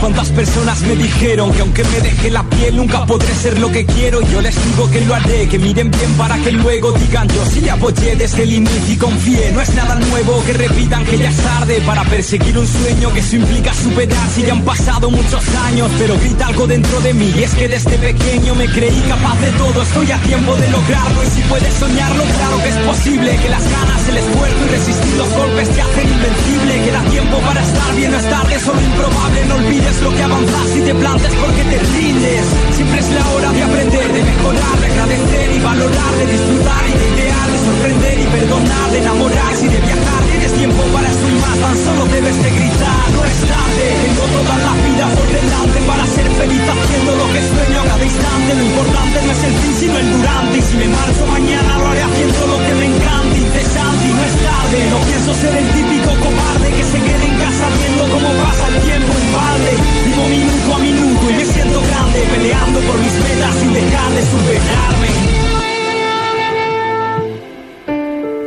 ¿Cuántas personas me dijeron que aunque me deje la piel nunca podré ser lo que quiero? Yo les digo que lo haré, que miren bien para que luego digan yo sí apoyé desde el inicio y confié. No es nada nuevo que repitan que ya es tarde para perseguir un sueño que eso implica superar si ya han pasado muchos años. Pero grita algo dentro de mí y es que desde pequeño me creí capaz de todo, estoy a tiempo de lograrlo y si puedes soñarlo, claro que es posible. Que las ganas, el esfuerzo y resistir los golpes te hacen invencible. Queda tiempo para estar bien, no es tarde, solo improbable, no olvides es lo que avanzas y te plantes porque te rindes. Siempre es la hora de aprender, de mejorar, de agradecer y valorar, de disfrutar y de idear, de sorprender y perdonar, de enamorarse y de viajar. Tienes tiempo para eso y más, tan solo debes de gritar. No es tarde, tengo toda la vida por delante para ser feliz haciendo lo que sueño a cada instante. Lo importante no es el fin, sino el durante. Y si me marcho mañana, lo haré haciendo lo que me encanta, incesante y no es tarde. No pienso ser el típico cobarde que se quede en casa viendo cómo pasa el tiempo en. Vivo minuto a minuto y me siento grande, peleando por mis metas sin dejar de superarme.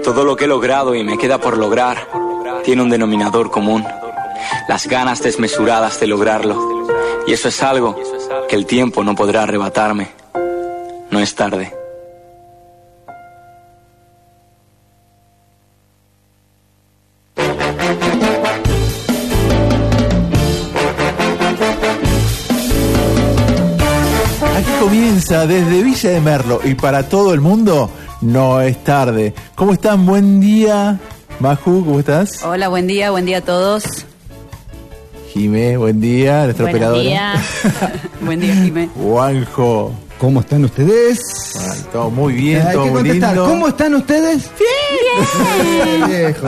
Todo lo que he logrado y me queda por lograr tiene un denominador común. Las ganas desmesuradas de lograrlo. Y eso es algo que el tiempo no podrá arrebatarme. No es tarde. Comienza desde Villa de Merlo y para todo el mundo no es tarde. ¿Cómo están? Buen día. Maju, ¿cómo estás? Hola, buen día, buen día a todos. Jimé, buen día, nuestra Buenos operadora. días. buen día, Jimé. Juanjo. ¿Cómo están ustedes? Bueno, todo muy bien, Hay todo que muy lindo. ¿Cómo están ustedes? Bien. viejo.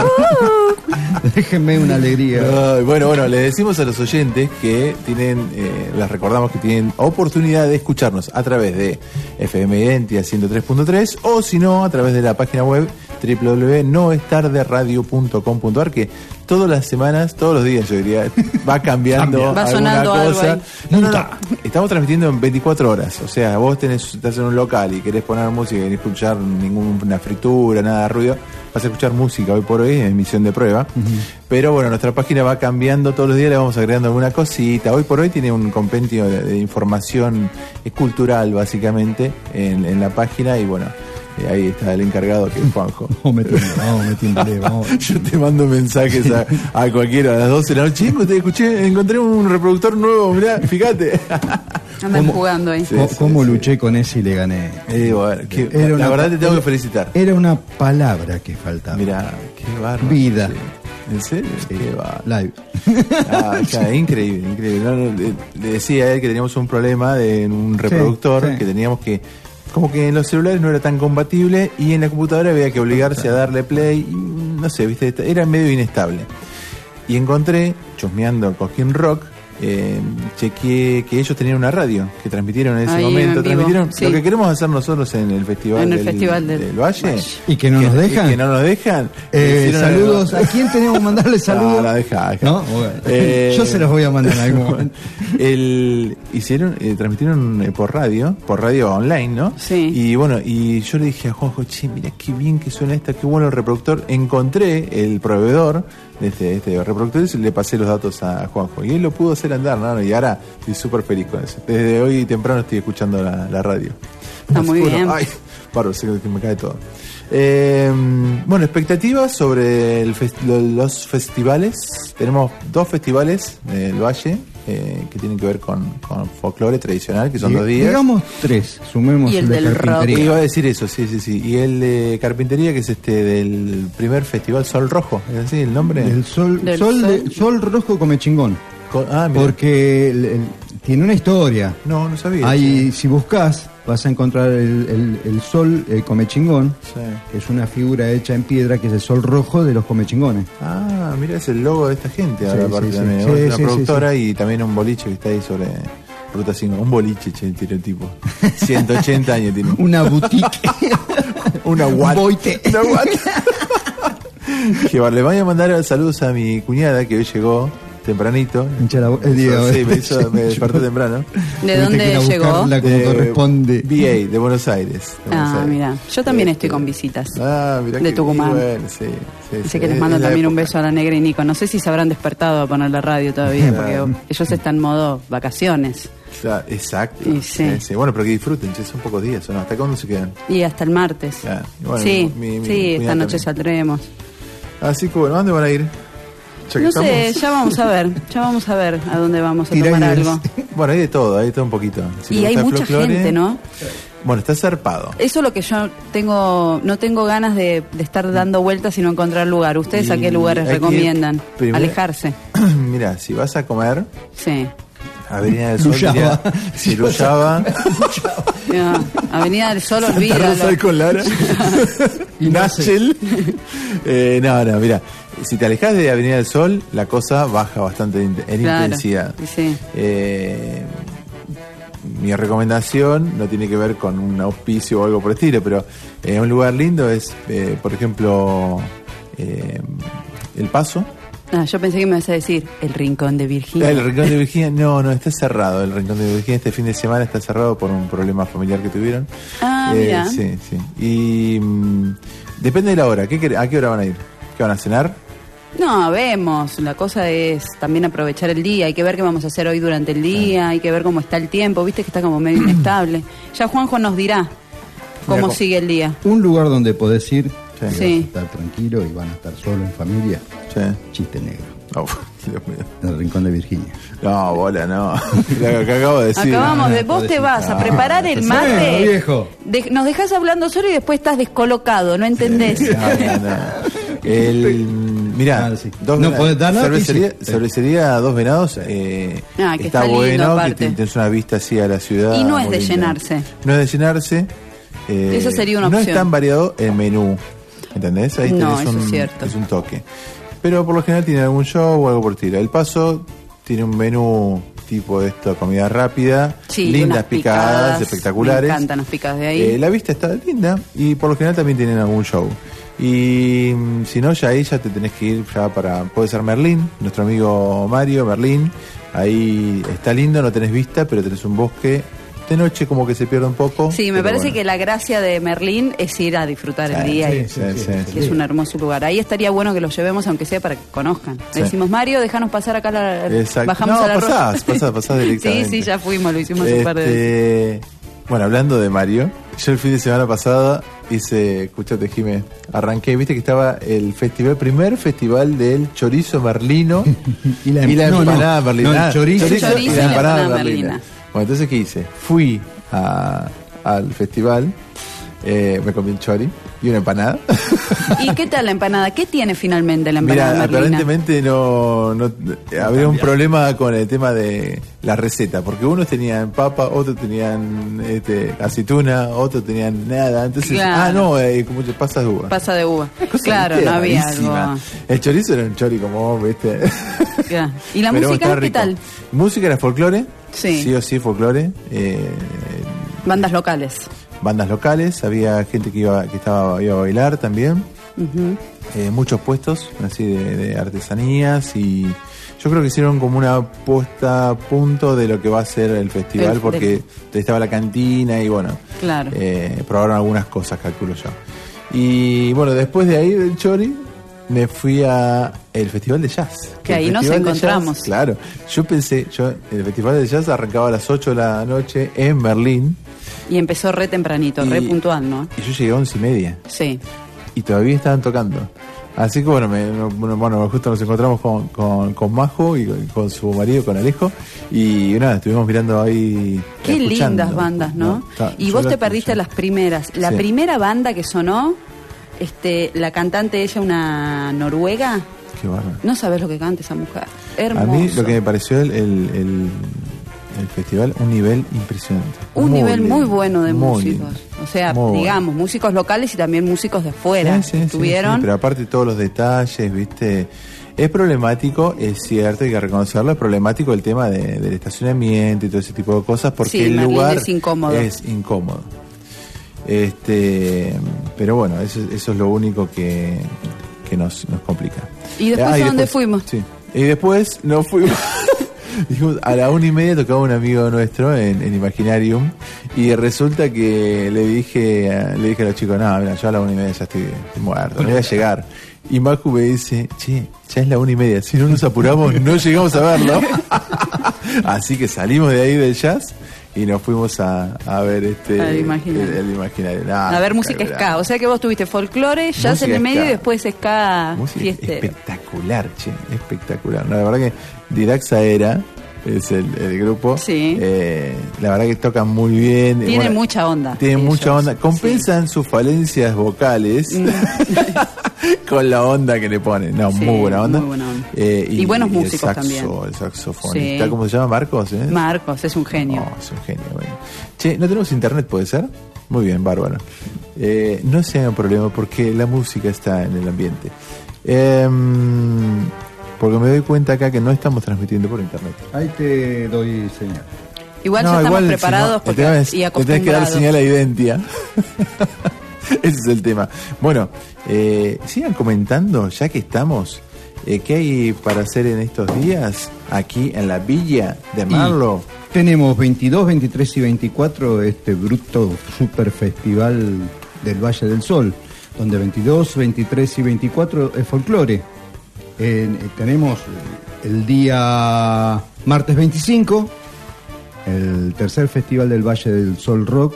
Déjenme una alegría. Ay, bueno, bueno, les decimos a los oyentes que tienen, eh, les recordamos que tienen oportunidad de escucharnos a través de FM Identia 103.3 o si no, a través de la página web www.noestarderadio.com.ar que todas las semanas, todos los días yo diría, va cambiando Cambia. Va alguna cosa. ahí. No, no, no, estamos transmitiendo en 24 horas, o sea, vos tenés, estás en un local y querés poner música y no escuchar ninguna fritura, nada de ruido, vas a escuchar música hoy por hoy, en emisión de prueba. Pero bueno, nuestra página va cambiando todos los días, le vamos agregando alguna cosita. Hoy por hoy tiene un compendio de, de información cultural, básicamente, en, en la página y bueno. Eh, ahí está el encargado que es Juanjo. Vamos, me timbalé, vamos, me timbalé, vamos. Yo te mando mensajes a, a cualquiera a las 12 de la noche. Chico, te escuché, encontré un reproductor nuevo, mirá, fíjate. Andan jugando ahí. Sí, ¿Cómo, sí, cómo sí. luché con ese y le gané? Eh, bueno, que- Era la una- verdad te tengo que felicitar. Era una palabra que faltaba. Mirá, qué bárbaro. Vida. Sí. ¿En serio? Qué. Live. Ah, ya, increíble, increíble. No, no, le, le decía a él que teníamos un problema de en un reproductor, sí. que teníamos que. Como que en los celulares no era tan compatible y en la computadora había que obligarse a darle play. no sé, viste, era medio inestable. Y encontré, chusmeando Coquín Rock, eh, chequeé que ellos tenían una radio que transmitieron en ese Ahí, momento. en Transmitieron sí. lo que queremos hacer nosotros en el festival, En el del, Festival del Valle. Valle. ¿Y que no nos dejan? y que no nos dejan. Eh, saludos. ¿A quién tenemos que mandarle saludos? No, no, deja, deja. ¿No? Bueno. Eh, Yo se los voy a mandar en algún momento. el, hicieron, eh, transmitieron por radio, por radio online, ¿no? Sí. Y bueno, y yo le dije a Juanjo, che, mira qué bien que suena esta, qué bueno el reproductor. Encontré el proveedor de este, este reproductor y le pasé los datos a Juanjo. Y él lo pudo hacer andar, ¿no? Y ahora estoy súper feliz con eso. Desde hoy temprano estoy escuchando la, la radio. Está muy Bueno, bien. Ay, paro, sé que me cae todo. Eh, bueno, expectativas sobre el fes- lo- los festivales. Tenemos dos festivales del Valle eh, que tienen que ver con, con folclore tradicional, que son dos días. Digamos tres. Sumemos Y el de del rock. carpintería. Iba a decir eso, sí, sí, sí. Y el de carpintería, que es este del primer festival Sol Rojo, ¿es así el nombre? El sol, Del sol, de- sol. rojo come chingón. Co- ah, mira. Porque el- el- tiene una historia. No, no sabía. Ahí, si buscas, vas a encontrar el, el- el sol el comechingón, Sí. que es una figura hecha en piedra, que es el sol rojo de los comechingones. Ah, mira, es el logo de esta gente ahora Sí, aparte sí, también. Es una productora y también un boliche que está ahí sobre Ruta 5, un boliche, che, tiene el tipo. 180 años tiene. Una boutique. Una Un guat. boite. Una. Que va, le voy a mandar saludos a mi cuñada que hoy llegó tempranito. Hincha la bo- eh, digo, sí, me, hizo, me despertó temprano. ¿De dónde llegó? como De corresponde. VA, de Buenos Aires. de Buenos Ah, Aires. mira. Yo también Este, estoy con visitas. Ah, mira De qué Tucumán. bueno, sí, sí, Dice sí, que les es mando también un beso a la negra y Nico. No sé si se habrán despertado a poner la radio todavía, Claro. porque ellos están en modo vacaciones. Claro, exacto. Y sí. Bueno, pero que disfruten, che, son pocos días, ¿o no? ¿Hasta cuándo se quedan? Y hasta el martes. Claro. Bueno, sí, mi- mi sí, esta noche también. saldremos. Así que bueno, ¿a ¿dónde van a ir? Ya No sé, ya vamos a ver. Ya vamos a ver a dónde vamos a tomar algo. Bueno, hay de todo, hay de todo un poquito. Si y hay mucha folclore, gente, ¿no? Bueno, está zarpado. Eso es lo que yo tengo, no tengo ganas de, de estar dando vueltas y no encontrar lugar. ¿Ustedes a qué lugares recomiendan? Alejarse. Mira, si vas a comer, Sí. Avenida del Sol, diría, si Luyaba, Ya, Avenida del Sol, olvídalo. Con Lara, Y no. Nachel. Eh, no, no, mira, si te alejas de Avenida del Sol, la cosa baja bastante en, Claro, intensidad. sí. Eh, mi recomendación no tiene que ver con un auspicio o algo por el estilo, pero eh, un lugar lindo es, eh, por ejemplo, eh, El Paso. Ah, yo pensé que me ibas a decir el rincón de Virginia. El Rincón de Virginia, no, no, está cerrado. El Rincón de Virginia este fin de semana está cerrado por un problema familiar que tuvieron. Ah, Eh, mira. Sí, sí. Y mm, depende de la hora. ¿Qué querés- ¿A qué hora van a ir? ¿Qué van a cenar? No, vemos. La cosa es también aprovechar el día. Hay que ver qué vamos a hacer hoy durante el día. Hay que ver cómo está el tiempo. Viste que está como medio inestable. Ya Juanjo nos dirá cómo sigue el día. Un lugar donde podés ir, Sí. vas Sí. a estar tranquilo y van a estar solo en familia. Sí. Chiste negro. Oh, Dios mío. El rincón de Virginia. No, bola, no. Lo que acabo de decir. Acabamos de. Vos te vas a preparar el Sí, mate. viejo. De- nos dejas hablando solo y después estás descolocado. ¿No entendés? No, no, no. El, mirá, Ah, sí. dos No venados. podés dar cervecería, sí. cervecería Dos Venados eh, Ah, que está, está lindo bueno, que tienes una vista así a la ciudad. Y no es de llenarse. No es de llenarse. eh, Esa sería una No opción. es tan variado el menú, ¿entendés? Ahí No, tenés eso un, es cierto. es un toque. Pero por lo general tiene algún show o algo por estilo. El Paso tiene un menú tipo de esto, comida rápida, Sí, lindas picadas, espectaculares. me encantan las picadas de ahí. Eh, la vista está linda y por lo general también tienen algún show. Y mm, si no, ya ahí ya te tenés que ir ya para. Puede ser Merlín, nuestro amigo Mario, Merlín. Ahí está lindo, no tenés vista, pero tenés un bosque. De noche como que se pierde un poco. Sí, me parece bueno. que la gracia de Merlín es ir a disfrutar el día y sí, sí, sí, es un hermoso lugar. Ahí estaría bueno que los llevemos, aunque sea para que conozcan. Le decimos, Mario, déjanos pasar acá la. Exacto. Bajamos No, a la pasás, rueda". pasás, pasás directamente. sí, sí, ya fuimos, lo hicimos un par de veces. Este, Bueno, hablando de Mario, yo el fin de semana pasado hice, escúchate Jimé, arranqué, viste que estaba el festival, primer festival del chorizo merlino Y la- y la no, no, empanada merlina. no, el Ah, chorizo- Chorizo y la empanada merlina. merlina. Bueno, entonces ¿qué hice? Fui a- al festival, eh, me comí un chori y una empanada. ¿Y qué tal la empanada? ¿Qué tiene finalmente la empanada Mira, merlina? aparentemente no, no había un problema con el tema de la receta, porque unos tenían papa, otros tenían este, aceituna, otros tenían nada. Entonces, Claro. ah, no, eh, como pasas de uva. Pasa de uva. Cosa, Claro, no había rarísima. algo. El chorizo era un chori como vos, ¿viste? ¿Y la Pero música qué tal? Música era folclore, Sí. sí o sí folclore. eh, Bandas locales. Bandas locales, había gente que iba, que estaba, iba a bailar también. Eh, muchos puestos así de, de artesanías y yo creo que hicieron como una puesta a punto de lo que va a ser el festival El- porque estaba la cantina y bueno Claro. eh, probaron algunas cosas calculo yo y bueno después de ahí del Chori me fui a el festival de jazz Que El ahí nos encontramos. Jazz, claro yo pensé yo el festival de jazz arrancaba a las 8 de la noche en Berlín Y empezó re tempranito, re puntual, ¿no? y yo llegué a 11 y media Sí. y todavía estaban tocando. Así que bueno, me- bueno, justo nos encontramos con, con, con Majo y con, con su marido, con Alejo, y nada, estuvimos mirando ahí. Qué lindas bandas, ¿no? está- y vos te perdiste las primeras. La Sí. primera banda que sonó, este, la cantante ella, una noruega, Qué bárbaro. no sabes lo que canta esa mujer. Hermoso. A mí lo que me pareció el, el, el- el festival, un nivel impresionante. Un Muy nivel muy bueno de muy músicos. lindo. O sea, bueno. digamos, músicos locales y también músicos de afuera. Sí, sí, sí, Estuvieron. sí, pero aparte todos los detalles, viste. Es problemático, es cierto, hay que reconocerlo, es problemático el tema de- del estacionamiento y todo ese tipo de cosas porque el lugar es incómodo. es incómodo. Este, pero bueno, eso, eso es lo único que, que nos, nos complica. ¿Y después Ah, a dónde fuimos? Sí. Y después nos fuimos. Dijimos, a la una y media tocaba un amigo nuestro en, en Imaginarium y resulta que le dije a- le dije a los chicos, no, mira, yo a la una y media ya estoy, muerto, no voy a llegar. Y Maju me dice, che, ya es la una y media, si no nos apuramos no llegamos a verlo. Así que salimos de ahí del jazz y nos fuimos a, a ver este Imaginario. el- el Imaginario. A ver música ska. O sea que vos tuviste folclore, jazz en el medio ska. y después ska Música fiestero. espectacular, che, espectacular. No, la verdad que Diraxa era, es el, el grupo. Sí. eh, la verdad que tocan muy bien. Tienen Bueno, mucha onda. Tienen ellos. mucha onda. Compensan sus falencias vocales con la onda que le ponen. No. Sí, muy buena onda. muy buena onda. Eh, Y buenos el músicos saxo, también. El saxofonista, Sí. ¿cómo se llama? Marcos. ¿eh? Marcos es un genio. No, es un genio, bueno. Che, ¿no tenemos internet, puede ser? Muy bien, bárbaro. Eh, no se hagan problema porque la música está en el ambiente. Em, porque me doy cuenta acá que no estamos transmitiendo por internet. Ahí te doy señal. Igual No, ya estamos igual, preparados si no, porque, el tema es- y tenés que dar señal a Identia. Ese es el tema. Bueno, eh, sigan comentando, ya que estamos, eh, ¿qué hay para hacer en estos días aquí en la villa de Marlo? Y tenemos 22, 23 y 24 este bruto super festival del Valle del Sol, donde 22, 23 y 24 es folclore. Eh, tenemos el día martes 25, el tercer festival del Valle del Sol Rock,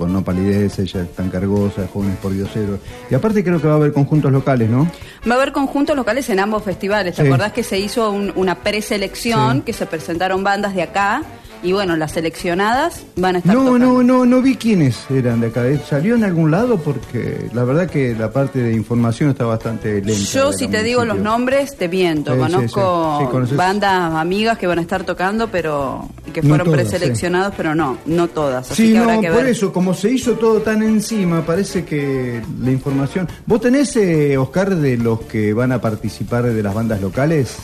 con No Palidez, Ella es tan cargosa, Jóvenes por Dioseros. Y aparte creo que va a haber conjuntos locales, ¿no? Va a haber conjuntos locales en ambos festivales. ¿Te Sí. acordás que se hizo un- una preselección, Sí. que se presentaron bandas de acá? Y bueno, las seleccionadas van a estar No, tocando. no, no, no vi quiénes eran de acá. ¿Salió en algún lado? Porque la verdad que la parte de información está bastante lenta. Yo si te digo los nombres, te miento. Sí, Conozco sí. Sí, conoces- bandas amigas que van a estar tocando, pero que No fueron todas, preseleccionadas, pero no, no todas. Así Sí, que no, habrá que por ver. eso, como se hizo todo tan encima, parece que la información... ¿Vos tenés, eh, Oscar, de los que van a participar de las bandas locales?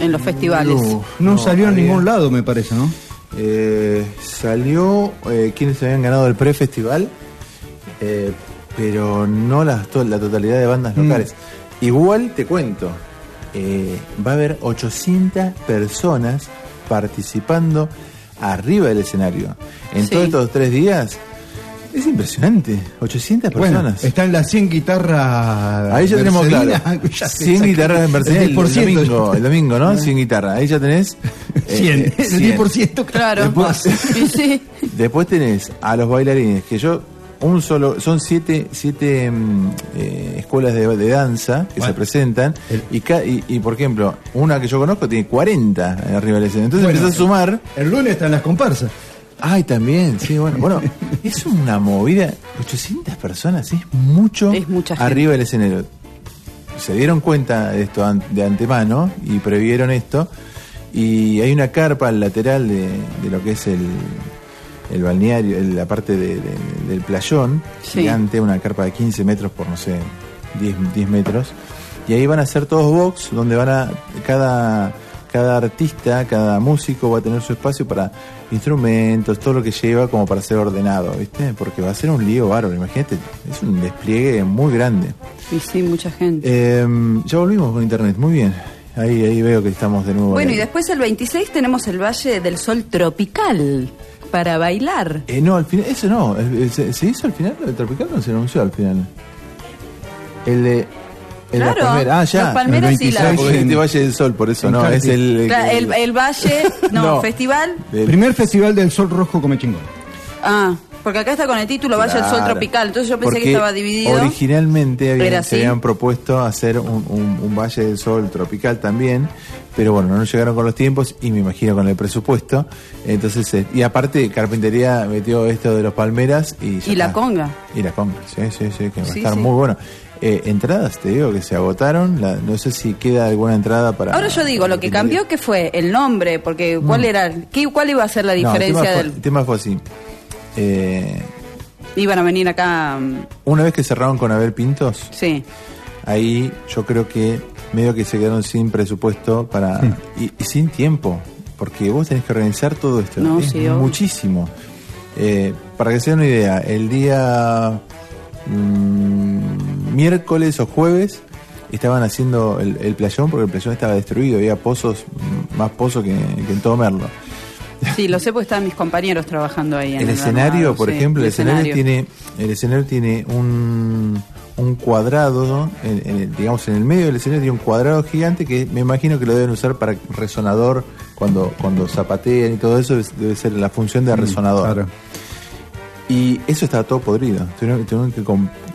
En los festivales. No. No, No, salió en había- ningún lado, me parece, ¿no? Eh, salió eh, quienes habían ganado el pre-festival, eh, pero no la, to- la totalidad de bandas Mm. locales. Igual te cuento, eh, va a haber 800 personas participando arriba del escenario. En Sí. todos estos tres días, es impresionante, 800 Bueno, personas. están las 100 guitarras... Ahí ya tenemos claro. Ya se 100 saca guitarras en Mercedes el, el 10%. domingo, el domingo, ¿no? 100 guitarras. Ahí ya tenés. eh, 100, eh, el 100. 10%. Claro. Después- Y sí. Después tenés a los bailarines, que yo, un solo, son siete, siete mm, eh, escuelas de, de danza que Bueno. se presentan, El- y, ca- y, y, por ejemplo, una que yo conozco tiene 40 arriba del escenario. Entonces Bueno, empezás a sumar. El lunes están las comparsas. Ay, también, sí, bueno. Bueno, es una movida. 800 personas, es mucho Es mucha gente. arriba del escenario. Se dieron cuenta de esto de antemano y previeron esto. Y hay una carpa al lateral de, de lo que es el, el balneario, el- la parte de- de- del playón, Sí. gigante, una carpa de 15 metros por, no sé, 10, 10 metros. Y ahí van a ser todos box, donde van a, cada, cada artista, cada músico va a tener su espacio para instrumentos, todo lo que lleva como para ser ordenado, ¿viste? Porque va a ser un lío bárbaro, imagínate, es un despliegue muy grande. Y sí, mucha gente. Eh, ya volvimos con internet, muy bien. Ahí, ahí veo que estamos de nuevo. bueno, y después el 26 tenemos el Valle del Sol Tropical para bailar. Eh, no, al final, eso no. ¿Se, se hizo al final de Tropical o se anunció al final? El de. El Claro, la palmera. Ah, ya. las palmeras El sí la- 26 Porque en- este Valle del Sol, por eso en no. Es el. Claro, el, el Valle, no, No. festival. del- Primer festival del Sol Rojo Come Chingón. Ah, porque acá está con el título Valle del Sol Claro. Tropical, entonces yo pensé Porque que estaba dividido. Originalmente habían- se habían propuesto hacer un, un- un Valle del Sol tropical también, pero bueno, no nos llegaron con los tiempos y me imagino con el presupuesto. Entonces, eh, y aparte, Carpintería metió esto de los palmeras y. ya Y la está. conga. Y la conga, sí, sí, sí, que va a Sí, estar sí. muy bueno. Eh, entradas, te digo que se agotaron. la- no sé si queda alguna entrada para. Ahora yo digo, lo que cambió que fue el nombre, porque ¿cuál era? ¿qué, ¿Cuál iba a ser la. No, el tema diferencia fue- del El tema fue así. Eh, iban a venir acá? mm, una vez que cerraron con Abel Pintos, Sí. ahí yo creo que medio que se quedaron sin presupuesto para y, y sin tiempo, porque vos tenés que organizar todo esto. No, es sí, obvio. muchísimo. Eh, para que se den una idea, el día mm, miércoles o jueves estaban haciendo el, el playón porque el playón estaba destruido, había pozos, mm, más pozos que, que en todo Merlo. Sí, lo sé porque estaban mis compañeros trabajando ahí. en El escenario, armado, por sí, ejemplo, el escenario, tiene el escenario tiene un, un cuadrado, ¿no? En- en el- digamos en el medio del escenario tiene un cuadrado gigante que me imagino que lo deben usar para resonador cuando cuando zapatean y todo eso es- debe ser la función de resonador. Mm, Claro. Y eso estaba todo podrido. Tuvieron, tuvieron que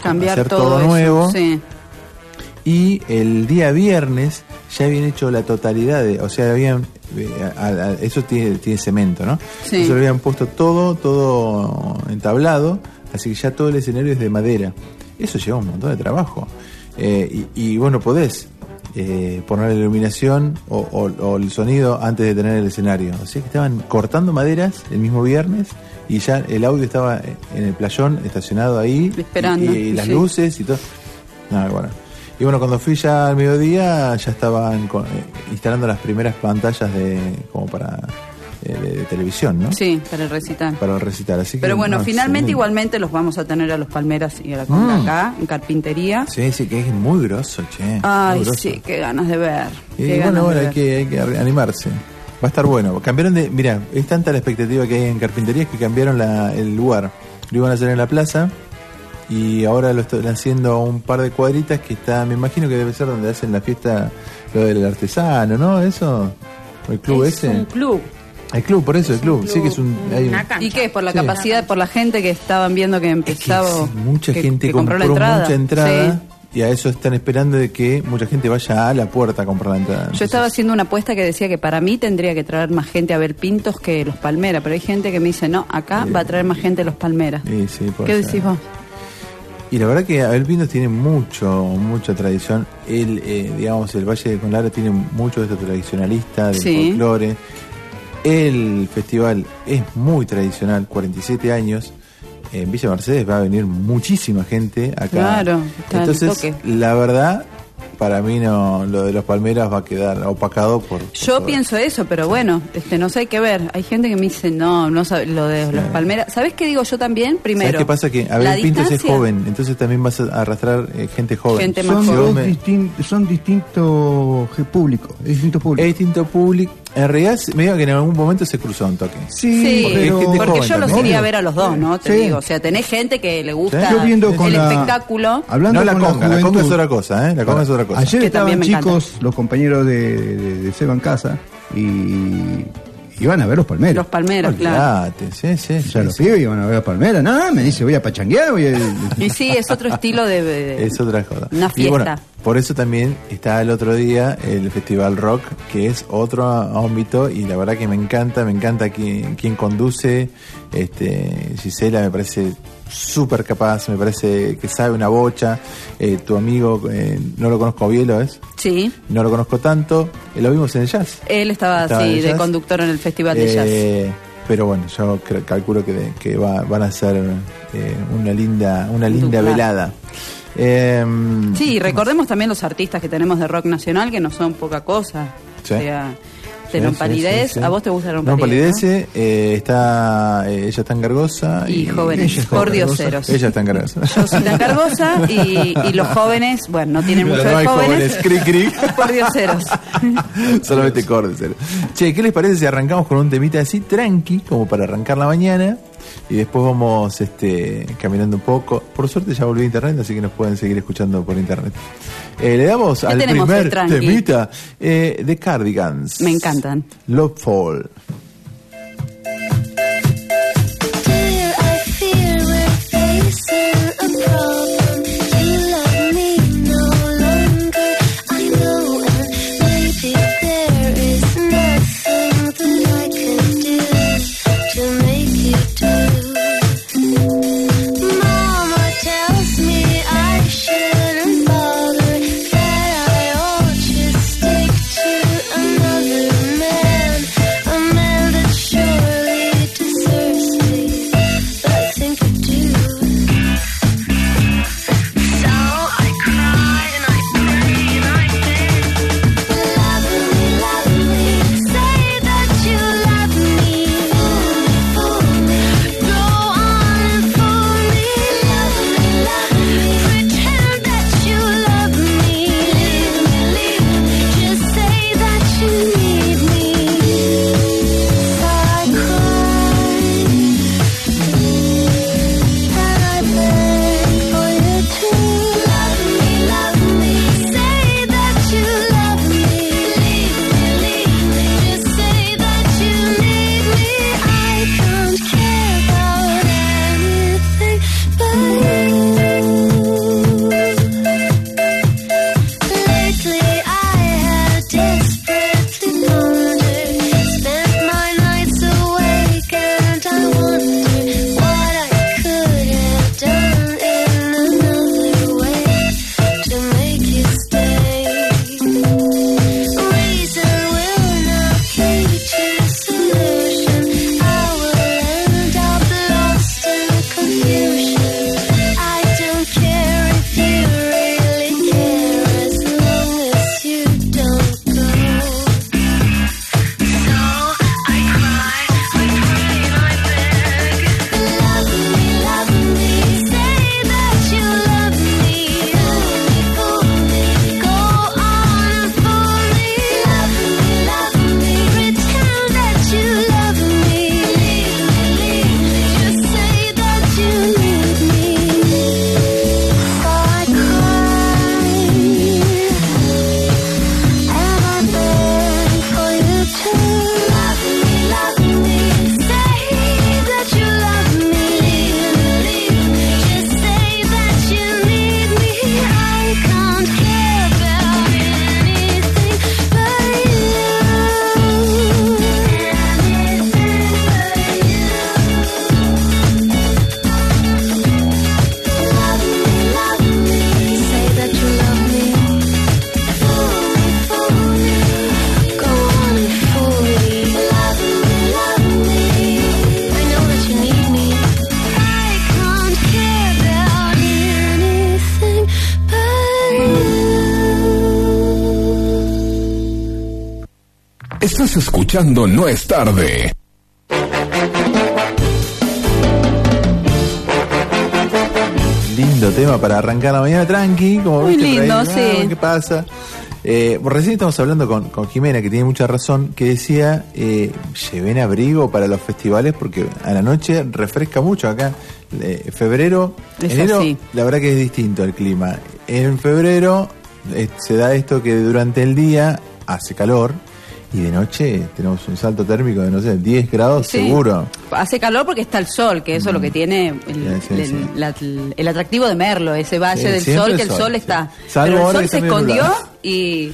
Cambiar hacer todo, todo, eso, nuevo. Sí. Y el día viernes ya habían hecho la totalidad de, o sea, habían, eh, a- a- eso tiene, tiene cemento, ¿no? Sí. Entonces lo habían puesto todo, todo entablado, así que ya todo el escenario es de madera. Eso lleva un montón de trabajo. Eh, y, y vos no podés eh, poner la iluminación o, o- o el sonido antes de tener el escenario. Sea que estaban cortando maderas el mismo viernes y ya el audio estaba en el playón estacionado ahí. Esperando, Y, y las sí. luces y todo. No, bueno. Y bueno, cuando fui ya al mediodía, ya estaban eh, instalando las primeras pantallas de como para eh, de, de televisión, ¿no? Sí, para el recital. Para el recital. Así que, Pero bueno, no, finalmente igualmente los vamos a tener a los Palmeras y a la Conga Mm. acá, en carpintería. Sí, sí, que es muy grosso, che. Ay, grosso. sí, qué ganas de ver. Y qué bueno, bueno, hay que, hay que animarse. Va a estar bueno. Cambiaron de. Mira, es tanta la expectativa que hay en carpinterías que cambiaron la- el lugar. Lo iban a hacer en la plaza y ahora lo están haciendo a un par de cuadritas que está. Me imagino que debe ser donde hacen la fiesta, lo del artesano, ¿no? Eso. El club es ese. un club. El club, por eso, el club. Sí, que es un. hay. ¿Y qué? ¿Por la Sí. capacidad, por la gente que estaban viendo que Es que empezaba? sí, mucha que- gente que compró, la entrada? mucha entrada. Sí. Y a eso están esperando de que mucha gente vaya a la puerta a comprar la entrada. Yo estaba haciendo una apuesta que decía que para mí tendría que traer más gente a ver Pintos que los Palmeras, pero hay gente que me dice, no, acá va a traer más gente los Palmeras. Sí, sí, puede ¿Qué ser. decís vos? Y la verdad que Abel Pintos tiene mucho, mucha tradición. El, eh, digamos, el Valle de Conlara tiene mucho de esto tradicionalista, del Sí. folclore. El festival es muy tradicional, 47 años. En Villa Mercedes va a venir muchísima gente acá. Claro, Entonces, toque. la verdad, para mí no, lo de los Palmeras va a quedar opacado por. por Yo todo. pienso eso, pero bueno, este no sé, hay que ver. Hay gente que me dice, no, no sabe lo de los Palmeras. ¿Sabes qué digo yo también? Primero. ¿Sabes qué pasa? Que la Abel Pintos es joven, entonces también vas a arrastrar eh, gente joven. Gente más Son, joven. me- distin- son distintos je- públicos. Es distinto público. Es distinto público. En realidad, me digo que en algún momento se cruzó un toque. Sí, Porque hay pero- gente porque joven yo los iría a ver a los dos, ¿no? Te Sí. digo, o sea, tenés gente que le gusta Sí. Yo viendo con el la- espectáculo. Hablando no la con conga, la, juventud- conga es otra cosa, ¿eh? La conga es otra cosa. Ayer Que estaban también me chicos, los compañeros de, de, de Seba en casa, y iban a ver los palmeros. Los Palmeras, claro. Olvídate, sí, sí. O sea, sí, los sí. pibes iban a ver los palmeras. No, me dice, voy a pachanguear, voy a... Y sí, es otro estilo de, de- Es otra cosa. Una Y bueno, fiesta. por eso también está el otro día el Festival Rock, que es otro ámbito, y la verdad que me encanta, me encanta quien, quien conduce. Este, Gisela me parece súper capaz, me parece que sabe una bocha. Eh, tu amigo, eh, no lo conozco, Bielo, ¿es? Sí. No lo conozco tanto. Eh, lo vimos en el jazz. Él estaba, así de conductor en el Festival de Jazz. Eh, pero bueno, yo calculo que, de- que va- van a ser una linda, una linda velada. Eh, Sí, recordemos también los artistas que tenemos de rock nacional que no son poca cosa. Sí. O sea, Tenon sí, Palidez, sí, sí. ¿a vos te gusta Tenon No, eh, está, eh, ella está en Gargosa. Y jóvenes, ella por dioseros. Ella está en Gargosa. Yo soy tan cargosa y, y los jóvenes, bueno, no tienen mucho no de hay jóvenes. jóvenes, cri, cri. por dioseros. Solamente córdeselos. Che, ¿qué les parece si arrancamos con un temita así tranqui, como para arrancar la mañana? Y después vamos este, caminando un poco. Por suerte ya volví a internet, así que nos pueden seguir escuchando por internet. Eh, le damos al primer temita eh, de Cardigans. Me encantan. Love Fall. Dear, I fear we're facing a problem. Escuchando No es tarde. Lindo tema para arrancar la mañana tranqui, como Muy viste por ahí, lindo, ah, sí. ¿Qué pasa? Eh, recién estamos hablando con, con Jimena, que tiene mucha razón, que decía, eh, lleven abrigo para los festivales porque a la noche refresca mucho acá. Eh, febrero, Es enero, así. la verdad que es distinto el clima. En febrero eh, se da esto que durante el día hace calor y de noche tenemos un salto térmico de, no sé, 10 grados Sí. seguro. Hace calor porque está el sol, que eso es lo que tiene el, Sí, sí, el- sí. la- el atractivo de Merlo, ese valle del sol, que el sol, está. Salvo Pero el sol se escondió nublado. y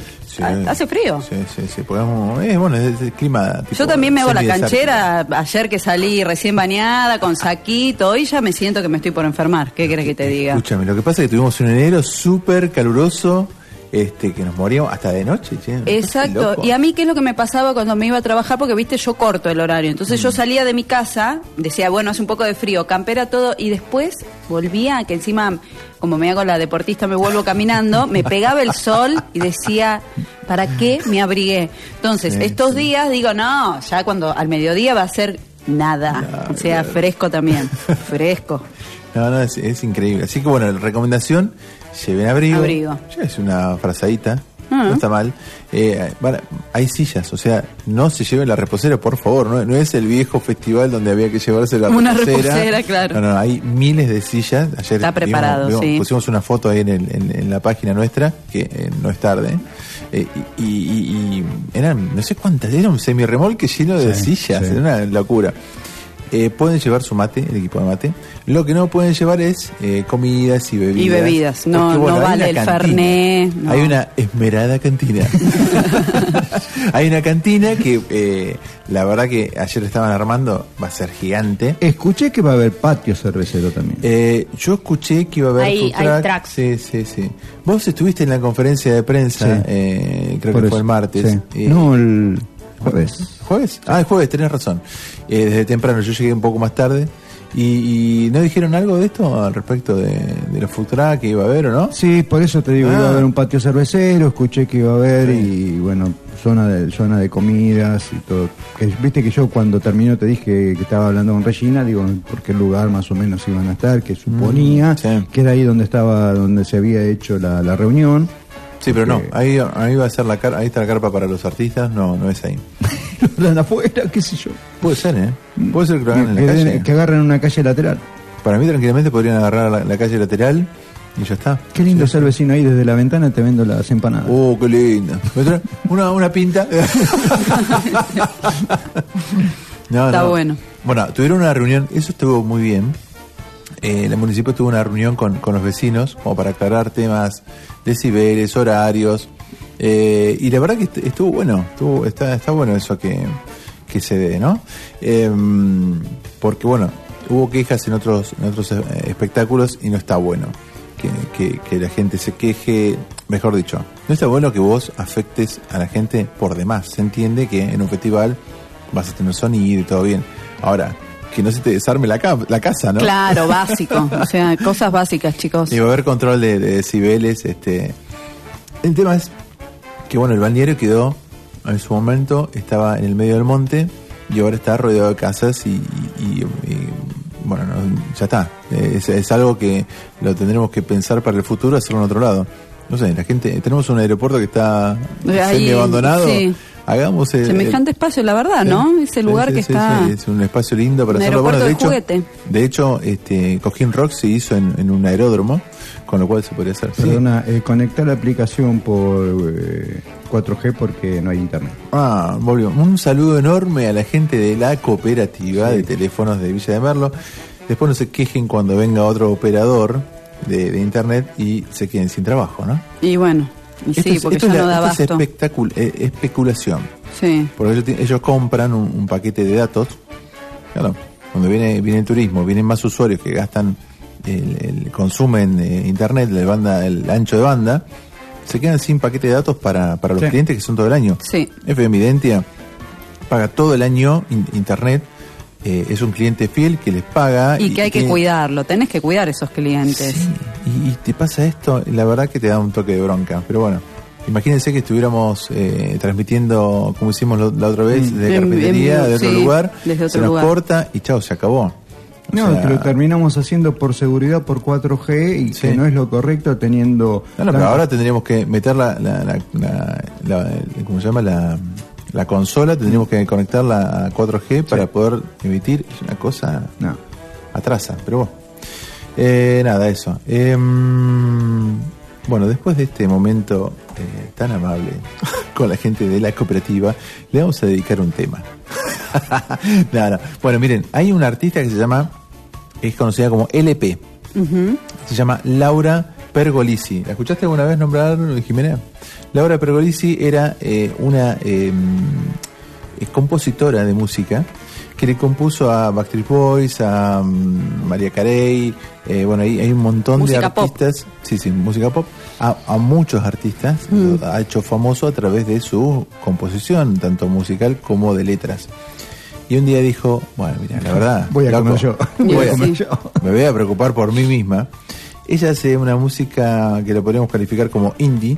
hace frío. Sí, sí, sí. Podemos, eh, bueno, es el clima. tipo Yo también me hago la canchera, ayer que salí recién bañada, con saquito, hoy ya me siento que me estoy por enfermar. ¿Qué querés que te diga? Escúchame, lo que pasa es que tuvimos un enero súper caluroso, este, que nos moríamos hasta de noche. che. Exacto. Y a mí, ¿qué es lo que me pasaba cuando me iba a trabajar? Porque, viste, yo corto el horario. Entonces Mm. yo salía de mi casa, decía, bueno, hace un poco de frío, campera todo, y después volvía, que encima, como me hago la deportista, me vuelvo caminando, me pegaba el sol y decía, ¿para qué me abrigué? Entonces, Sí, estos sí. días digo, no, ya cuando al mediodía va a ser nada. O sea, claro. fresco también. fresco. No, no, es, es increíble. Así que bueno, la recomendación, lleven abrigo. Abrigo. Ya es una frazadita, Ah. no está mal. Eh, van- hay sillas, o sea, no se lleven la reposera, por favor. No, no es el viejo festival donde había que llevarse la Una reposera. reposera, claro. No, no, hay miles de sillas. Ayer Está preparado, sí. Pusimos una foto ahí en, el- en- en la página nuestra, que eh, no es tarde. Eh, y, y- y- y eran, no sé cuántas, era un semirremolque lleno de Sí, sillas, sí. era una locura. Eh, pueden llevar su mate, el equipo de mate. Lo que no pueden llevar es eh, comidas y bebidas. Y bebidas. No- vale el cantina. Fernet, no. Hay una esmerada cantina. hay una cantina que eh, la verdad que ayer estaban armando, va a ser gigante. Escuché que va a haber patio cervecero también. Eh, yo escuché que iba a haber Hay- food hay truck. tracks. Sí, sí, sí. Vos estuviste en la conferencia de prensa, Sí. eh, creo Por que eso, fue el martes. sí. Eh, no, el jueves. ¿Jueves? Ah, el jueves, tenés razón. Eh, desde temprano, yo llegué un poco más tarde. Y, y no dijeron algo de esto al respecto de, de los food truck que iba a haber o no? Sí, por eso te digo, Ah. iba a haber un patio cervecero, escuché que iba a haber y bueno, zona de zona de comidas y todo. Viste que yo cuando terminó te dije que estaba hablando con Regina, digo, por qué lugar más o menos iban a estar, que suponía Mm, sí. que era ahí donde estaba, donde se había hecho la, la reunión. Sí, pero no. Ahí, ahí va a ser la car ahí está la carpa para los artistas. No, no es ahí. Lo dan afuera, qué sé yo. Puede ser, ¿eh? Puede ser que lo hagan en la que, calle. que agarren una calle lateral. Para mí, tranquilamente, podrían agarrar la, la calle lateral y ya está. Qué lindo ser vecino ahí desde la ventana te vendo las empanadas. Oh, qué lindo. ¿Me trae Una, una pinta. No, Está no. bueno. Bueno, tuvieron una reunión, eso estuvo muy bien. Eh, el municipio tuvo una reunión con, con los vecinos, como para aclarar temas decibeles, horarios. eh, y la verdad que est- estuvo bueno, estuvo, está, está bueno eso que, que se dé, ¿no? Eh, porque bueno, hubo quejas en otros, en otros eh, espectáculos y no está bueno que, que- que la gente se queje, mejor dicho, no está bueno que vos afectes a la gente por demás. Se entiende que en un festival vas a tener sonido y todo bien. Ahora, que no se te desarme la, ca- la casa, ¿no? Claro, básico. O sea, cosas básicas, chicos. Y va a haber control de, de decibeles. Este. El tema es que, bueno, el balneario quedó, en su momento, estaba en el medio del monte y ahora está rodeado de casas y, y- y, bueno, no, ya está. Es, es algo que lo tendremos que pensar para el futuro, hacerlo en otro lado. No sé, la gente, tenemos un aeropuerto que está Ahí, semi abandonado. sí. Hagamos el, Semejante espacio, la verdad, Sí, ¿no? Ese lugar sí, que está. es un espacio lindo para hacerlo. Bueno, de aeropuerto hecho, de juguete. de hecho, este, Cojín Rock se hizo en, en un aeródromo, con lo cual se podría hacer. sí. Perdona, eh, conectar la aplicación por eh, 4G porque no hay internet. Ah, volvió. Un saludo enorme a la gente de la cooperativa de teléfonos de Villa de Merlo. Después no se quejen cuando venga otro operador de, de internet y se queden sin trabajo, ¿no? Y bueno, Esto sí, es- porque esto ya es la- no da esto es abasto. espectacul- eh, especulación. Sí. Porque ellos, ellos compran un, un paquete de datos. Claro, cuando viene, viene el turismo, vienen más usuarios que gastan, el, el- consumen eh, internet, la banda, el ancho de banda, se quedan sin paquete de datos para, para los Sí. clientes que son todo el año. Sí. FM Identia paga todo el año in- internet. eh, es un cliente fiel que les paga. Y que hay que tiene- cuidarlo, tenés que cuidar esos clientes. Sí, y, y te pasa esto, la verdad que te da un toque de bronca. Pero bueno, Imagínense que estuviéramos eh, transmitiendo, como hicimos lo- la otra vez, de Mm. En- carpintería, en- de otro sí, lugar, desde otro se nos lugar. corta y chao, se acabó. O No, sea, que lo terminamos haciendo por seguridad por 4G y Sí. que no es lo correcto teniendo. No, no, pero ahora tendríamos que meter la, la, la, la- la- el- ¿cómo se llama? La, la consola, tendríamos que conectarla a 4G para poder emitir. Es una cosa No. atrasa, pero bueno. Eh, nada, eso. Em, bueno, después de este momento eh, tan amable con la gente de la cooperativa, le vamos a dedicar un tema. Nada, Bueno, miren, hay una artista que se llama, es conocida como LP. Se llama Laura Pergolisi. ¿La escuchaste alguna vez nombrar, Jimena? Laura Pergolisi era eh, una eh, es compositora de música que le compuso a Backstreet Boys, a mm, María Carey, eh, bueno, hay, hay un montón Música de pop. artistas, sí, sí, música pop, a, a muchos artistas, Mm. lo ha hecho famoso a través de su composición, tanto musical como de letras. Y un día dijo, bueno, mira, la verdad, Voy a loco, comer yo. voy a comer yo. me voy a preocupar por mí misma. Ella hace una música que la podemos calificar como indie.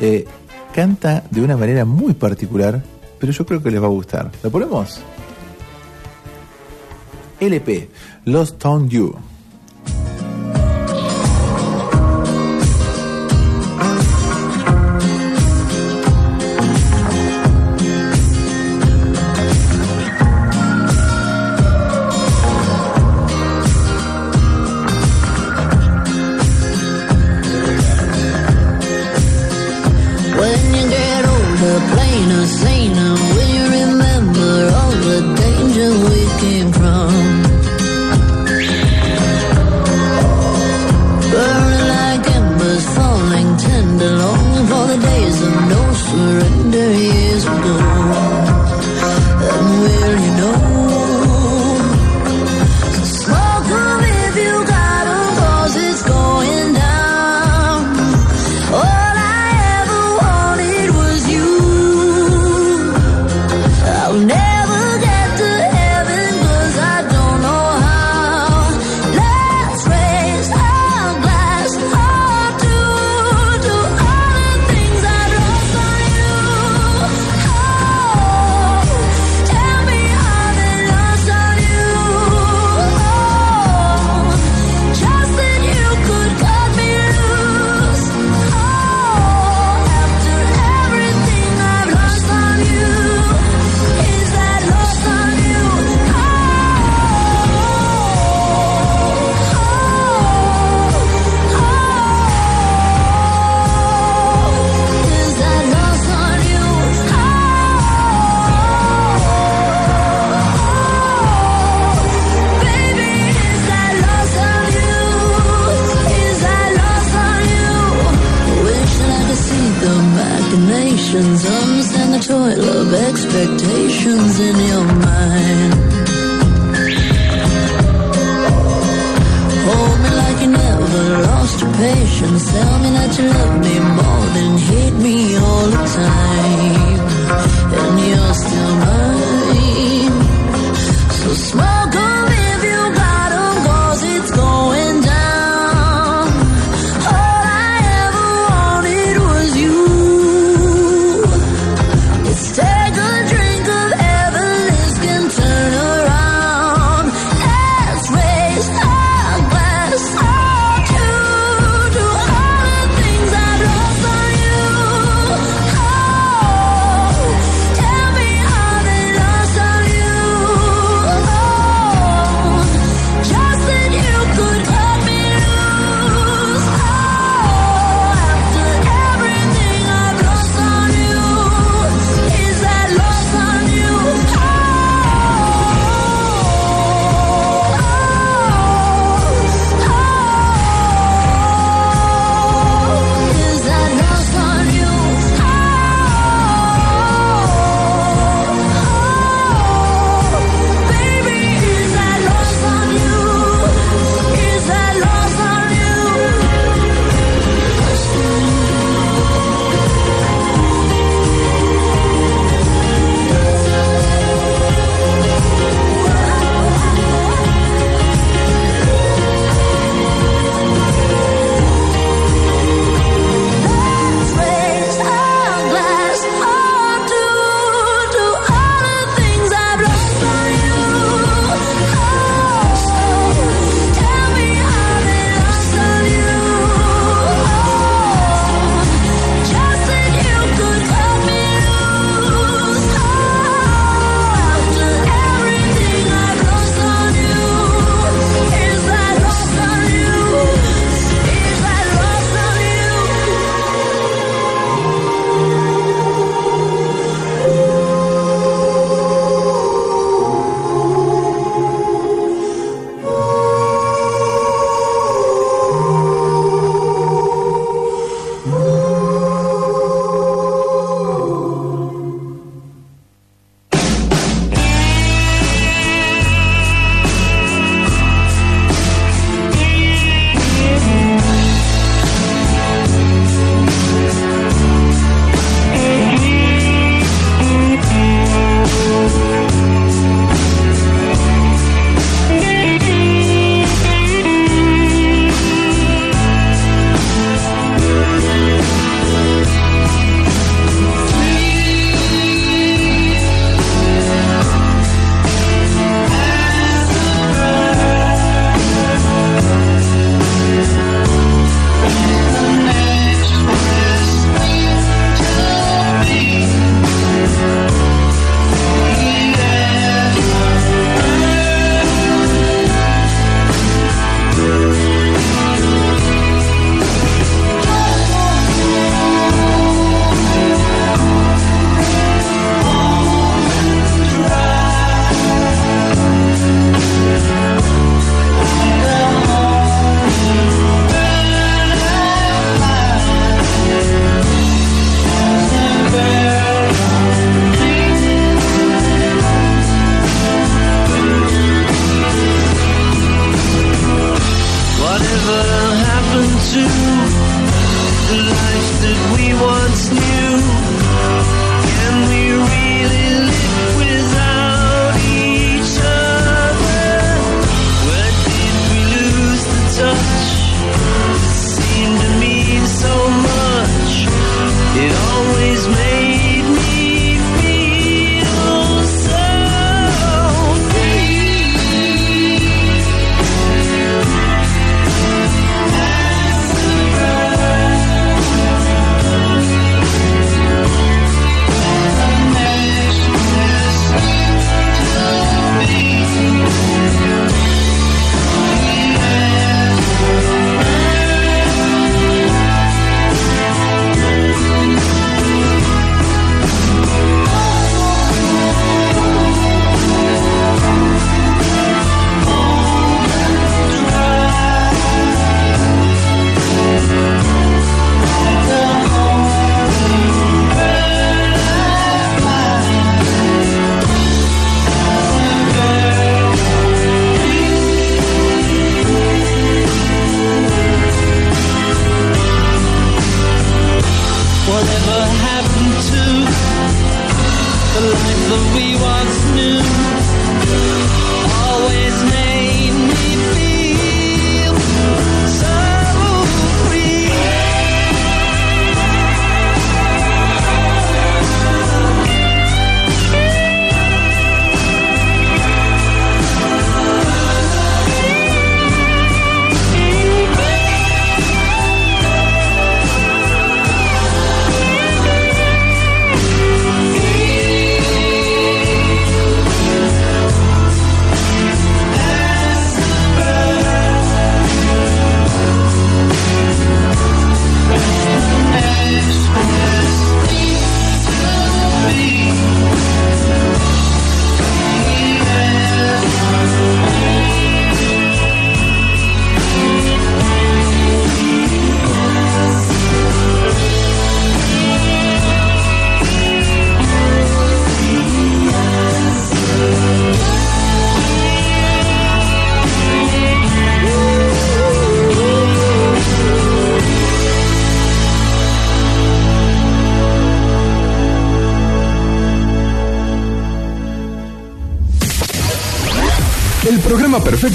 eh, canta de una manera muy particular, pero yo creo que les va a gustar. ¿La ponemos? LP, Lost on You.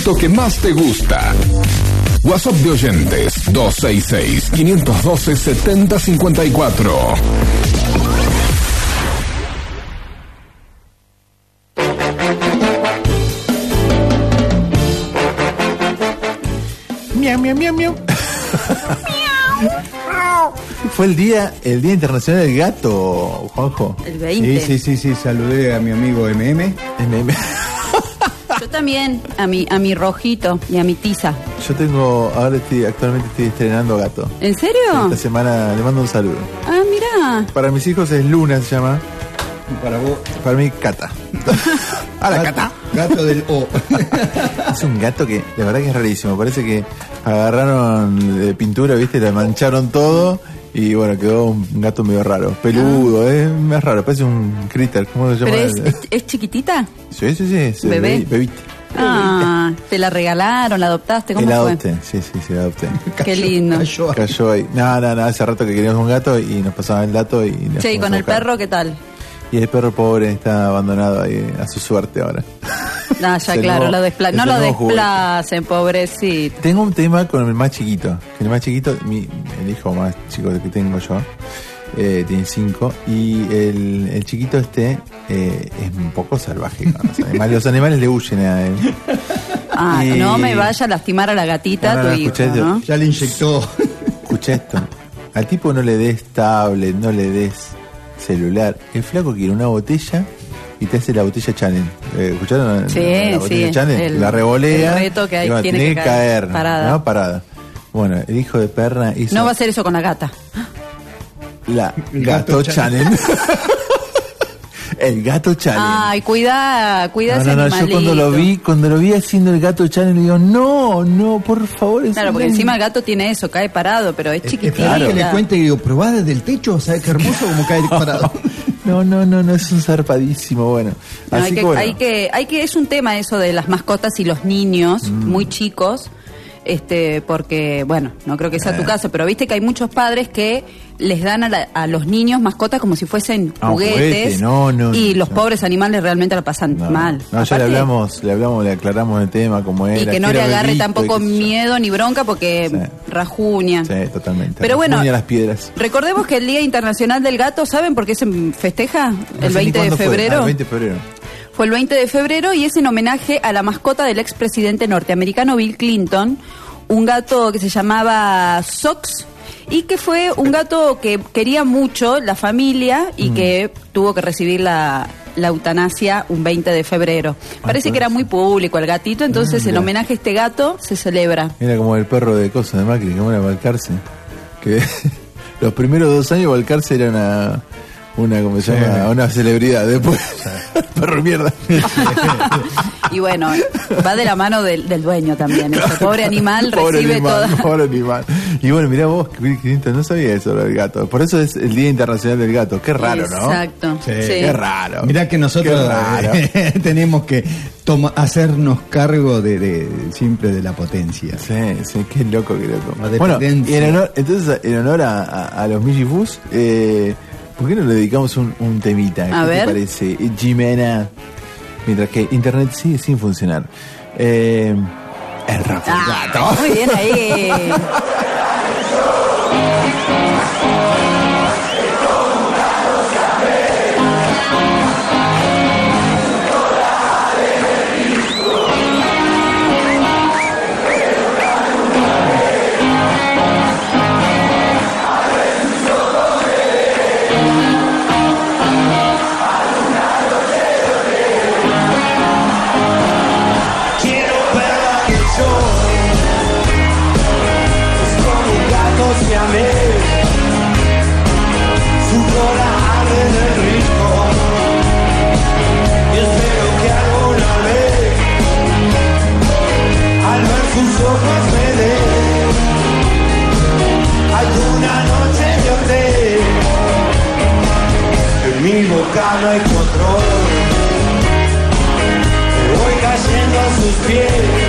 Perfecto que más te gusta. WhatsApp de oyentes 266-512-7054. Miau, miau, miau, miau. Fue el día, el Día Internacional del Gato, Juanjo. El 20. Sí, sí, sí, sí, saludé a mi amigo MM. MM. Yo también, a mi, a mi rojito y a mi tiza. Yo tengo, ahora estoy, actualmente estoy estrenando gato. ¿En serio? Esta semana le mando un saludo. Ah, mira. Para mis hijos es Luna, se llama. Y para vos, Para mí, Cata. Hola, Cata. gato del O. Es un gato que, de verdad que es rarísimo. Parece que agarraron de pintura, viste, le mancharon todo. Y bueno, quedó un gato medio raro. Peludo, es más raro. Parece un critter. ¿Cómo se llama? ¿Pero es, es, es chiquitita? Sí, sí, sí. sí, ¿Bebé? bebi- Bebita. Ah, ¿te la regalaron, la adoptaste? ¿Cómo la adopté. Sí, sí, sí, la adopté. Qué lindo. Cayó. Cayó ahí. No, no, no, hace rato que queríamos un gato y nos pasaban el dato y nos Che, ¿y con el buscar. perro qué tal? Y el perro pobre está abandonado ahí a su suerte ahora. Ah, ya claro, nuevo- lo despla es no lo juguete. desplacen, pobrecito. Tengo un tema con el más chiquito. El más chiquito, mi, el hijo más chico que tengo yo, eh, tiene cinco. Y el, el chiquito este eh, es un poco salvaje con los animales. Los animales le huyen a él. Ah, Y- no me vaya a lastimar a la gatita, No, no, tu no, hijo, escuché esto. ¿no? Ya le inyectó. Escucha esto. Al tipo no le des tablet, no le des celular. El flaco quiere una botella y te hace la botella challenge. Eh, ¿Escucharon? Sí, la botella sí, challenge? el- la revolea. el reto que hay- bueno, tiene tiene que caer caer. parada. ¿no? Parada. Bueno, el hijo de perra hizo No va a hacer eso con la gata. la gato, gato challenge. el gato challenge. Ay, cuida, cuida no, ese no, yo cuando lo vi, cuando lo vi haciendo el gato challenge, digo, no, no, por favor. es Claro, porque encima el gato tiene eso, cae parado, pero es chiquitito. Esperá que le cuente y digo, probá desde el techo, ¿sabes qué hermoso como cae parado? No, no, no, no, es un zarpadísimo, bueno. No, Así hay, que, bueno. hay que, hay que, es un tema eso de las mascotas y los niños Mm. muy chicos, este, porque, bueno, no creo que sea Eh. tu caso, pero viste que hay muchos padres que les dan a, la- a los niños mascotas como si fuesen Ah, juguetes juguete, no, no, y no, los pobres animales realmente la pasan mal. No, ya le hablamos, le hablamos, le aclaramos el tema, cómo era. y que no le agarre bebito, tampoco miedo ni bronca porque Sí. rajuña. Sí, totalmente. Pero bueno, las piedras. recordemos que el Día Internacional del Gato, ¿saben por qué se festeja? El sé ni 20 de cuándo fue. febrero. Ah, el 20 de febrero. Fue el 20 de febrero y es en homenaje a la mascota del expresidente norteamericano Bill Clinton, un gato que se llamaba Sox y que fue un gato que quería mucho la familia y que tuvo que recibir la, la eutanasia un 20 de febrero. Parece por que era eso. muy público el gatito, entonces Ah, en mira. homenaje a este gato se celebra. Era como el perro de cosas de Macri, que era Balcarce. Que los primeros dos años Balcarce era una, una ¿cómo se Sí. llama? Una celebridad. Después, perro mierda. Y bueno, va de la mano del, del dueño también. Ese pobre animal Pobre recibe animal, toda... Pobre animal. Y bueno, mirá vos, no sabía eso del gato. Por eso es el Día Internacional del Gato. Qué raro, ¿no? Exacto. Sí. sí. Qué raro. Mirá que nosotros tenemos que toma- hacernos cargo de, de- siempre de la potencia. Sí, sí, qué loco, qué loco. Bueno, y en honor, entonces, en honor a, a- a los Mijifus, eh, ¿por qué no le dedicamos un, un temita? A ¿Qué ver. te parece? Eh, Jimena. Mientras que Internet sigue sin funcionar. Eh, el Ah, gato. Muy bien ahí. boca no hay control. Voy cayendo a sus pies.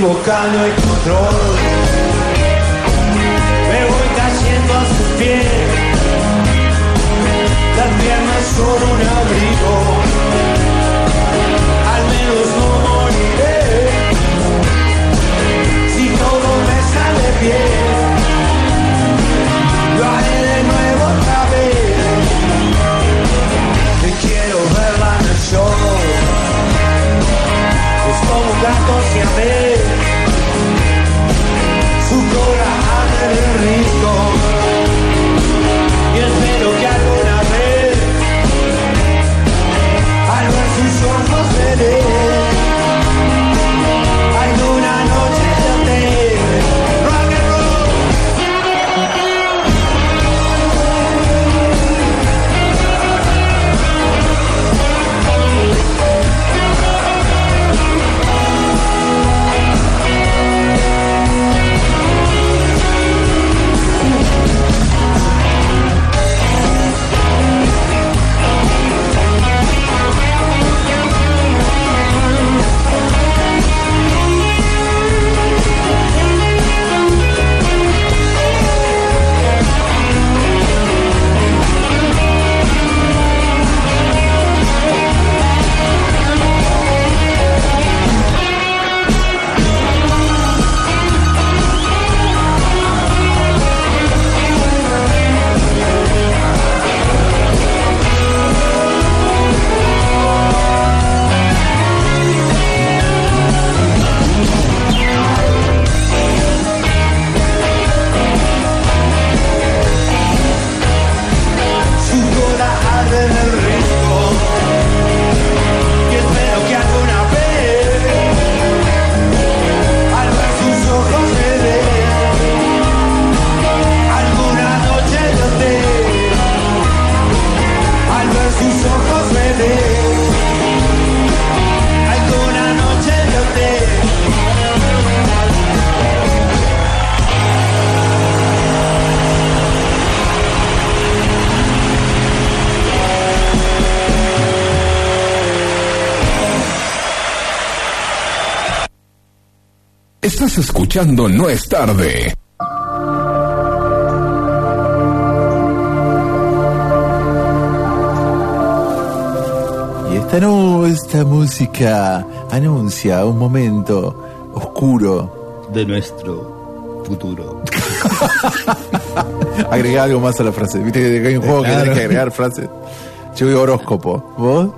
Equivocando el control. Me voy cayendo a sus pies. Las piernas son un abrigo. Escuchando No es tarde. Y esta, no, esta música anuncia un momento oscuro. De nuestro futuro. Agregar algo más a la frase. Viste que hay un juego que tenés que agregar frases. Yo digo horóscopo. ¿Vos?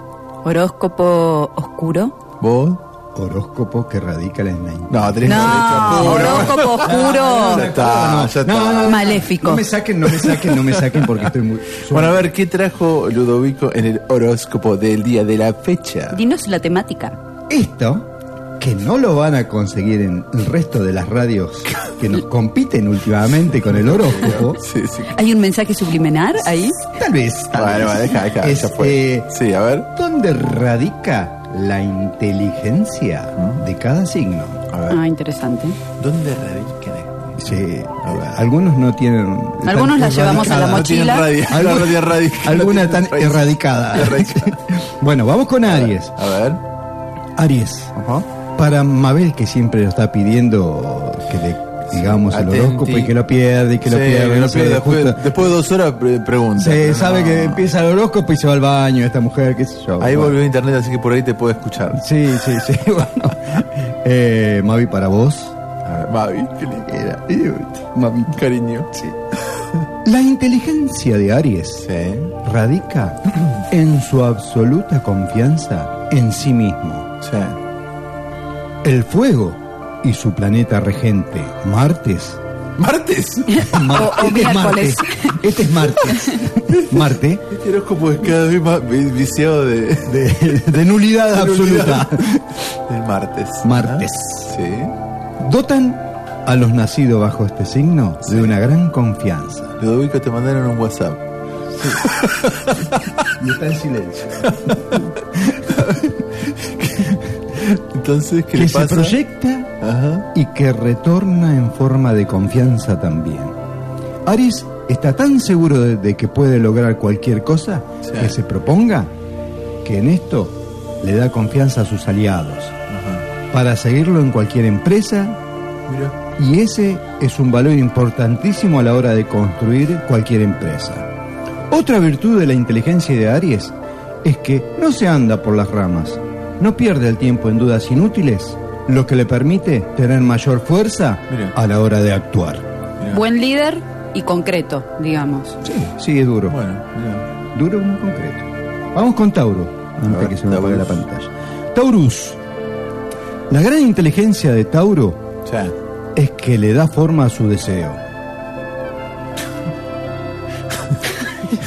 Horóscopo oscuro. ¿Vos? Horóscopo que radica en la No, tenés No, horóscopo oscuro. Ya está, ya está. Maléfico. No me saquen, no me saquen, no me saquen porque estoy muy. Bueno, a ver, ¿qué trajo Ludovico en el horóscopo del día de la fecha? Dinos la temática. Esto, que no lo van a conseguir en el resto de las radios que nos compiten últimamente con el horóscopo, Sí, sí. ¿Hay un mensaje subliminal ahí? tal vez. tal Bueno, vez. bueno, deja, deja, Es, ya fue. eh, Sí, a ver. ¿Dónde radica la inteligencia de cada signo? A ver. Ah, interesante. ¿Dónde radica? Sí, algunos no tienen. Algunos la llevamos a la mochila. No tienen radio, la radio radica. Algunas están erradicadas. Erradica. bueno, vamos con Aries. A ver. Aries. Ajá. Para Mabel, que siempre lo está pidiendo que le digamos el horóscopo y que lo pierde y que lo pierde. que lo pierde. Después, justo- después de dos horas pre- pregunta. se sabe que empieza el horóscopo y se va al baño esta mujer, qué sé yo. Ahí Bueno. volvió a internet, así que por ahí te puedo escuchar. Sí, sí, sí. Bueno. Eh, Mavi, para vos. Mavi, qué linda. Eh, Mavi. Cariño. Sí. La inteligencia de Aries Sí. radica en su absoluta confianza en sí mismo. Sí. El fuego y su planeta regente, Martes. ¿Martes? Mar- O- o este es miércoles. Marte. Este es Martes. Marte, Este horóscopo es cada vez más vi- viciado de, de, de nulidad absoluta. del martes. Martes. ¿Ah? Sí. Dotan a los nacidos bajo este signo de una gran confianza. Ludovico, te mandaron un WhatsApp. Y está en silencio. Entonces, ¿qué Que le se pasa? proyecta Ajá. y que retorna en forma de confianza también. Aries está tan seguro de, de que puede lograr cualquier cosa Sí. que se proponga que en esto le da confianza a sus aliados. para seguirlo en cualquier empresa Mira. y ese es un valor importantísimo a la hora de construir cualquier empresa. Otra virtud de la inteligencia de Aries es que no se anda por las ramas, no pierde el tiempo en dudas inútiles, lo que le permite tener mayor fuerza Mira. a la hora de actuar. Mira. Buen líder y concreto, digamos. Sí, sí, es duro. Bueno, mira. Duro muy concreto. Vamos con Tauro, antes ver, que se me apague la Taurus. pantalla. Taurus. La gran inteligencia de Tauro es que le da forma a su deseo.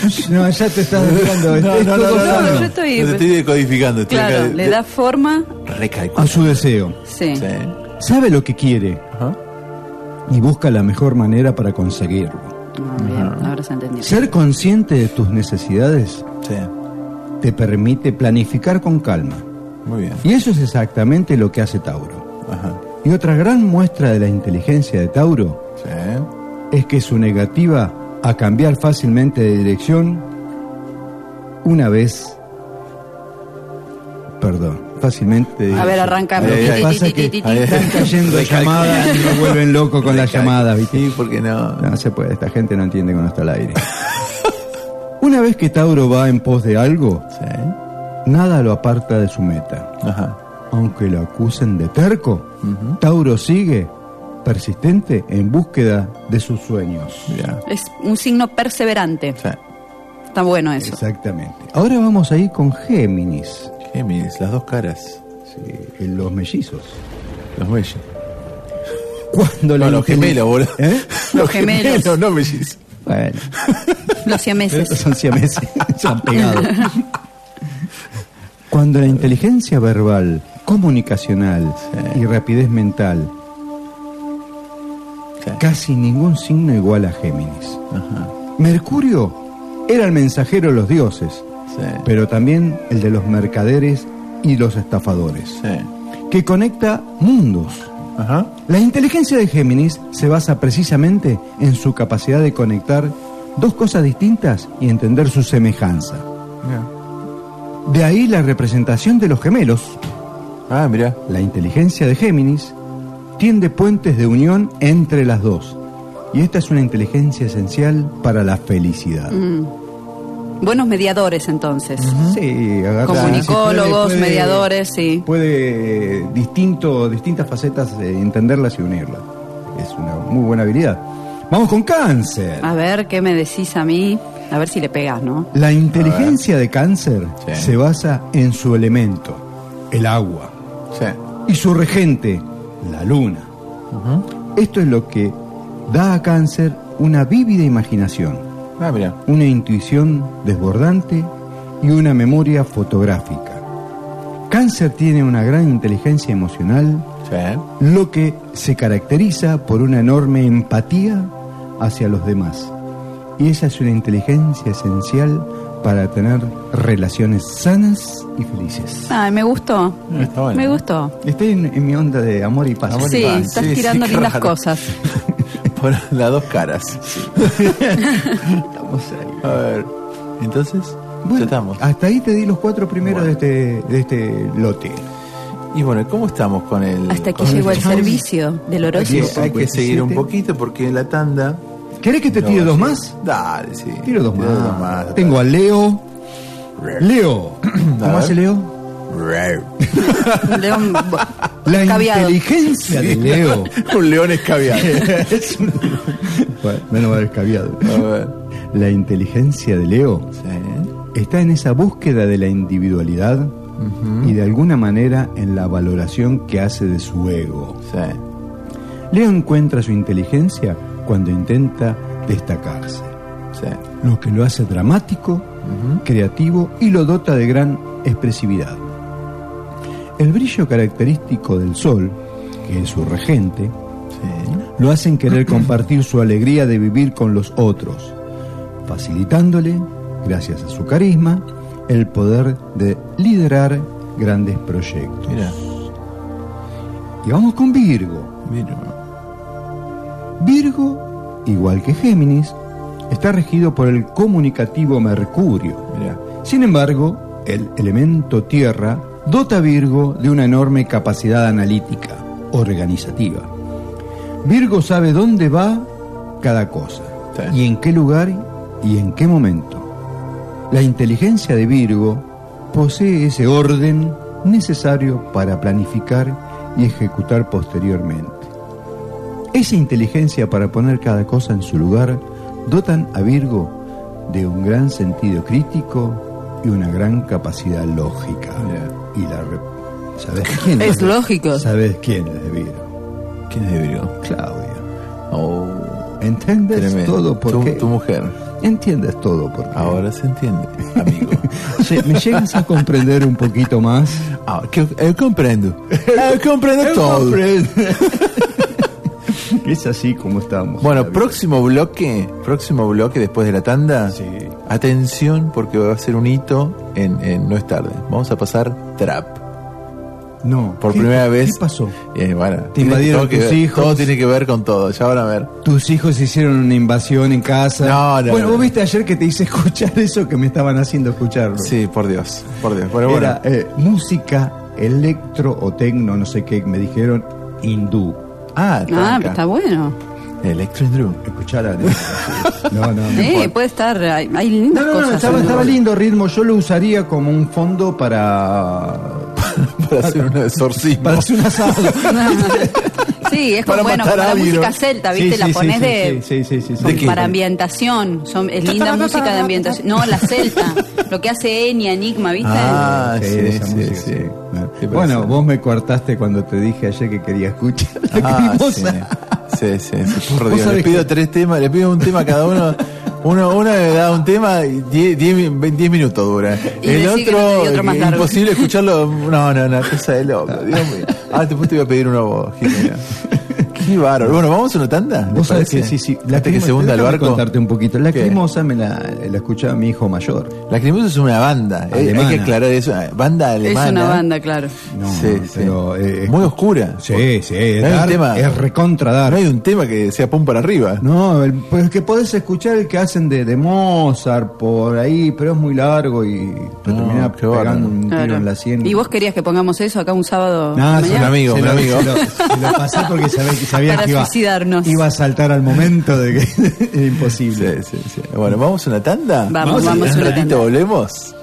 No, ya te estás desviando. No, no, no, no, sano. no, yo estoy- Lo estoy decodificando. Estoy Claro, acá- le da forma. A su deseo. sí. Sí. Sabe lo que quiere Ajá. y busca la mejor manera para conseguirlo. Ah, bien, ahora se entendió. Ser consciente de tus necesidades Sí. te permite planificar con calma. Muy bien. Y eso es exactamente lo que hace Tauro. Ajá. Y otra gran muestra de la inteligencia de Tauro Sí. es que su negativa a cambiar fácilmente de dirección una vez perdón fácilmente A ver, arranca. Lo que pasa es que están cayendo llamadas y me vuelven loco con las llamadas ¿viste? Sí, porque no. no se puede esta gente no entiende cuando está al aire una vez que Tauro va en pos de algo Sí. nada lo aparta de su meta Ajá. aunque lo acusen de terco Tauro sigue persistente en búsqueda de sus sueños. Es un signo perseverante. Está bueno eso. Exactamente. Ahora vamos a ir con Géminis, Géminis, las dos caras. sí, en los mellizos. Los mellizos. Cuando No, los gemelos, boludo. ¿Eh? Los gemelos. no mellizos. Bueno, Los siameses. estos son siameses, se han pegado. Cuando la inteligencia verbal, comunicacional Sí. y rapidez mental, Sí. casi ningún signo igual a Géminis. Ajá. Mercurio era el mensajero de los dioses, Sí. pero también el de los mercaderes y los estafadores, Sí. que conecta mundos. Ajá. La inteligencia de Géminis se basa precisamente en su capacidad de conectar dos cosas distintas y entender su semejanza. De ahí la representación de los gemelos. Ah, mira. La inteligencia de Géminis tiende puentes de unión entre las dos. Y esta es una inteligencia esencial para la felicidad. Mm. Buenos mediadores entonces. Sí, agarra- Comunicólogos, puede- puede- mediadores, sí. Puede eh, distinto, distintas facetas eh, entenderlas y unirlas. Es una muy buena habilidad. Vamos con cáncer. A ver, ¿qué me decís a mí? A ver si le pegas, ¿no? La inteligencia de cáncer Sí. se basa en su elemento, el agua, Sí. y su regente, la luna. Esto es lo que da a cáncer una vívida imaginación, Ah, mira. una intuición desbordante y una memoria fotográfica. Cáncer tiene una gran inteligencia emocional, Sí. lo que se caracteriza por una enorme empatía hacia los demás. Y esa es una inteligencia esencial para tener relaciones sanas y felices. Ay, me gustó. Está bueno. Me gustó. Estoy en, en mi onda de amor y paz. Amor y Sí, paz. estás Sí, sí, tirando qué lindas raro. cosas. Por las dos caras. Estamos ahí. A ver. Entonces, Bueno, ya estamos. hasta ahí te di los cuatro primeros Bueno. de, este, de este lote. Y bueno, ¿cómo estamos con el. Hasta aquí llegó el servicio del horóscopo. hay que seguir un 57. poquito porque en la tanda. ¿Querés que te No, tire dos sí. más? Dale, sí. Tiro dos más. dos más. Tengo a Leo. Leo. ¿Cómo hace Leo? León La inteligencia de Leo. un león escabiado. Es un- bueno, menos mal escabiado. A ver. La inteligencia de Leo Sí. está en esa búsqueda de la individualidad y de alguna manera en la valoración que hace de su ego. Sí. Leo encuentra su inteligencia cuando intenta destacarse, Sí. lo que lo hace dramático, creativo y lo dota de gran expresividad. El brillo característico del sol, que es su regente, Sí. lo hacen querer compartir su alegría de vivir con los otros, facilitándole, gracias a su carisma, el poder de liderar grandes proyectos. Mira. Y vamos con Virgo. Mira. Virgo, igual que Géminis, está regido por el comunicativo Mercurio. Sin embargo, el elemento tierra dota a Virgo de una enorme capacidad analítica, organizativa. Virgo sabe dónde va cada cosa Sí. y en qué lugar y en qué momento. La inteligencia de Virgo posee ese orden necesario para planificar y ejecutar posteriormente. Esa inteligencia para poner cada cosa en su lugar dotan a Virgo de un gran sentido crítico y una gran capacidad lógica. Y la re- ¿Sabes quién Es de- lógico. ¿Sabes quién es de Virgo? ¿Quién es de Virgo? Claudia. Oh, ¿Entiendes tremendo. todo por tu, qué? tu mujer. Entiendes todo por qué. Ahora se entiende, amigo. ¿Me llegas a comprender un poquito más? Ah, que, eu comprendo. Eu comprendo todo. es así como estamos. Bueno, próximo bloque, próximo bloque después de la tanda. Sí. Atención porque va a ser un hito en, en No es tarde. Vamos a pasar trap. No. Por ¿qué- primera vez. ¿Qué pasó? Eh, bueno, Te invadieron tus ver- hijos. Todo tiene que ver con todo. Ya van a ver. Tus hijos hicieron una invasión en casa. No, no, Bueno, no. vos viste ayer que te hice escuchar eso que me estaban haciendo escucharlo. Sí, por Dios, por Dios. Pero bueno, eh, música electro o tecno, no sé qué, me dijeron hindú. Ah, Ah, tranca. está bueno. Electro Drew. Escuchar No, no, no. Eh, importa. puede estar, hay, hay lindas No, no, no, cosas. estaba, estaba lindo ritmo. Yo lo usaría como un fondo para. Para hacer un exorcismo. para hacer un asado. Sí, es como, bueno, como la música ¿no? celta, ¿viste? sí, la pones sí, de. sí, sí, sí, sí. ¿De qué? Para ambientación, son, es linda música de ambientación. No, la celta, lo que hace Enya, Enigma, ¿viste? Ah, sí, esa sí, música, bueno, vos me cortaste cuando te dije ayer que quería escuchar la Ah, sí. Sí, por Dios. Le pido que- tres temas, le pido un tema a cada uno. Uno, uno me da un tema y 10 10 minutos dura. Y El otro, otro más que largo. imposible escucharlo. No, no, no, cosa de loco. Dios mío. Ah, después te voy a pedir uno a vos, Jimena. Qué bárbaro. Bueno, ¿vamos a una tanda? ¿Les Vos sabés que sí, sí. Hasta que se hunda el déjame barco. contarte un poquito. La ¿Qué? Lacrimosa me la, la escuchaba mi hijo mayor. Lacrimosa es una banda. eh, Hay que aclarar eso. Banda alemana. es una banda, claro. No, Sí, sí. pero, eh, Muy oscura. Sí, sí, es, No hay un tema- es recontra No dark. hay un tema que sea pum para arriba. No, el, pues que podés escuchar el que hacen de, de Mozart por ahí, pero es muy largo y te No, pegando un tiro Claro. en la sien. ¿Y vos querías que pongamos eso acá un sábado? No, la sí, un amigo, se un lo, amigo. se lo- se lo pasé porque sabía, que- sabía Para que iba, suicidarnos. iba a saltar al momento de que era imposible. Sí, sí, sí. Bueno, ¿vamos a una tanda? Vamos, vamos a un una ratito tanda. volvemos.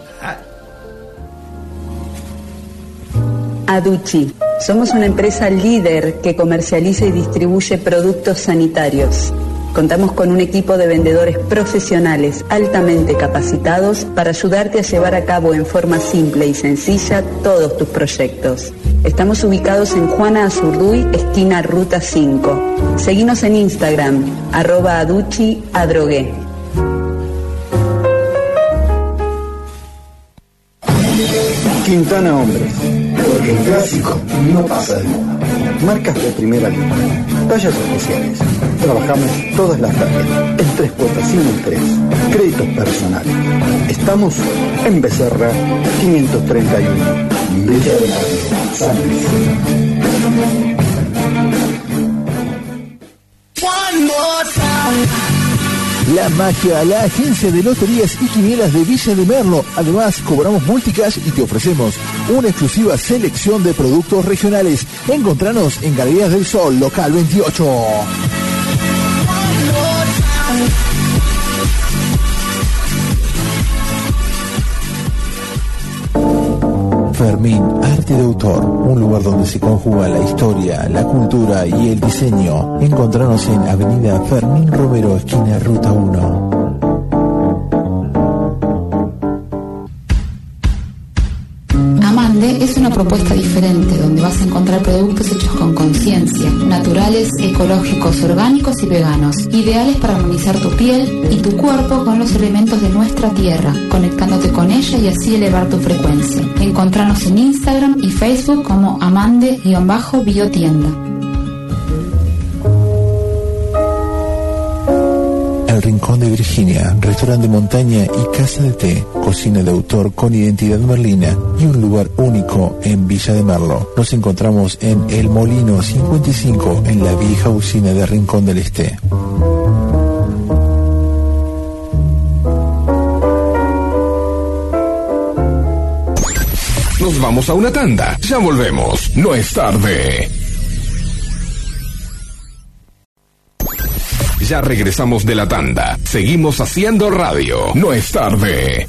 Aduchi. Somos una empresa líder que comercializa y distribuye productos sanitarios. Contamos con un equipo de vendedores profesionales altamente capacitados para ayudarte a llevar a cabo en forma simple y sencilla todos tus proyectos. Estamos ubicados en Juana Azurduy, esquina Ruta 5. Seguinos en Instagram, arroba aduchi adrogué. Quintana Hombres, porque el clásico no pasa de moda. Marcas de primera línea, tallas especiales. Trabajamos todas las tallas, en tres cuotas sin interés, créditos personales. Estamos en Becerra 531, Villa de Mayo, San. La Magia, la agencia de loterías y quinielas de Villa de Merlo. Además, cobramos multicash y te ofrecemos una exclusiva selección de productos regionales. Encontranos en Galerías del Sol, local 28. Fermín, arte de autor, un lugar donde se conjuga la historia, la cultura y el diseño. Encontranos en Avenida Fermín Romero, esquina Ruta 1. Propuesta diferente donde vas a encontrar productos hechos con conciencia, naturales, ecológicos, orgánicos y veganos, ideales para armonizar tu piel y tu cuerpo con los elementos de nuestra tierra, conectándote con ella y así elevar tu frecuencia. Encontranos en Instagram y Facebook como amande-biotienda. Rincón de Virginia, restaurante de montaña y casa de té, cocina de autor con identidad merlina y un lugar único en Villa de Merlo. Nos encontramos en El Molino 55 en la vieja usina de Rincón del Este. Nos vamos a una tanda. Ya volvemos. No es tarde. Ya regresamos de la tanda. Seguimos haciendo radio. No es tarde.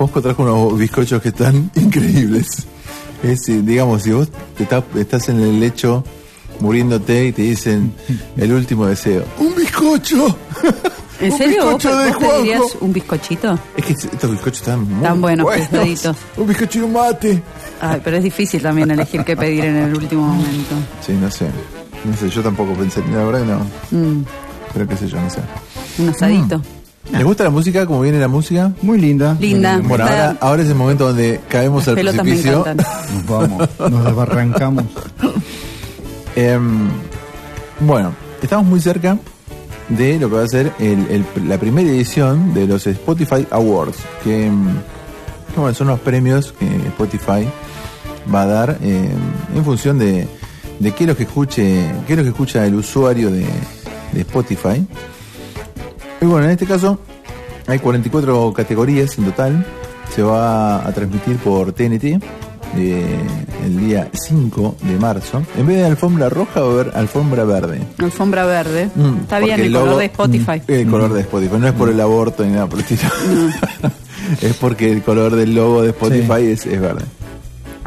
Juanjo trajo unos bizcochos que están increíbles. Es, digamos, si vos te estás, estás en el lecho muriéndote y te dicen el último deseo. ¡Un bizcocho! ¿En serio? ¿Vos, de vos pedirías un bizcochito? Es que estos bizcochos están muy Tan buenos, buenos. pesaditos. Un bizcocho y un mate. Ay, pero es difícil también elegir qué pedir en el último momento. Sí, no sé. No sé, yo tampoco pensé. La verdad no. Mm, Pero qué sé yo, no sé. un asadito. Mm. ¿Les gusta la música? ¿Cómo viene la música? Muy linda. Linda. Bueno, ahora, ahora es el momento donde caemos Las al precipicio. Nos vamos, nos desbarrancamos. Em, bueno, estamos muy cerca de lo que va a ser el- el- la primera edición de los Spotify Awards, que, em, que, bueno, son los premios que Spotify va a dar em, en función de, de qué es lo que escuche, qué es lo que escucha el usuario de, de Spotify. Y bueno, en este caso hay 44 categorías en total. Se va a transmitir por TNT eh, el día 5 de marzo. En vez de alfombra roja va a haber alfombra verde. Alfombra verde. Mm, Está bien el logo- color de Spotify. El color de Spotify. No es por el aborto ni nada por el estilo. es porque el color del logo de Spotify es, es verde.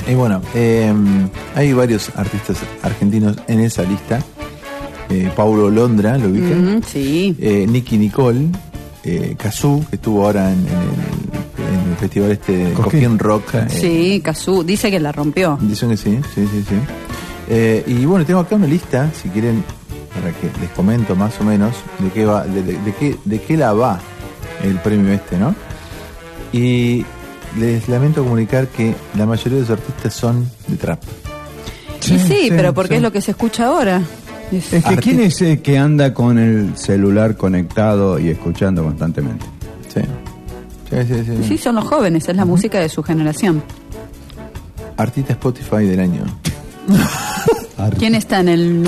Y bueno, eh, hay varios artistas argentinos en esa lista. Eh, Paulo Londra, lo ubican. Mm, sí. Eh, Nicky Nicole, eh, Kazoo, que estuvo ahora en, en el, en el festival este de Cosquín. Rock. eh, Sí, Kazoo. Dice que la rompió. Dicen que sí, sí, sí, sí. Eh, y bueno, tengo acá una lista, si quieren, para que les comento más o menos de qué va, de, de- de qué, de qué la va el premio este, ¿no? Y les lamento comunicar que la mayoría de los artistas son de trap. Sí, sí, pero porque es lo que se escucha ahora. Es- Es que ¿quién es el que anda con el celular conectado y escuchando constantemente? Sí. Sí, sí, sí. Sí, son los jóvenes, es la música de su generación. Artista Spotify del año. ¿Quién está en el...?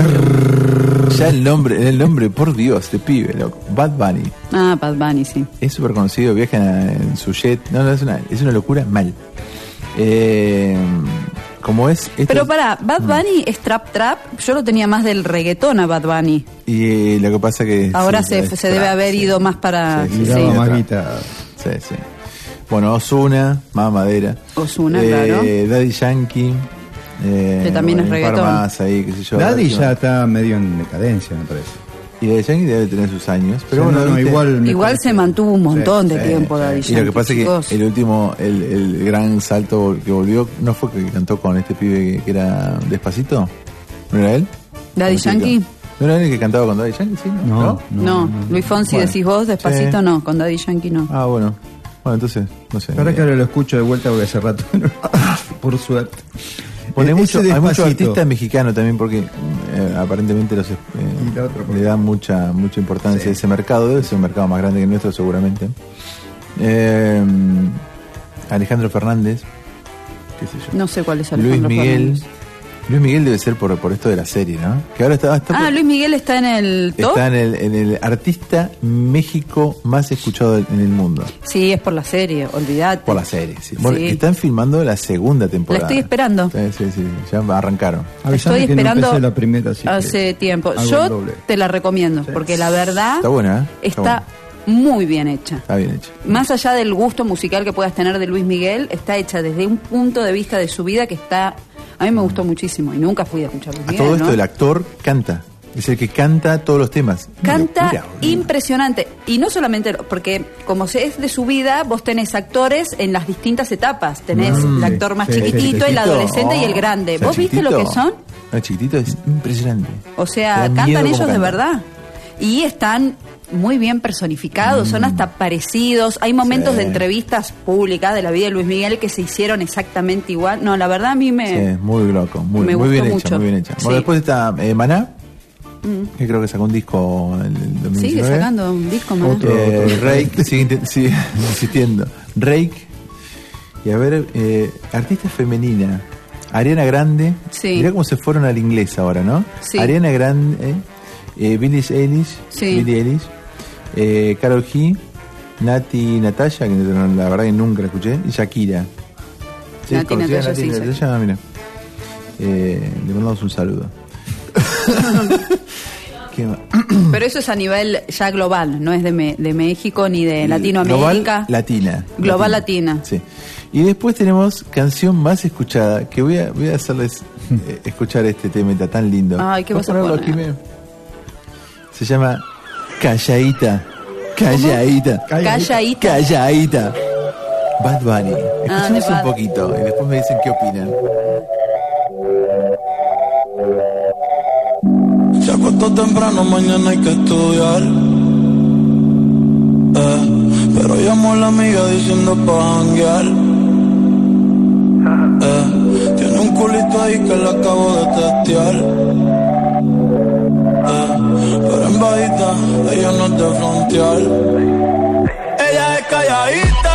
Ya el nombre, el nombre, por Dios, de pibe, loco. Bad Bunny. Ah, Bad Bunny, sí. Es súper conocido, viaja en, en su jet. No, no, es una, es una locura mal. Eh, como es. esto Pero para, Bad Bunny es trap trap. Yo lo tenía más del reggaetón a Bad Bunny. Y eh, lo que pasa que. Ahora sí, se, es se debe trap, haber sí. ido más para... Sí, sí, sí, más. Bueno, Osuna, más madera. Ozuna, Eh, claro. Daddy Yankee. eh, Que también es reggaetón. más ahí, qué sé yo. Daddy Daddy- ya está medio en decadencia, me parece. Y Daddy Yankee debe tener sus años. Pero Sí, bueno, no, igual Igual se mantuvo un montón de Sí, tiempo sí. Daddy Y lo que Yankee, pasa chicos. es que el último, el, el gran salto que volvió, ¿no fue que cantó con este pibe que, que era Despacito? ¿No era él? Daddy. Yankee. ¿No era él el que cantaba con Daddy Yankee? Sí, ¿no? No, No, Luis Fonsi Bueno, decís vos, despacito sí. no, con Daddy Yankee no. Ah, bueno. Bueno, entonces, no sé. Ahora que ahora lo escucho de vuelta porque hace rato, por suerte. Hay, Eh, mucho, hay mucho Despacito. artista mexicano también porque eh, aparentemente los, eh, le dan mucha mucha importancia Sí. a ese mercado. Debe ser un mercado más grande que el nuestro seguramente. Eh, Alejandro Fernández, qué sé yo. No sé cuál es Luis Alejandro Miguel. Fernández. Luis Miguel debe ser por, por esto de la serie, ¿no? Que ahora está, está, Ah, Luis Miguel está en el top. está en, el, en el artista México más escuchado en el mundo. Sí, es por la serie, olvidate. Por la serie, sí. Bueno, Sí. están filmando la segunda temporada. estoy esperando. Sí, sí, sí, ya arrancaron. Avisame Estoy no esperando la primera, así que hace tiempo. Yo te la recomiendo, porque la verdad Está buena, ¿eh? está, buena. muy bien hecha. Está bien hecho. Más allá del gusto musical que puedas tener de Luis Miguel, está hecha desde un punto de vista de su vida que está... A mí me gustó muchísimo y nunca fui a escuchar Luis A Miguel, todo esto ¿no? el actor canta. Es el que canta todos los temas. Canta locura, impresionante. Y no solamente, porque como es de su vida, vos tenés actores en las distintas etapas. Tenés Mm, el actor más sí, sí, chiquitito, el adolescente y el grande. o sea, ¿Vos viste lo que son? No, chiquitito es impresionante. O sea, cantan ellos de verdad. Y están muy bien personificados, son hasta parecidos. Hay momentos Mm. Sí. de entrevistas públicas de la vida de Luis Miguel que se hicieron exactamente igual. No, la verdad a mí me... Sí, muy loco, muy, me muy bien hecha, mucho. muy bien hecha. Bueno, después está eh, Maná, que creo que sacó un disco en el 2019. Sigue sacando un disco más. Otro. Eh, Rake, sigue insistiendo. Rake. Y a ver, eh, artista femenina. Ariana Grande. Sí. Mirá cómo se fueron al inglés ahora, ¿no? Sí. Ariana Grande, eh, Billie Eilish. Sí. Billie Eilish. Eh, Carol G. Nati Natalia, que la verdad que nunca la escuché. Y Shakira. Nati ¿conocías Natalia, sí, Natalia? Ah, mira. Eh, le mandamos un saludo. Pero eso es a nivel ya global, no es de, Me- de México ni de Latinoamérica. Global Latina. Global Latina. Sí. Y después tenemos canción más escuchada, que voy a, voy a hacerles eh, escuchar este tema está tan lindo. Ay, ¿qué vas a poner? Se llama Calladita. Calladita. Calladita. Calladita. Bad Bunny. Ah, Escuchemos de un Bad- poquito y después me dicen qué opinan. Se acostó temprano, mañana hay que estudiar. Eh, pero llamó a la amiga diciendo pa' janguear. Eh, tiene un culito ahí que le acabo de testear. Pero en bajita, ella no es de frontear. Ella es calladita,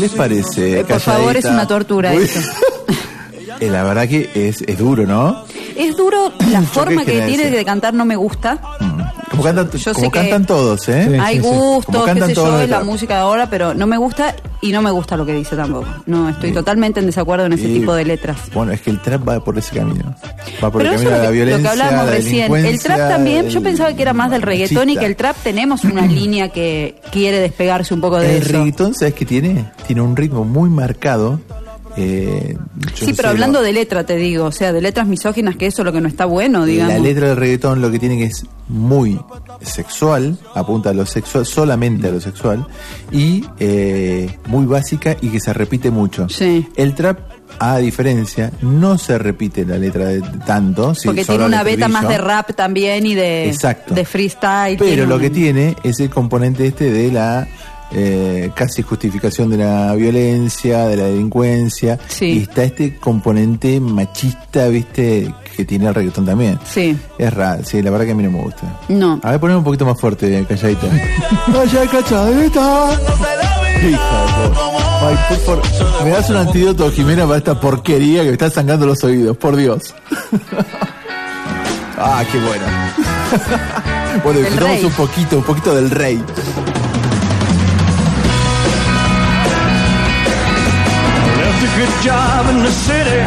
les parece? Eh, por favor, es una tortura Uy. esto. Eh, la verdad que es, es duro, ¿no? Es duro, la forma que tiene de cantar no me gusta. Como cantan, Yo sé como que cantan todos, ¿eh? Sí, Hay sí, gustos, qué sé yo, de la música de ahora, pero no me gusta. y no me gusta lo que dice tampoco. No, estoy totalmente en desacuerdo en ese tipo de letras. Bueno, es que el trap va por ese camino. Va por Pero el camino de la que, violencia. lo que hablábamos recién. El trap también, yo el pensaba que era más del reggaetón y que el trap tenemos una línea que quiere despegarse un poco de El eso. reggaetón, ¿sabes qué tiene? Tiene un ritmo muy marcado. Eh, Sí, pero hablando lo- de letra, te digo, o sea, de letras misóginas, que eso es lo que no está bueno, digamos. La letra del reggaetón lo que tiene que es muy sexual, apunta a lo sexual, solamente a lo sexual, y eh, muy básica y que se repite mucho. Sí. El trap, a diferencia, no se repite la letra de tanto. Porque tiene una beta más de rap también y de, Exacto. de freestyle. Pero lo un- que tiene es el componente este de la eh, casi justificación de la violencia, de la delincuencia. Y está este componente machista, viste, que tiene el reggaetón también. Sí. Es raro, sí, la verdad que a mí no me gusta. No. A ver, poneme un poquito más fuerte, calladita. Vaya calladita. Ay, por favor, me das un antídoto, Jimena, para esta porquería que me está sangrando los oídos, por Dios. ah, qué bueno. bueno, disfrutamos un poquito, un poquito del rey. Good job in the city,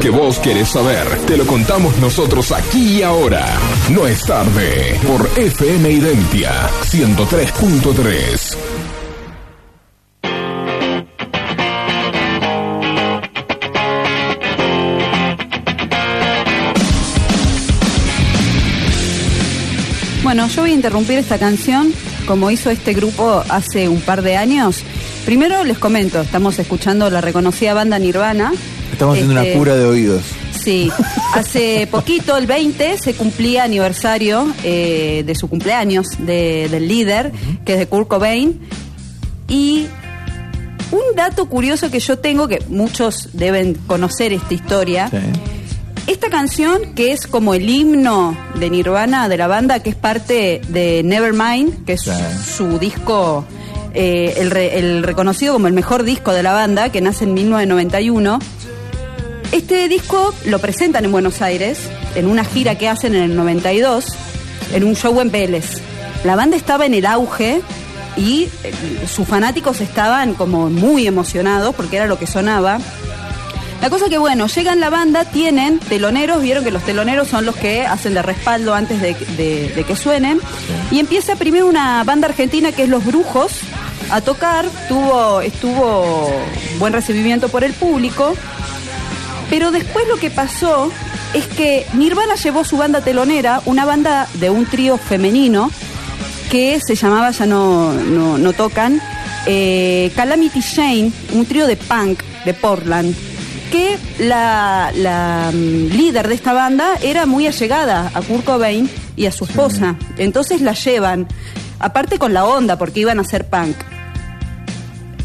que vos querés saber, te lo contamos nosotros aquí y ahora. No es tarde, por FM Identia 103.3. Bueno, yo voy a interrumpir esta canción como hizo este grupo hace un par de años. Primero les comento, estamos escuchando la reconocida banda Nirvana. Estamos haciendo Este, una cura de oídos. Sí, hace poquito, el 20, se cumplía aniversario eh, de su cumpleaños de- del líder, que es de Kurt Cobain. Y un dato curioso que yo tengo, que muchos deben conocer esta historia, esta canción, que es como el himno de Nirvana, de la banda, que es parte de Nevermind, que es su disco, eh, el, re- el reconocido como el mejor disco de la banda, que nace en 1991. Este disco lo presentan en Buenos Aires, en una gira que hacen en el 92, en un show en Vélez. La banda estaba en el auge y eh, sus fanáticos estaban como muy emocionados porque era lo que sonaba. La cosa que, bueno, llegan la banda, tienen teloneros, vieron que los teloneros son los que hacen de respaldo antes de, de- de que suenen. Y empieza primero una banda argentina que es Los Brujos a tocar, tuvo, estuvo buen recibimiento por el público. Pero después lo que pasó es que Nirvana llevó su banda telonera, una banda de un trío femenino que se llamaba, ya no, no, no tocan, eh, Calamity Jane, un trío de punk de Portland, que la, la, mm, líder de esta banda era muy allegada a Kurt Cobain y a su esposa. Entonces la llevan, aparte con la onda, porque iban a hacer punk.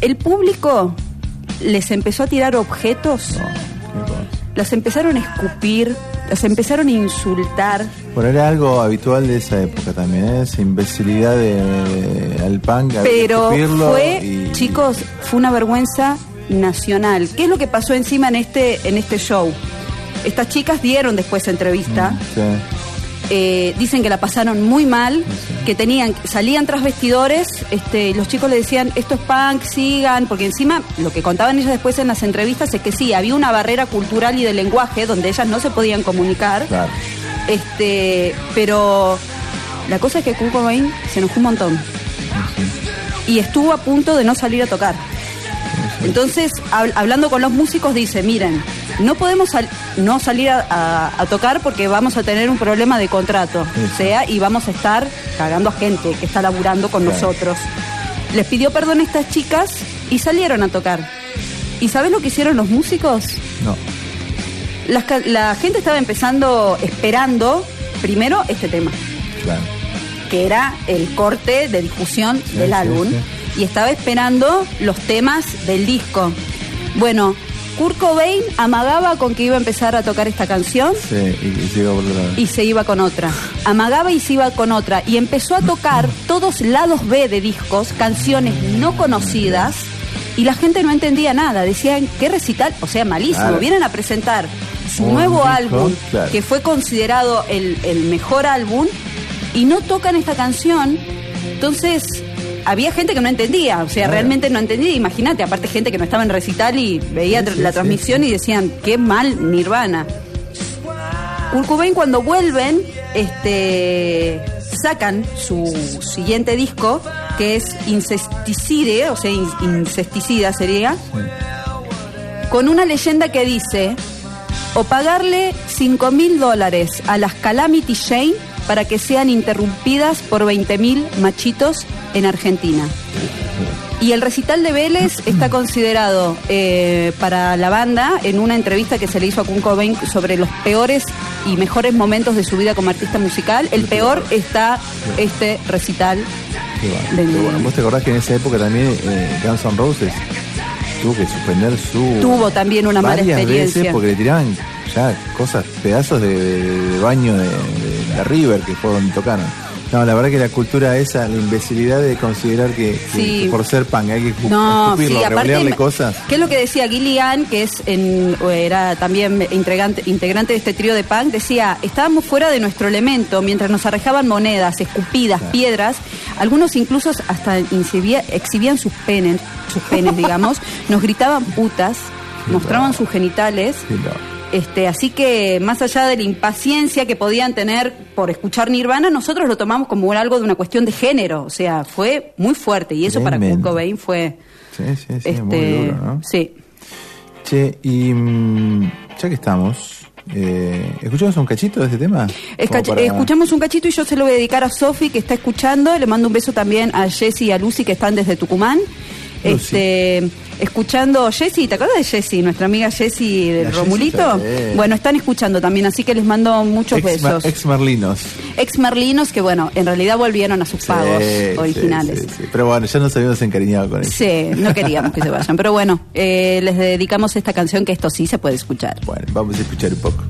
El público les empezó a tirar objetos, las empezaron a escupir, las empezaron a insultar. Bueno, era algo habitual de esa época también, ¿eh? esa imbecilidad de, al había que Pero fue, y- chicos, fue una vergüenza nacional. ¿Qué es lo que pasó encima en este, en este show? Estas chicas dieron después entrevista. Sí. Eh, dicen que la pasaron muy mal, que tenían, salían tras vestidores, este, los chicos le decían, esto es punk, sigan, porque encima lo que contaban ellas después en las entrevistas es que sí, había una barrera cultural y de lenguaje donde ellas no se podían comunicar. Claro. Este, pero la cosa es que Kurt Cobain se enojó un montón. Y estuvo a punto de no salir a tocar. Entonces, hab- hablando con los músicos, dice, miren, no podemos sal- no salir a, a- a tocar porque vamos a tener un problema de contrato. O sea, y vamos a estar cagando a gente que está laburando con Claro. nosotros. Les pidió perdón a estas chicas y salieron a tocar. ¿Y sabes lo que hicieron los músicos? No. La gente estaba empezando, esperando, primero, este tema, Claro. que era el corte de difusión del sí, álbum, y estaba esperando los temas del disco. Bueno, Kurt Cobain amagaba con que iba a empezar a tocar esta canción Sí, y, otro lado. y se iba con otra. Amagaba y se iba con otra. Y empezó a tocar todos lados B de discos, canciones no conocidas, y la gente no entendía nada. Decían, ¿qué recital? O sea, malísimo. Claro. Vienen a presentar su Un nuevo disco, álbum, claro. que fue considerado el, el mejor álbum, y no tocan esta canción. Entonces, había gente que no entendía, o sea, Claro. realmente no entendía. Imagínate, aparte gente que no estaba en recital y veía Sí, tr- sí, la sí. transmisión y decían, qué mal Nirvana. Kurt cuando vuelven, este, sacan su siguiente disco, que es Incesticide, o sea, in- incesticida sería, con una leyenda que dice, o pagarle 5 mil dólares a las Calamity Jane para que sean interrumpidas por 20 mil machitos en Argentina. Y el recital de Vélez está considerado eh, para la banda en una entrevista que se le hizo a Kurt Cobain sobre los peores y mejores momentos de su vida como artista musical. El peor está este recital. Bueno. de- bueno. ¿Vos te acordás que en esa época también eh, Guns N' Roses tuvo que suspender su. Tuvo también una mala experiencia. veces porque le tiraban ya cosas, pedazos de, de- de baño de, de River que fue donde tocaron. No, la verdad que la cultura esa, la imbecilidad de considerar que, que- Sí. que por ser punk hay que No, escupirlo, sí, aparte, cosas. ¿Qué es lo que decía Gillian, que es en, era también integrante, integrante de este trío de punk? Decía, estábamos fuera de nuestro elemento mientras nos arrejaban monedas, escupidas, piedras. Algunos incluso hasta exhibía- exhibían sus penes, sus penes, digamos. Nos gritaban putas, mostraban sus genitales. Sí, no. Este, así que más allá de la impaciencia que podían tener por escuchar Nirvana, nosotros lo tomamos como algo de una cuestión de género. O sea, fue muy fuerte. Y eso para Kurt. Cobain fue... Sí, sí, sí, este, muy duro, ¿no? Sí. Che, y mm, ya que estamos, eh, ¿escuchamos un cachito de este tema? Para- Escuchamos un cachito y yo se lo voy a dedicar a Sofi que está escuchando. Le mando un beso también a Jessy y a Lucy que están desde Tucumán. Este, escuchando Jessy, ¿te acuerdas de Jessy? Nuestra amiga Jessy del Romulito. Jessy, sí. Bueno, están escuchando también, así que les mando muchos ex, besos. ex Merlinos. Ex Merlinos que, bueno, en realidad volvieron a sus pagos originales. sí, sí, sí. Pero bueno, ya nos habíamos encariñado con eso. Sí, no queríamos que se vayan. Pero bueno, eh, les dedicamos esta canción que esto sí se puede escuchar. Bueno, vamos a escuchar un poco.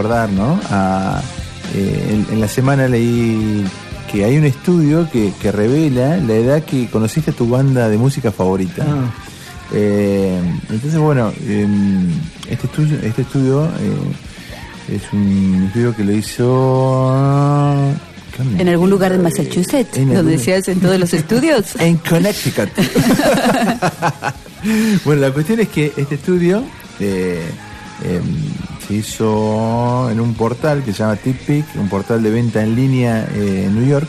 Acordar, ¿no? A, eh, en, en la semana leí que hay un estudio que, que revela la edad que conociste a tu banda de música favorita. Ah. Eh, entonces, bueno, em, este estudio, este estudio eh, es un estudio que lo hizo... En algún lugar de Massachusetts, En donde se hacen todos los estudios. En Connecticut. bueno, la cuestión es que este estudio eh, em, se hizo en un portal que se llama TipPic, un portal de venta en línea eh, en New York,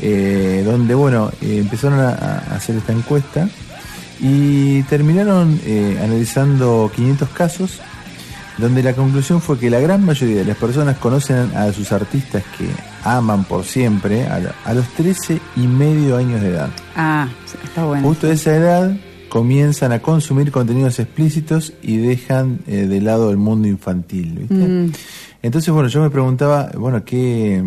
eh, donde, bueno, eh, empezaron a, a hacer esta encuesta y terminaron analizando 500 casos donde la conclusión fue que la gran mayoría de las personas conocen a sus artistas que aman por siempre a, a los 13 y medio años de edad. Ah, está bueno. Justo a esa edad comienzan a consumir contenidos explícitos y dejan eh, de lado el mundo infantil. ¿viste? Mm. Entonces, bueno, yo me preguntaba, bueno, qué...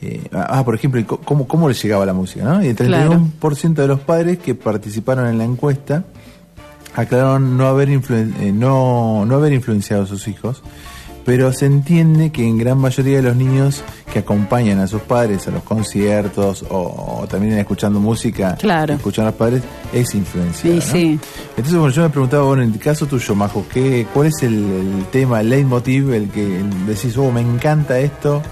eh, ah, por ejemplo, ¿y co- ¿cómo, cómo le llegaba la música? ¿no? Y el 31% de los padres que participaron en la encuesta aclararon no haber, influen- eh, no, no haber influenciado a sus hijos, pero se entiende que en gran mayoría de los niños que acompañan a sus padres a los conciertos o, o también escuchando música, Claro. escuchan a los padres, es influenciado. Sí, ¿no? sí. Entonces, bueno, yo me preguntaba, bueno, en el caso tuyo, Majo, ¿qué, ¿cuál es el, el tema, el leitmotiv, el que decís, oh, me encanta esto?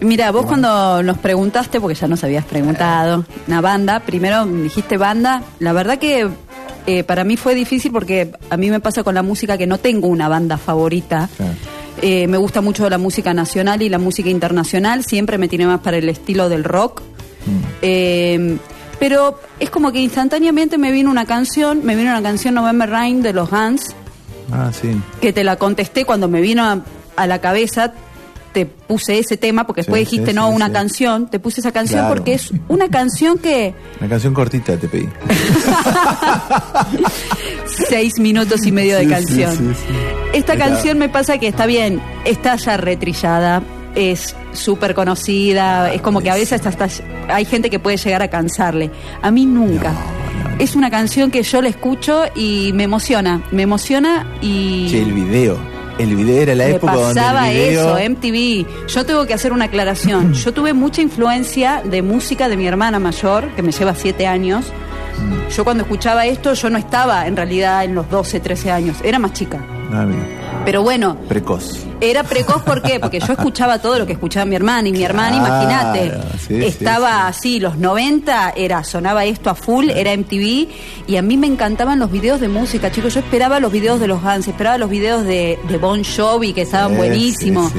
Mira, vos cuando nos preguntaste, porque ya nos habías preguntado, una banda, primero dijiste banda, la verdad que eh, para mí fue difícil porque a mí me pasa con la música que no tengo una banda favorita. Eh, me gusta mucho la música nacional y la música internacional, siempre me tiene más para el estilo del rock. Eh, pero es como que instantáneamente me vino una canción, me vino una canción November Rain de los Hans, Ah, sí. que te la contesté cuando me vino a, a la cabeza, te puse ese tema, porque después Sí, dijiste sí, no, sí, una canción, te puse esa canción Claro. porque es una canción que Una canción cortita te pedí. seis minutos y medio de canción. Esta canción me pasa que está bien, está ya retrillada, es súper conocida, es como que a veces hasta hay gente que puede llegar a cansarle. A mí nunca. Es una canción que yo la escucho y me emociona, me emociona y... Che, el video. El video era la Me época donde pasaba el video... eso, MTV. Yo tengo que hacer una aclaración. Yo tuve mucha influencia de música de mi hermana mayor, que me lleva siete años. Mm. Yo cuando escuchaba esto, yo no estaba en realidad en los 12, 13 años, era más chica. Ah, mira, Pero bueno, precoz. Era precoz, ¿por qué? Porque yo escuchaba todo lo que escuchaba mi hermana y mi hermana, Claro, imagínate, sí, sí, estaba así, los 90, era, sonaba esto a full, era MTV, y a mí me encantaban los videos de música, chicos, yo esperaba los videos de los Guns, esperaba los videos de, de Bon Jovi, que estaban buenísimos,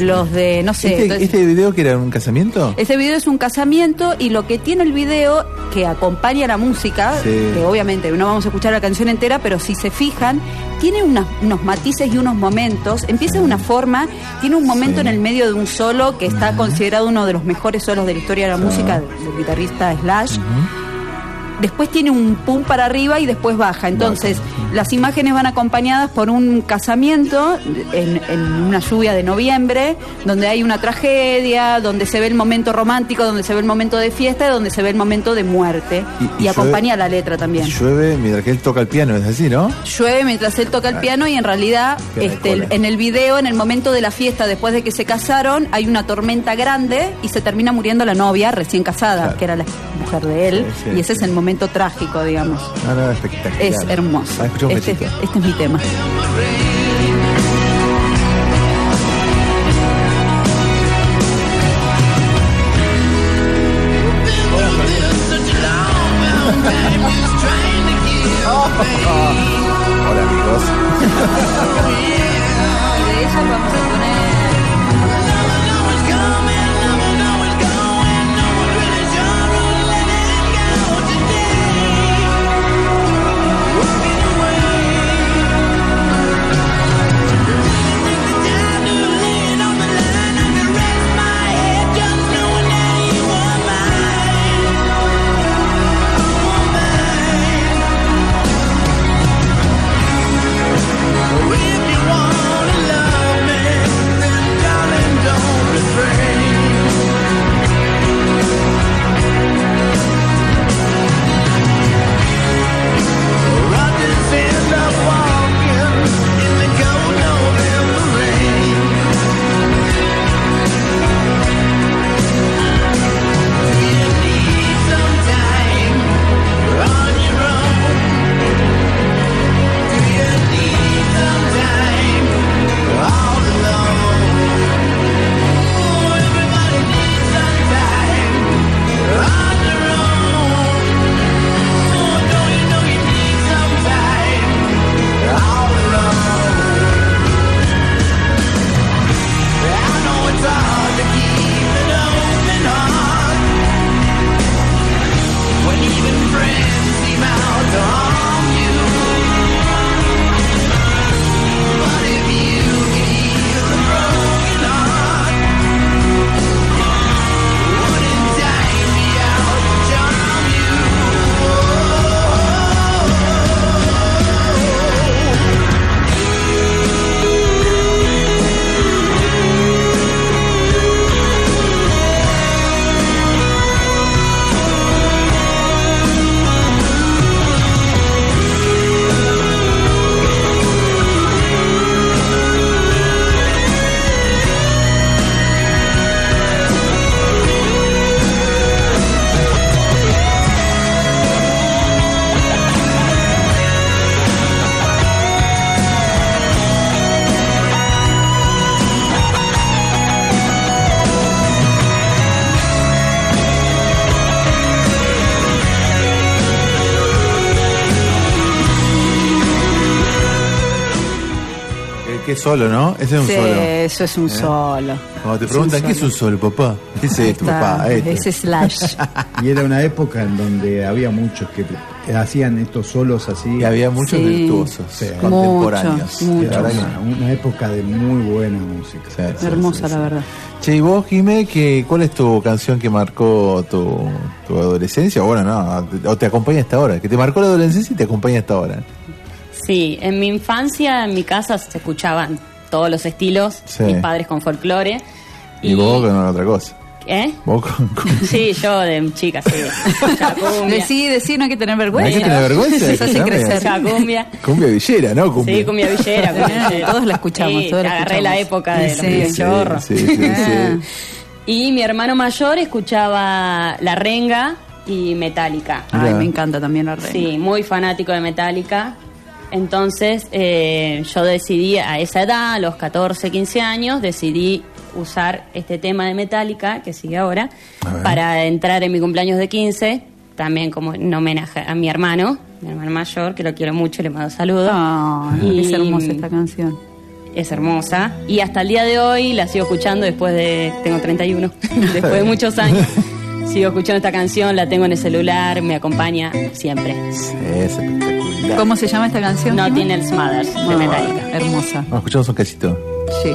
los de, no sé, ¿Este, entonces- este video que era un casamiento? ese video es un casamiento y lo que tiene el video que acompaña la música, que obviamente no vamos a escuchar la canción entera, pero si se fijan, tiene unas- unos matices y unos momentos. Empieza una forma, tiene un momento en el medio de un solo que está considerado uno de los mejores solos de la historia de la música del guitarrista Slash. Después tiene un pum para arriba y después baja. Entonces, las imágenes van acompañadas por un casamiento en, en una lluvia de noviembre, donde hay una tragedia, donde se ve el momento romántico, donde se ve el momento de fiesta y donde se ve el momento de muerte. Y- Y, y llueve- acompaña la letra también. Llueve mientras él toca el piano, es así, ¿no? Llueve mientras él toca el piano y en realidad este, en el video, en el momento de la fiesta, después de que se casaron, hay una tormenta grande y se termina muriendo la novia recién casada, Claro. que era la mujer de él, Sí, sí, y ese es el momento trágico, digamos. No, no, espectacular. Es hermoso. Ah, Este, este es mi tema. Solo, ¿no? Ese es un Sí, solo. eso es un ¿Eh? solo. Cuando te Es preguntan, un ¿qué es un solo, papá? ¿Qué es esto, Está, papá? Esto. Ese slash. Y era una época en donde había muchos que hacían estos solos así. Y había muchos Sí. virtuosos Sí. contemporáneos. Una, una época de muy buena música. Hermosa, sí, la sí. verdad. Che, y vos, Jimé, que, ¿cuál es tu canción que marcó tu, tu adolescencia? Bueno, no, o te acompaña hasta ahora. Que te marcó la adolescencia y te acompaña hasta ahora. Sí, en mi infancia, en mi casa se escuchaban todos los estilos, Sí. mis padres con folclore. Y, vos con otra cosa. ¿Eh? Vos con, con- Sí, yo de chica, sí. Decí, decí, no hay que tener vergüenza. No hay que tener vergüenza, Eso hace crecer. Cumbia. cumbia villera, ¿no? Cumbia. Sí, cumbia villera. cumbia villera. Todos la escuchamos, Sí, todos la agarré escuchamos. la época de Sí, los sí. pibes Sí, chorros. sí, sí, Ah. sí. Y mi hermano mayor escuchaba La Renga y Metallica. Ay, me encanta también la reina. Sí, muy fanático de Metallica. Entonces eh, yo decidí a esa edad, a los 14, 15 años, decidí usar este tema de Metallica, que sigue ahora, para entrar en mi cumpleaños de 15, también como en homenaje a mi hermano, mi hermano mayor, que lo quiero mucho le mando saludos. Es hermosa esta canción. Es hermosa. Y hasta el día de hoy la sigo escuchando después de. Tengo 31. después de muchos años. Sigo escuchando esta canción, la tengo en el celular, me acompaña siempre. Sí, es espectacular. ¿Cómo se llama esta canción? Nothing Else Matters de Ah, Metallica. Hermosa. Vamos, escuchamos un casito. Sí.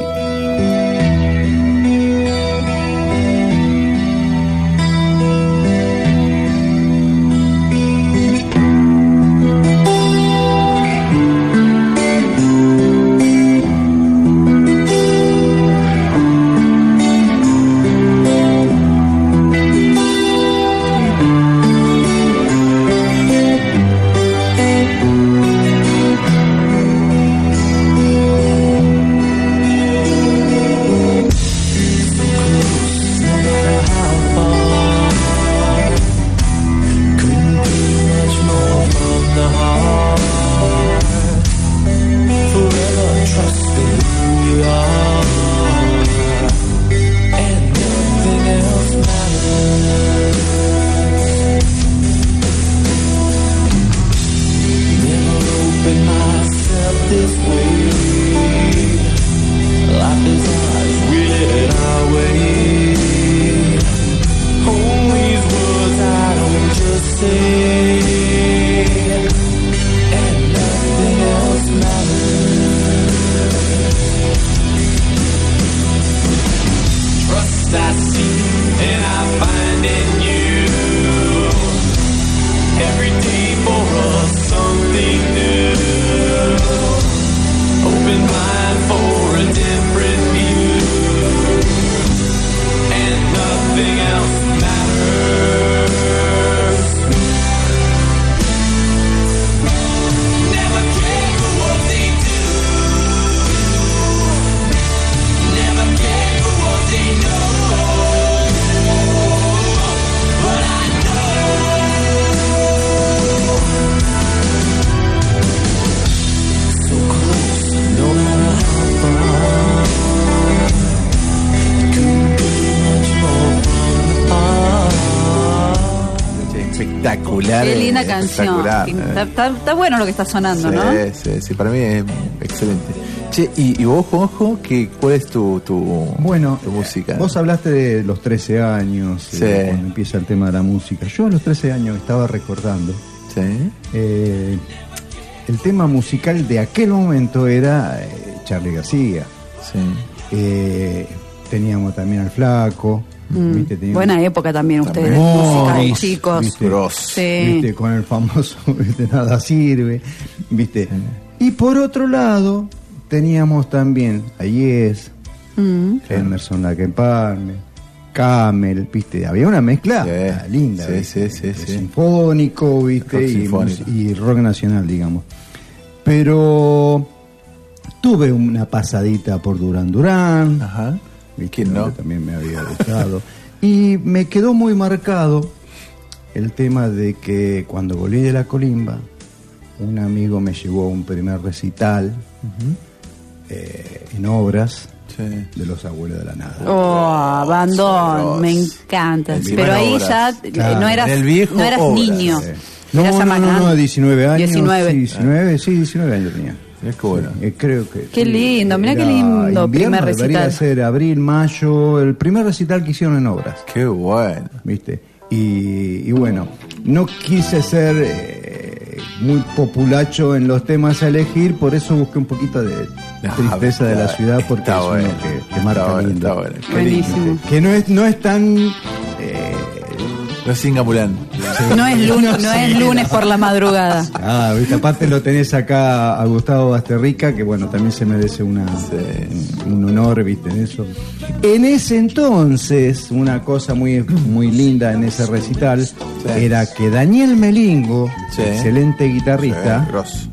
Canción. Está, está- está bueno lo que está sonando, sí, ¿no? sí, sí, para mí es excelente. Che, y, y vos, Juanjo, que, ¿cuál es tu, tu, Bueno, tu música? Vos hablaste de los 13 años, Sí. eh, cuando empieza el tema de la música. Yo a los 13 años estaba recordando. Sí. eh, el tema musical de aquel momento era eh, Charlie García. Sí. Eh, teníamos también al Flaco. Mm, Buena época también ustedes, También. música de chicos. ¿viste? Gross. Sí. ¿viste? con el famoso ¿viste? nada sirve viste y por otro lado teníamos también a Yes Mm. Emerson Lake Palmer Camel viste había una mezcla Sí. ah, linda Sí, ¿viste? sí, sí, sí. sinfónico viste Rock y, sinfónico. mus- y rock nacional digamos pero tuve una pasadita por Durán Durán Ajá. ¿Quién no? También me había gustado. y me quedó muy marcado el tema de que cuando volví de la colimba, un amigo me llevó a un primer recital eh, en obras Sí. de los abuelos de la nada. Oh, bandón, Gross. me encanta. Pero ahí Obras. ya eh, Claro. no eras, viejo no eras Obras. niño. Eh, No, no, no, no, grande. 19 años. 19. Sí, 19, sí, 19 años tenía. Es que bueno. Creo que. Qué lindo, mirá qué lindo invierno, primer Debería recital. ser abril, mayo, el primer recital que hicieron en obras. Qué bueno. ¿Viste? Y, y bueno, no quise ser eh, muy populacho en los temas a elegir, por eso busqué un poquito de tristeza de la ciudad, porque está es uno bueno, que, que está marca bueno, lindo. está bueno. Qué Buenísimo. Que no es, no es tan. No es Singamulán. No es lunes, no es lunes por la madrugada. Ah, ¿viste? aparte lo tenés acá a Gustavo Basterrica, que bueno, también se merece una, un, un honor, ¿viste? En eso. En ese entonces, una cosa muy, muy linda en ese recital era que Daniel Melingo, Sí. excelente guitarrista, Sí,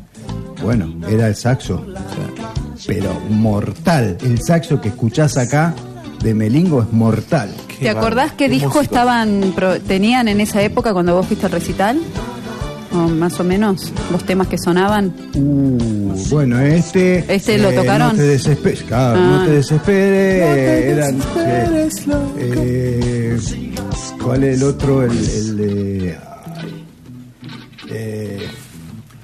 bueno, era el saxo, pero mortal. El saxo que escuchás acá de Melingo es mortal. ¿Te acordás qué qué disco músico. estaban pro- tenían en esa época cuando vos fuiste al recital? O más o menos los temas que sonaban. Uh, bueno, este. ¿Este lo tocaron? No te desesperes, claro, Ah. no te desesperes. No te eran, desesperes, loco. eh, ¿Cuál es el otro? El, el de. eh,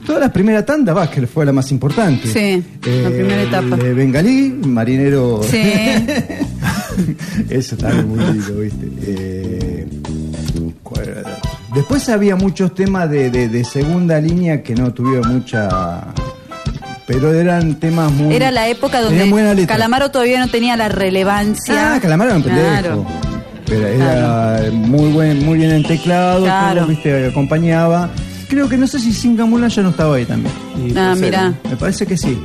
toda la primera tanda, va, que fue la más importante. Sí, la primera etapa. El de Bengalí, marinero. Sí. Eso también muy lindo, ¿viste? Eh. Después había muchos temas de, de- de segunda línea que no tuvieron mucha. Pero eran temas muy. Era la época donde letra. Calamaro todavía no tenía la relevancia. Ah, Calamaro era un pendejo. Claro. Pero era muy buen, muy bien en teclado, Claro. todo, viste, acompañaba. Creo que no sé si Singamula ya no estaba ahí también. Ah, mirá. Me parece que sí,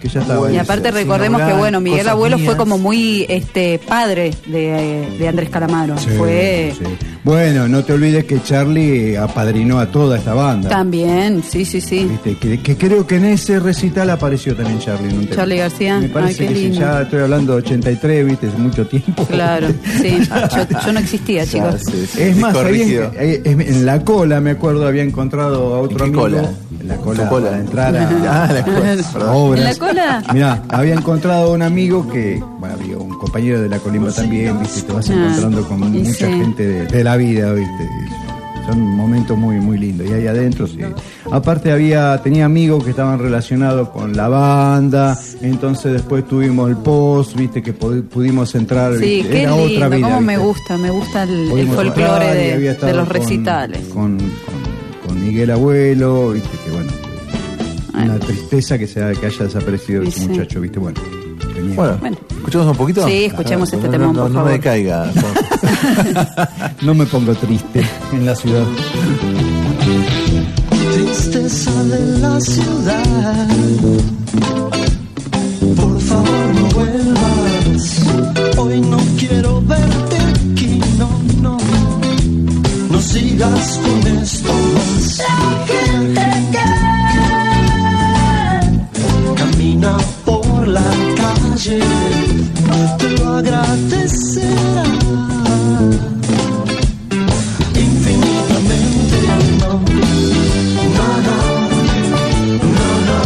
que ya estaba Y aparte recordemos que bueno, Miguel Abuelo fue como muy este padre de, de Andrés Calamaro. Sí, fue sí. Bueno, no te olvides que Charlie apadrinó a toda esta banda. también, sí, sí, sí. Viste, que, que creo que en ese recital apareció también Charlie. en un. Charlie García, Me parece ay, qué que sí, lindo. ya estoy hablando de 83, viste, es mucho tiempo. Claro, sí. Yo, yo no existía, Ya, chicos. sí, sí. Es más, había- en la cola, me acuerdo, había encontrado a otro qué amigo. cola? En la cola, cola. para entrar a, Ah, la cola, a perdón. obras. ¿En la cola? Mirá, había encontrado a un amigo que, bueno, había un compañero de la colimba también, viste, te vas Ah, encontrando con mucha sí. gente de, de la vida, viste. y Son momentos muy, muy lindos. Y ahí adentro, sí. Aparte había, tenía amigos que estaban relacionados con la banda, entonces después tuvimos el post, viste, que pudimos entrar, Sí, viste, qué era lindo, otra vida. cómo me gusta, me gusta el, folclore de, los recitales. Con, con- con Miguel Abuelo, viste que bueno, una tristeza que, se ha- que haya desaparecido Sí, ese sí. muchacho, viste, bueno. Tenía- Bueno, Bueno. ¿escuchamos un poquito? Sí, escuchemos este no, temón, no, por no favor. me decaiga. no me pongo triste en la ciudad. Tristeza de la ciudad. Por favor no vuelvas. Hoy no quiero verte aquí, no, no. No sigas con esto más. La gente que camina por la calle te lo agradecerá. Infinitamente no. No, no, no, no,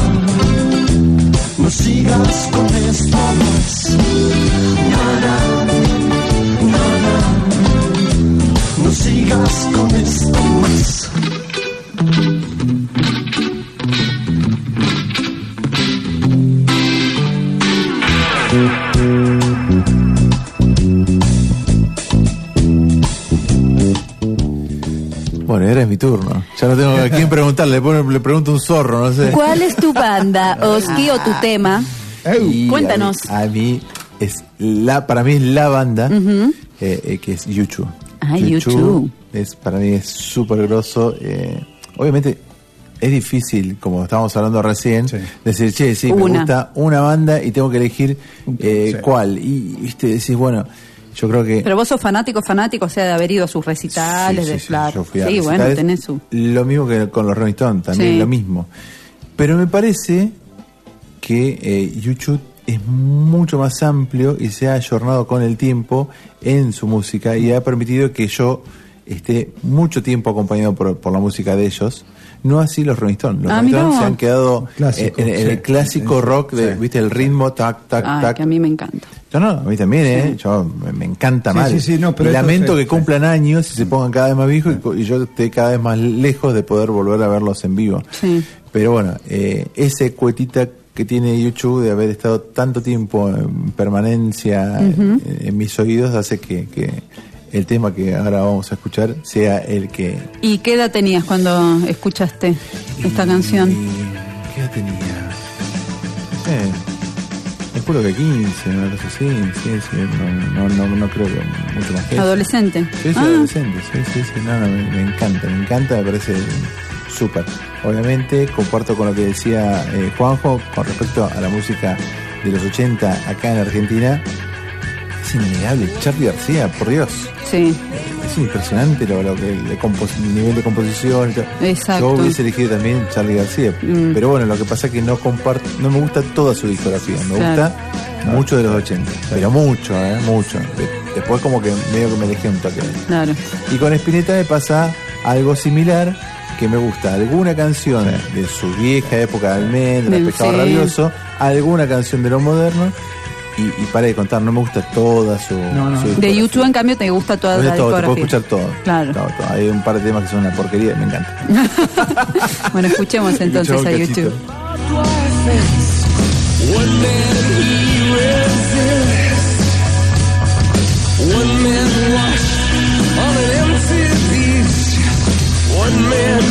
no sigas turno. Ya no tengo a quién preguntarle. Le, le pregunto a un zorro, no sé. ¿Cuál es tu banda, Oski, o tu tema? Y Cuéntanos. A mí, a mí es la, para mí es la banda eh, eh, que es YouTube. Ah, U2. Es, para mí es súper grosso. eh, obviamente es difícil, como estábamos hablando recién, decir, che, sí, me gusta una banda y tengo que elegir eh, Sí. cuál. Y viste, decís, bueno, yo creo que... Pero vos sos fanático, fanático, o sea, de haber ido a sus recitales, Sí, de sí, sí, yo fui a Sí, bueno, tenés su. Lo mismo que con los Rolling Stones, también Sí. lo mismo. Pero me parece que eh, YouTube es mucho más amplio y se ha ayornado con el tiempo en su música y ha permitido que yo esté mucho tiempo acompañado por, por la música de ellos. No así los Rolling Stones. Los Ah, Rolling Stones se han quedado Clásico, en, en sí. el clásico rock de, sí. viste, el ritmo, tac, tac, Ay, tac. que a mí me encanta. No, no, a mí también, ¿eh? Yo, me, encanta Sí, mal. sí, sí, no, pero y lamento que cumplan años y se pongan cada vez más viejos y y, yo esté cada vez más lejos de poder volver a verlos en vivo. Sí. Pero bueno, eh, ese cuetita que tiene YouTube de haber estado tanto tiempo en permanencia Ujú. en, en mis oídos hace que, que el tema que ahora vamos a escuchar sea el que... ¿Y qué edad tenías cuando escuchaste esta canción? ¿Qué edad tenía? Eh, juro que 15, una cosa así, sí, sí, no, no, no, no creo que mucho más que eso. ¿Adolescente? Sí, sí, Ah, adolescente, sí, sí, sí, no, no, me, me encanta, me encanta, me parece súper. Obviamente comparto con lo que decía eh, Juanjo con respecto a la música de los 80 acá en Argentina. Es innegable, Charlie García, por Dios. Sí. Es impresionante lo, lo que el, el nivel de composición. Exacto. Yo hubiese elegido también Charlie García. Mm. Pero bueno, lo que pasa es que no comparto, no me gusta toda su discografía, me Claro. gusta mucho de los 80. Pero mucho, eh, mucho. De- después como que medio que me dejé un toque. Claro. Y con Spinetta me pasa algo similar, que me gusta alguna canción de su vieja época de Almendra, Pescado sí. Rabioso, alguna canción de lo moderno, y, y para de contar, no me gusta toda su, su De. YouTube, en cambio, te gusta toda Me la todo, te puedo escuchar todo. Claro. Todo, todo. Hay un par de temas que son una porquería y me encanta. Bueno, escuchemos entonces Escuchamos a. YouTube. One man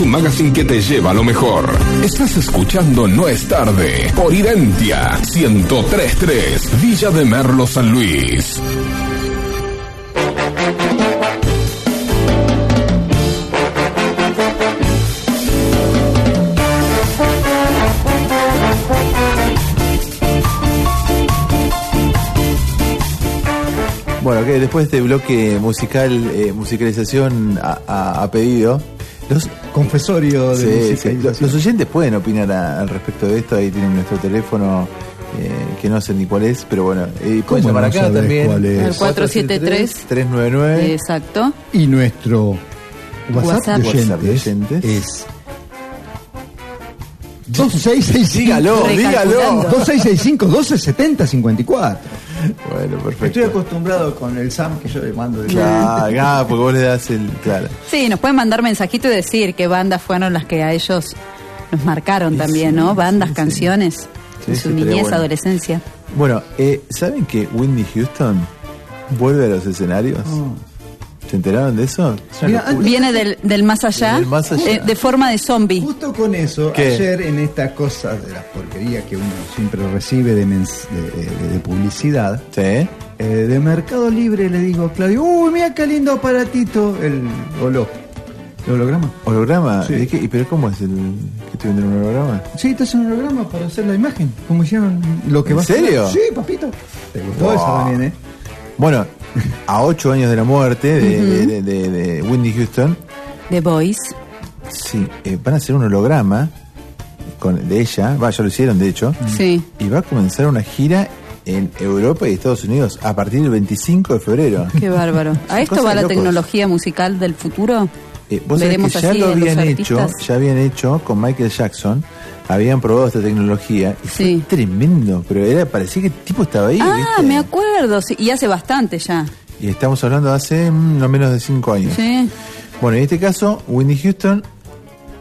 un magazine que te lleva a lo mejor. Estás escuchando No es tarde por Identia 1033 Villa de Merlo San Luis. Bueno, que después de este bloque musical, eh, musicalización a- a pedido. Confesorio de Sí, sí, musicalización. Los, los oyentes pueden opinar a- al respecto de esto. Ahí tienen nuestro teléfono, eh, que no sé ni cuál es, pero bueno. eh, pueden ¿Cómo llamar no acá también. cuál es? Al 473. 399. Exacto. Y nuestro WhatsApp, WhatsApp. de oyentes, WhatsApp de oyentes. es 2665 Dígalo, dígalo. 2665 1270 54. Bueno, Estoy perfecto. acostumbrado con el Sam que yo le mando de Claro, ah, porque vos le das el. Claro. Sí, nos pueden mandar mensajito y decir qué bandas fueron las que a ellos nos marcaron también, ¿no? Bandas, canciones, Sí, su niñez, bueno. adolescencia. Bueno, eh, ¿saben que Whitney Houston vuelve a los escenarios? ¿Se enteraron de eso? Es Mira. Viene del, del más allá, Del más allá. eh, de forma de zombie. Justo con eso, ¿Qué? ayer en estas cosas de las porquerías que uno siempre recibe de, mens- de, de- de publicidad, Sí. eh, de Mercado Libre le digo a Claudio, uy, mira qué lindo aparatito, el holo, el holograma. ¿Holograma? Sí. ¿De qué? ¿Y pero cómo es el que te venden un holograma? Sí, te hacen un holograma para hacer la imagen, como hicieron lo que ¿En va a ser. serio? Sí, papito. ¿Te gustó Wow. eso también, eh? Bueno, a ocho años de la muerte de, de, de- de- de Whitney Houston, The Boys. sí, eh, van a hacer un holograma con, de ella, va, ya lo hicieron de hecho, Sí. y va a comenzar una gira en Europa y Estados Unidos a partir del 25 de febrero. Qué bárbaro. ¿A esto va la locos. tecnología musical del futuro? Eh, vos Veremos que ya así lo habían hecho, ya habían hecho con Michael Jackson, habían probado esta tecnología y fue tremendo, pero era parecía que el tipo estaba ahí, Ah, ¿viste? me acuerdo, sí, y hace bastante ya. Y estamos hablando de hace mm, no menos de cinco años. Sí. Bueno, en este caso, Whitney Houston,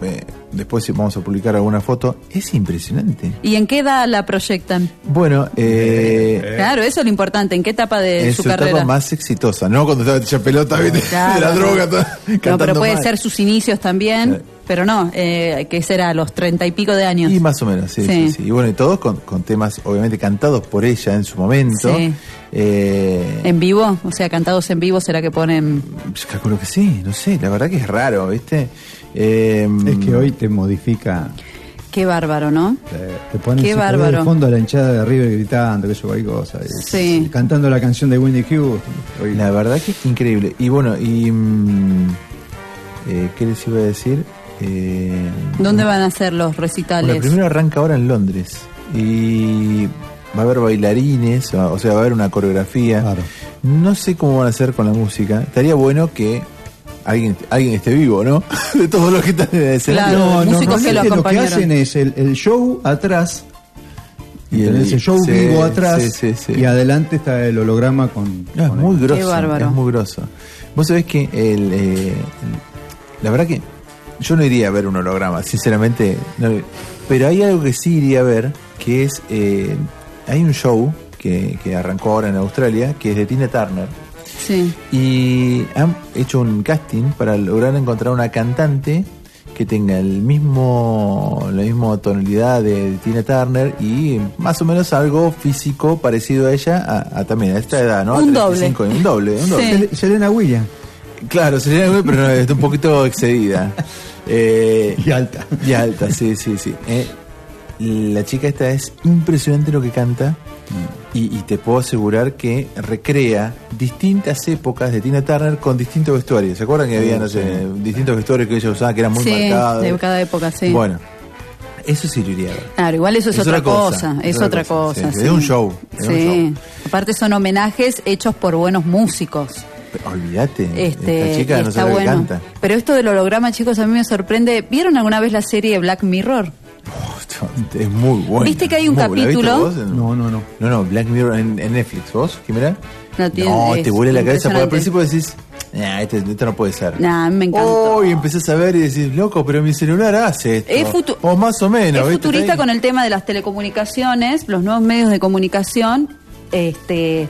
eh, después vamos a publicar alguna foto, es impresionante. ¿Y en qué edad la proyectan? Bueno, eh, Claro, eso es lo importante. ¿En qué etapa de en su, su carrera? etapa más exitosa, ¿no? Cuando estaba hecha pelota, ¿viste? Claro, de la droga, No, pero puede mal. ser sus inicios también. Sí. Pero no, eh, que será a los treinta y pico de años. Y más o menos, sí, Sí. sí, sí. Y bueno, y todos con, con temas obviamente cantados por ella en su momento. Sí. Eh, ¿En vivo? O sea, cantados en vivo, ¿será que ponen...? Pues calculo que sí, no sé, la verdad que es raro, ¿viste? Eh, Es que hoy te modifica, Qué bárbaro, ¿no? te pones Qué bárbaro. de fondo a la hinchada de River gritando, que eso cualquier cosa. y- Sí. y cantando la canción de Wendy Houston. La verdad que es increíble. Y bueno, y. mm, eh, ¿Qué les iba a decir? Eh, ¿Dónde van a ser los recitales? Bueno, primero arranca ahora en Londres. Y va a haber bailarines, o sea, va a haber una coreografía. Claro. No sé cómo van a hacer con la música. Estaría bueno que alguien, alguien esté vivo, ¿no? De todos los que están en el escenario. Claro, No, no, que lo lo que hacen es el, el show atrás, Y el- show sí, vivo atrás, sí, sí, sí. y adelante está el holograma con... No, es con muy el- grosso. bárbaro. Es muy grosso. Vos sabés que el, eh, la verdad que yo no iría a ver un holograma, sinceramente. no. pero hay algo que sí iría a ver, que es, eh, hay un show que, que arrancó ahora en Australia, que es de Tina Turner. Sí. Y han hecho un casting para lograr encontrar una cantante que tenga el mismo la misma tonalidad de Tina Turner y más o menos algo físico parecido a ella a, a también a esta edad, ¿no? A Un 35, un doble, un doble. Sí. Selena Williams. Claro, sería algo, pero no, está un poquito excedida. Eh, Y alta. y alta, sí, sí, sí. Eh, la chica esta es impresionante lo que canta y, y te puedo asegurar que recrea distintas épocas de Tina Turner con distintos vestuarios. ¿Se acuerdan que había, no sé, distintos vestuarios que ella usaba que eran muy sí, marcados? de cada época, sí. Bueno, eso sí lo iría a ver. Claro, igual eso es, otra cosa, es otra cosa. sí, Es un show. es un Sí. show. Aparte son homenajes hechos por buenos músicos. Pero olvídate, Este, esta chica no sabe bueno. canta. Pero esto del holograma, chicos, a mí me sorprende. ¿Vieron alguna vez la serie Black Mirror? Es muy bueno. ¿Viste que hay un ¿La viste capítulo? No, no, no. No, no, Black Mirror en, en Netflix. ¿Vos? No tiene- No, es te vuela la cabeza. Porque al principio decís, nah, este- esto, no puede ser. Nah, a mí me encantó. Oh, y empezás a ver y decís, loco, pero mi celular hace esto. Es futu- o más o menos. es ¿viste? futurista con el tema de las telecomunicaciones, los nuevos medios de comunicación. Este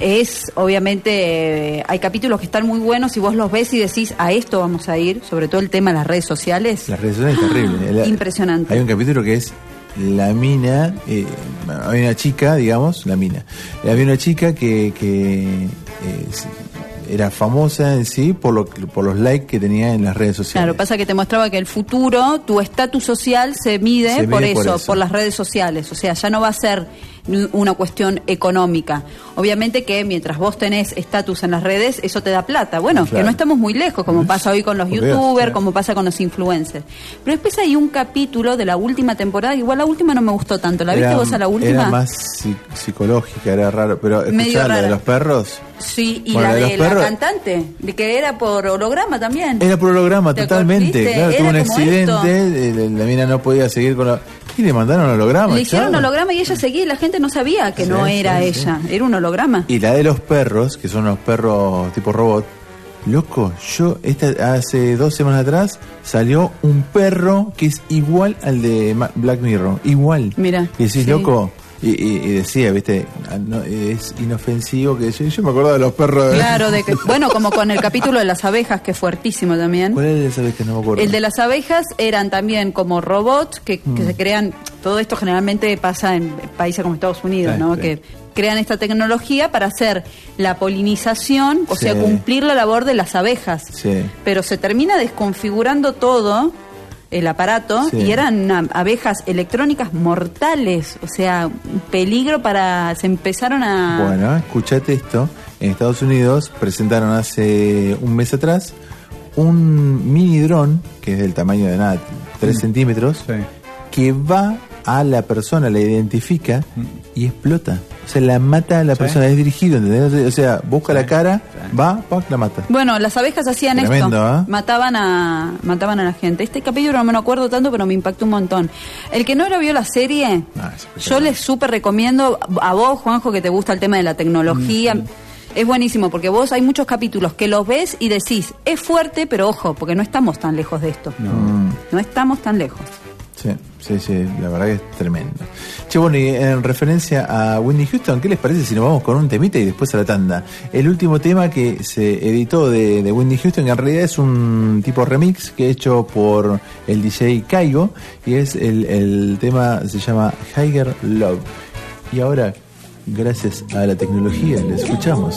es obviamente eh, hay capítulos que están muy buenos y vos los ves y decís a esto vamos a ir, sobre todo el tema de las redes sociales. Las redes sociales es terrible. La- Impresionante. Hay un capítulo que es la mina, eh, hay una chica, digamos, la mina. Había una chica que, que eh, era famosa en sí por, lo, por los likes que tenía en las redes sociales. Claro, pasa que te mostraba que el futuro, tu estatus social se mide, Se por, mide por eso, eso. por las redes sociales. O sea, ya no va a ser una cuestión económica. Obviamente que mientras vos tenés estatus en las redes, eso te da plata. Bueno, que no estamos muy lejos, como pasa hoy con los youtubers, como pasa con los influencers. Pero después hay un capítulo de la última temporada, igual la última no me gustó tanto. ¿La viste vos a la última? Era más psi- psicológica, era raro. Pero escuchá, la de los perros. Sí, y Bueno, la de la perros- cantante, de que era por holograma también. Era por holograma, ¿Te totalmente. Claro, Era tuvo un accidente, eh, la, mina no podía seguir con la. Y le mandaron holograma. Le hicieron holograma y ella seguía y la gente no sabía que Sí, no era sí. ella, era un holograma. Y la de los perros, que son los perros tipo robot, Loco, yo esta, hace dos semanas atrás salió un perro que es igual al de Black Mirror, igual. Mira. Y decís, sí. loco, y, y- y decía, viste, ah, no, es inofensivo que yo, yo me acuerdo de los perros. de- Claro, de que, bueno, como con el capítulo de las abejas, que es fuertísimo también. ¿Cuál es esa vez que no me acuerdo? El de las abejas eran también como robots que, que Mm. se crean, todo esto generalmente pasa en países como Estados Unidos, Sí, ¿no? sí. Que crean esta tecnología para hacer la polinización, o Sí. sea, cumplir la labor de las abejas. Sí. Pero se termina desconfigurando todo el aparato Sí. y eran abejas electrónicas mortales, o sea, peligro para se empezaron a Bueno, escuchate esto. En Estados Unidos presentaron hace un mes atrás un mini dron, que es del tamaño de nada, 3 Mm. centímetros, Sí. que va a la persona, la identifica y explota. O sea, la mata a la Sí. persona, es dirigido, ¿entendés? O sea, busca la cara, va, pac, la mata. Bueno, las abejas hacían Tremendo, esto, ¿ah? mataban a mataban a la gente. Este capítulo no me lo acuerdo tanto, pero me impactó un montón. El que no lo vio la serie, Ah, yo les súper recomiendo a vos, Juanjo, que te gusta el tema de la tecnología. Es buenísimo porque vos hay muchos capítulos que los ves y decís, es fuerte, pero ojo, porque no estamos tan lejos de esto. Mm, No estamos tan lejos. Sí, sí, sí, la verdad que es tremendo. Che, bueno, y en referencia a Whitney Houston, ¿qué les parece si nos vamos con un temita y después a la tanda? El último tema que se editó de, de Whitney Houston, en realidad es un tipo remix que he hecho por el DJ Kaigo, y es el, el tema, se llama Higher Love. Y ahora, gracias a la tecnología, le escuchamos.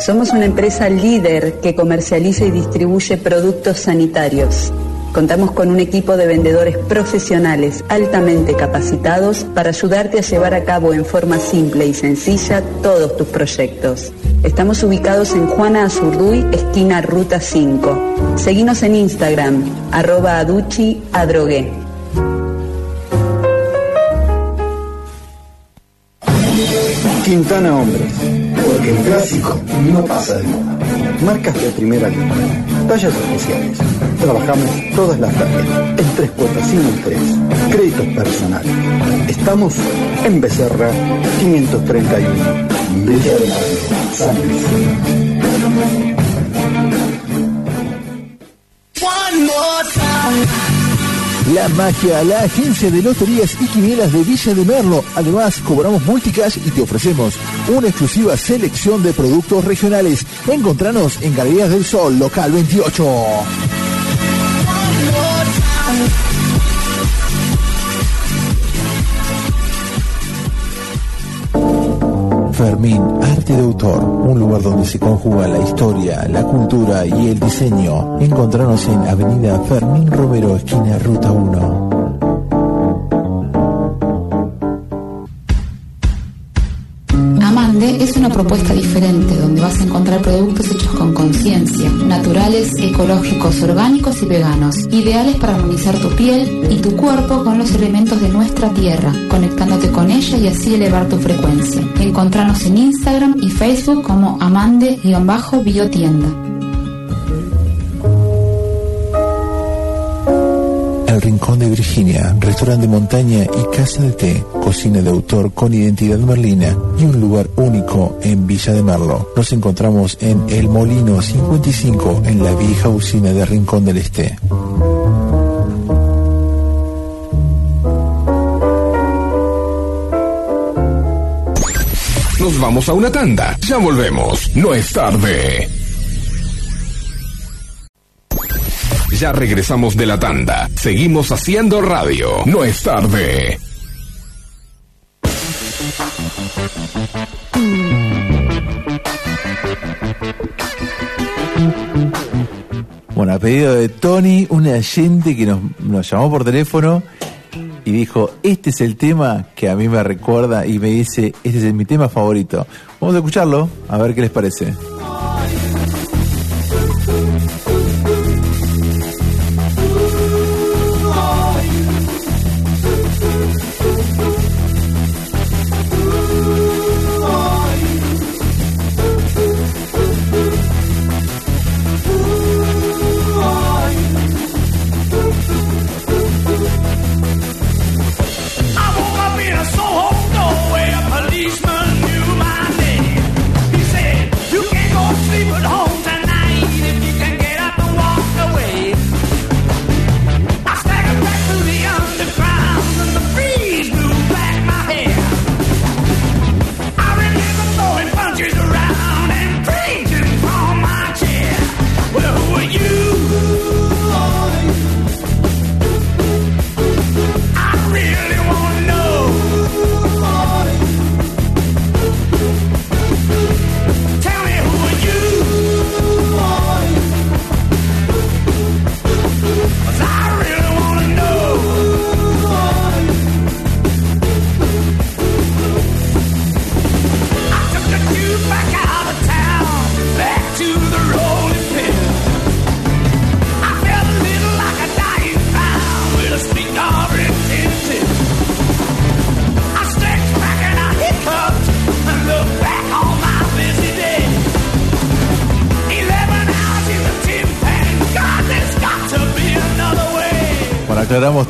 Somos una empresa líder que comercializa y distribuye productos sanitarios. Contamos con un equipo de vendedores profesionales altamente capacitados para ayudarte a llevar a cabo en forma simple y sencilla todos tus proyectos. Estamos ubicados en Juana Azurduy, esquina Ruta 5. Seguinos en Instagram, arroba aduchi adrogué. Quintana porque el clásico no pasa de moda. Marcas de primera línea, tallas especiales. Trabajamos todas las tallas, en tres cuotas sin interés, créditos personales. Estamos en Becerra 531, Villa de San Luis. La Magia, la agencia de loterías y quinielas de Villa de Merlo. Además, cobramos multicash y te ofrecemos una exclusiva selección de productos regionales. Encontranos en Galerías del Sol, local 28. Fermín, arte de autor, un lugar donde se conjuga la historia, la cultura y el diseño. Encontranos en Avenida Fermín Romero, esquina Ruta 1. Una propuesta diferente donde vas a encontrar productos hechos con conciencia, naturales, ecológicos, orgánicos y veganos, ideales para armonizar tu piel y tu cuerpo con los elementos de nuestra tierra, conectándote con ella y así elevar tu frecuencia. Encontranos en Instagram y Facebook como amande-biotienda. Rincón de Virginia, restaurante de montaña y casa de té, cocina de autor con identidad merlina y un lugar único en Villa de Merlo. Nos encontramos en El Molino 55 en la vieja usina de Rincón del Este. Nos vamos a una tanda. Ya volvemos. No es tarde. Ya regresamos de la tanda. Seguimos haciendo radio. No es tarde. Bueno, a pedido de Tony, un oyente que nos, nos llamó por teléfono y dijo, este es el tema que a mí me recuerda y me dice, este es mi tema favorito. Vamos a escucharlo, a ver qué les parece.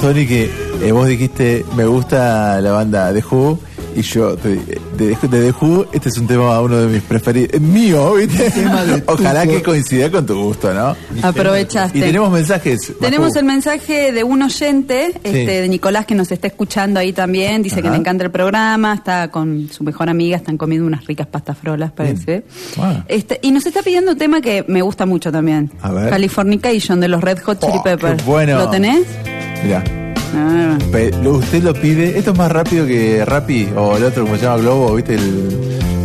Tony, que eh, vos dijiste, me gusta la banda de Who, y yo, te- de, de The Who, este es un tema, uno de mis preferidos, mío, ¿viste? Ojalá que coincida con tu gusto, ¿no? Aprovechaste. Y tenemos mensajes. Tenemos el mensaje de un oyente, este, de Nicolás, que nos está escuchando ahí también. Dice que le encanta el programa, está con su mejor amiga, están comiendo unas ricas pastafrolas, parece. Ah. Este, y nos está pidiendo un tema que me gusta mucho también. A ver. Californication de los Red Hot Chili Oh, Peppers. bueno. ¿Lo tenés? Mirá. Ah. Pe- lo- usted lo pide, esto es más rápido que Rappi o el otro como se llama Globo, ¿viste? El...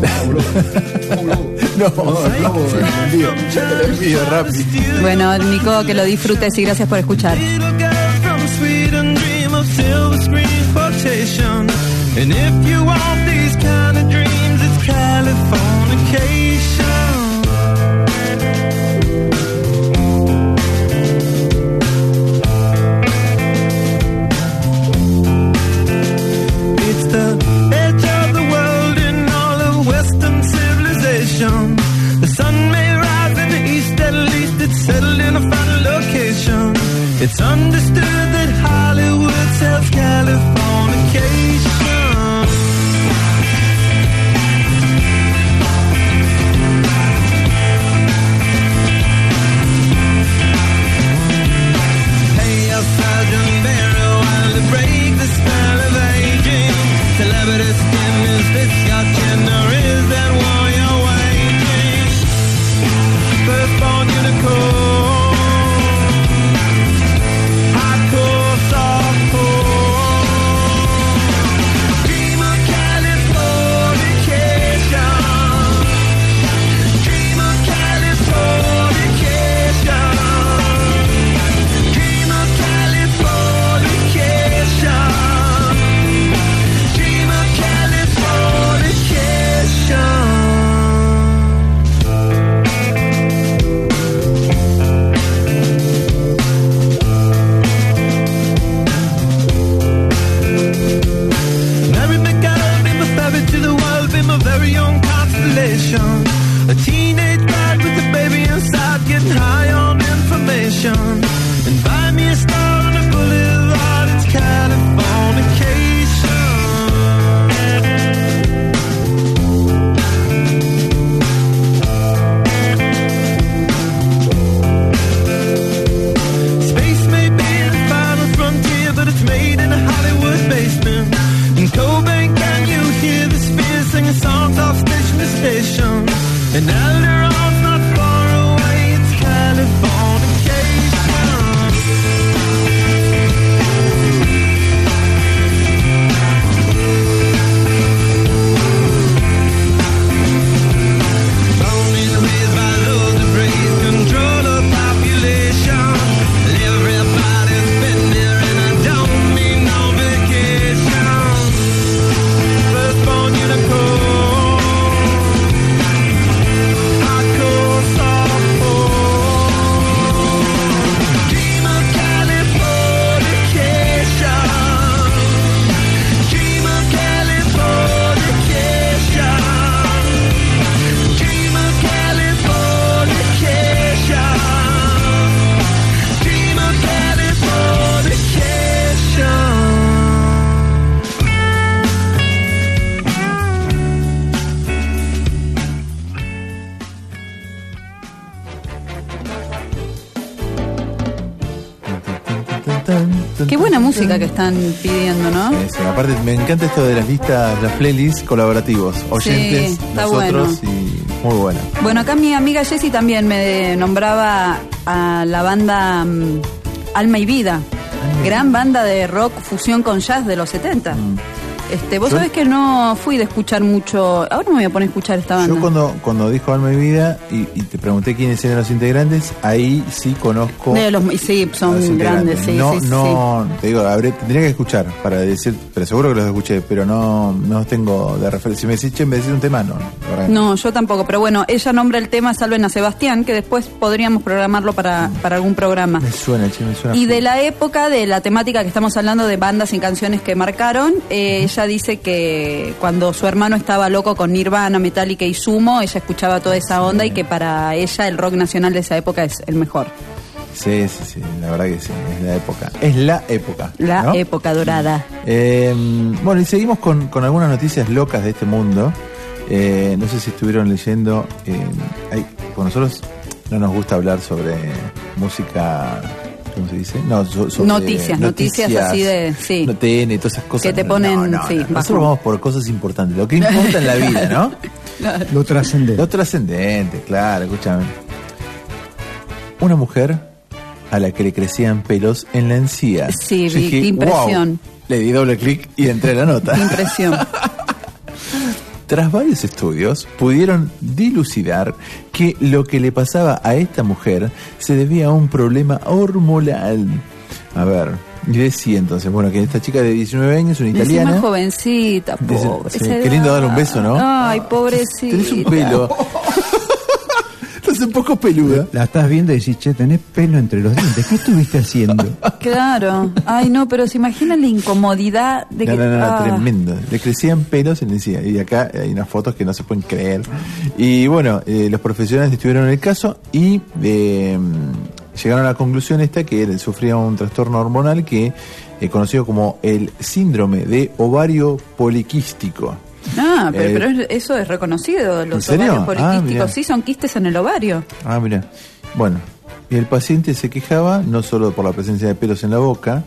No, no, el envío, el envío rápido. Bueno, Nico, que lo disfrutes y gracias por escuchar. Little girl from Sweden dream of silver screen quotation. And if you want these kind of dreams, it's Californication. It's understood that Hollywood sells Californication. Están pidiendo, ¿no? Sí, sí, aparte me encanta esto de las listas, las playlists colaborativos, oyentes, Sí, está nosotros y muy buena. Bueno, acá mi amiga Jessie también me nombraba a la banda mm, Alma y Vida. Gran banda de rock fusión con jazz de los 70. Este, vos Yo- sabés que no fui de escuchar mucho. Ahora me voy a poner a escuchar esta banda. Yo cuando, cuando dijo Alma y Vida y, y te pregunté quiénes eran los integrantes, ahí sí conozco De los, sí, son los grandes, sí, no, sí, sí, no, te digo, habré, tendría que escuchar para decir, pero seguro que los escuché, pero no, no tengo de referencia. Si me decís, che, me decís un tema, no. No. Yo tampoco, pero bueno, ella nombra el tema Salven a Sebastián, que después podríamos programarlo para, para algún programa. Me suena, che, me suena. Y de la época, de la temática que estamos hablando de bandas y canciones que marcaron, eh, ella dice que cuando su hermano estaba loco con Nirvana, Metallica y Sumo, ella escuchaba toda esa onda y que para ella el rock nacional de esa época es el mejor. Sí, sí, sí, la verdad que sí, es la época. Es la época. La ¿no? época dorada. Eh, bueno, y seguimos con, con algunas noticias locas de este mundo. Eh, no sé si estuvieron leyendo. eh, hay- con nosotros no nos gusta hablar sobre música. ¿Cómo se dice? No, so- sobre Noticias, noticias así de- sí. No TN, todas esas cosas. Que te ponen, no, no, sí. Nosotros vamos por cosas importantes. Lo que importa en la vida, ¿no? Lo trascendente. Lo trascendente, claro, escúchame. Una mujer a la que le crecían pelos en la encía. Sí, Yo vi- qué impresión. "Wow". Le di doble clic y entré a la nota. Impresión. Tras varios estudios, pudieron dilucidar que lo que le pasaba a esta mujer se debía a un problema hormonal. A ver, y decía entonces, bueno, que esta chica de 19 años, una Y encima italiana. jovencita, Dice- pobre. sí, esa qué lindo darle un beso, ¿no? Ay, pobrecita. Tenés un pelo. Estás un poco peluda. La estás viendo y decís, che, tenés pelo entre los dientes. ¿Qué estuviste haciendo? Claro. Ay, no, pero se imaginan la incomodidad de No, que. no, no, no, ah. tremendo. Le crecían pelos en encía. Y acá hay unas fotos que no se pueden creer. Y bueno, eh, los profesionales estuvieron en el caso y eh, llegaron a la conclusión esta que él sufría un trastorno hormonal que eh, conocido como el síndrome de ovario poliquístico. Ah, pero, Eh, pero es- eso es reconocido. Los ¿En ovarios Ah, poliquísticos mirá. sí son quistes en el ovario. Ah, mira. Bueno, y el paciente se quejaba no solo por la presencia de pelos en la boca,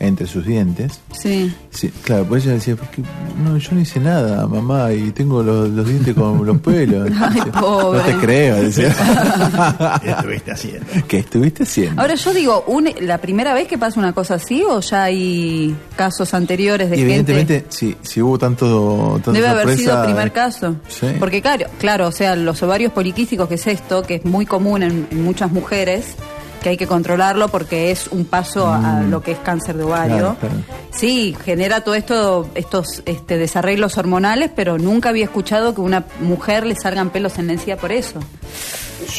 entre sus dientes, Sí. Sí, claro, pues ella decía, "¿Por qué? no, yo no hice nada, mamá, y tengo los, los dientes con los pelos. Ay, Decía, pobre. No te creo, decía. ¿Qué estuviste haciendo? ¿Qué estuviste haciendo? Ahora yo digo, un- ¿la primera vez que pasa una cosa así o ya hay casos anteriores de y gente? evidentemente, sí, si hubo tanto, tanta Debe haber sorpresa, sido primer caso. Sí. Porque claro, claro, o sea, los ovarios poliquísticos, que es esto, que es muy común en, en muchas mujeres, que hay que controlarlo porque es un paso a lo que es cáncer de ovario. Mm. Claro, claro. Sí, genera todo esto, estos este, desarreglos hormonales, pero nunca había escuchado que una mujer le salgan pelos en la encía por eso.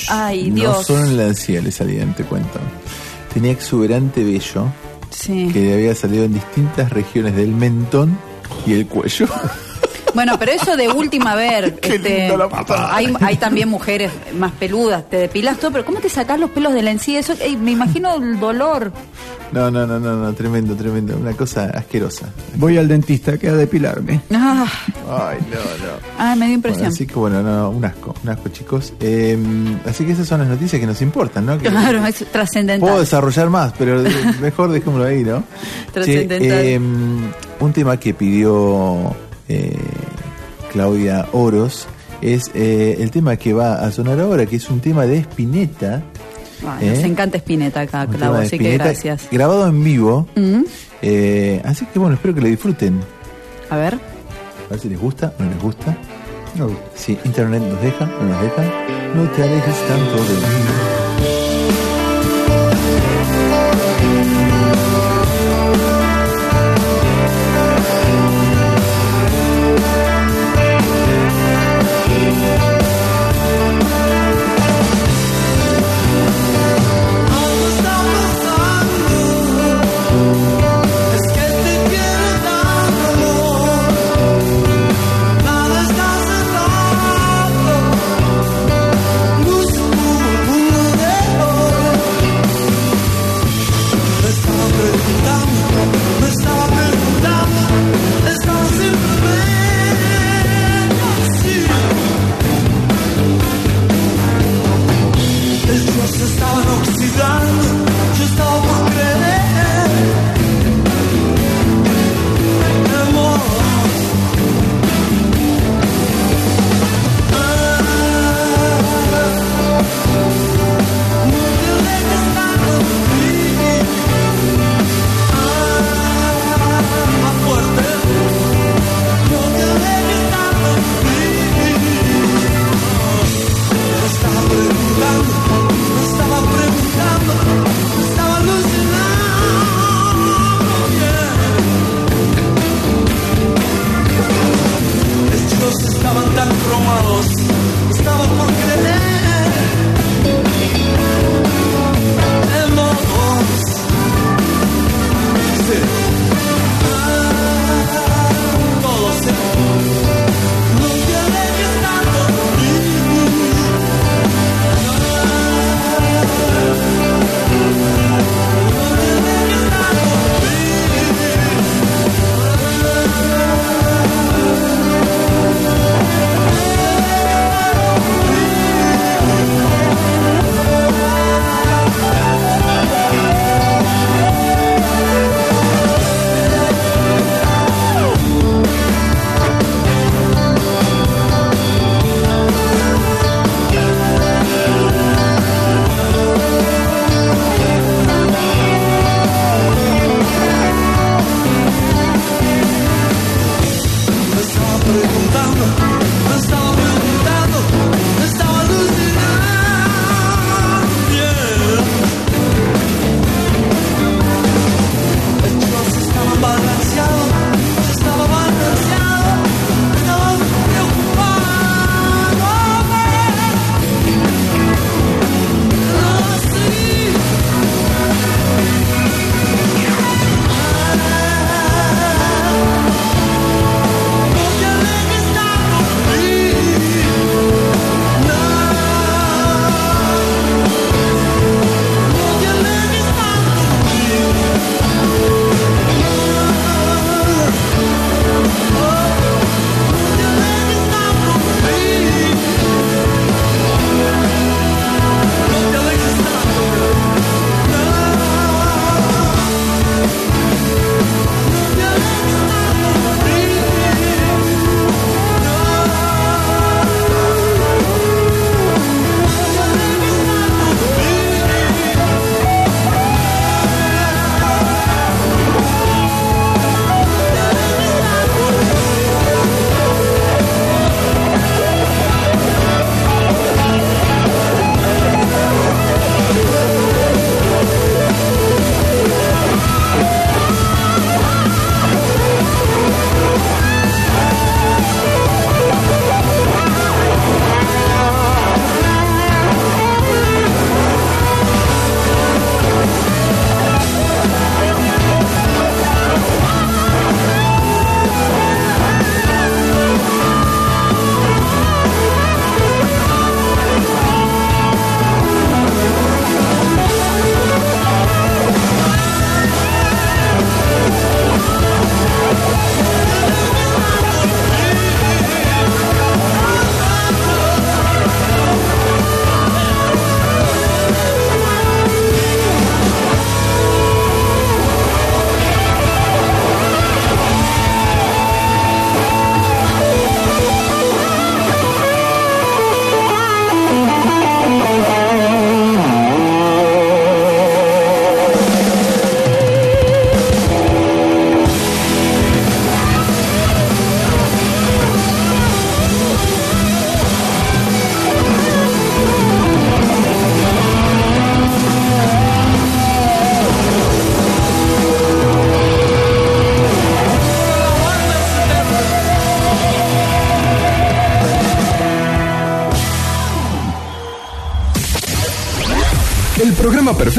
Ay, No Dios. solo en la encía le salían, te cuento. Tenía exuberante vello Sí. que le había salido en distintas regiones del mentón y el cuello. Bueno, pero eso de última, a ver, este, hay, hay también mujeres más peludas, te depilas todo, pero ¿cómo te sacas los pelos de la encía? Eso, ey, me imagino el dolor. No, no, no, no, no, tremendo, tremendo. Una cosa asquerosa. Voy al dentista, que a depilarme. Ah, Ay, no, no. ah, me dio Bueno, impresión. así que bueno, no, un asco, un asco chicos. Eh, así que esas son las noticias que nos importan, ¿no? Que- Claro, es Puedo trascendental. desarrollar más, pero mejor dejémoslo ahí, ¿no? Trascendental. Che, eh, un tema que pidió eh, Claudia Oros es eh, el tema que va a sonar ahora, que es un tema de Spinetta. Ay, ¿eh? Nos encanta Spinetta acá, de así que Spinetta, gracias. Grabado en vivo. Mm, eh, así que bueno, espero que lo disfruten. A ver. A ver si les gusta o no les gusta. No. Si internet nos deja, no nos deja. No te alejes tanto de mí.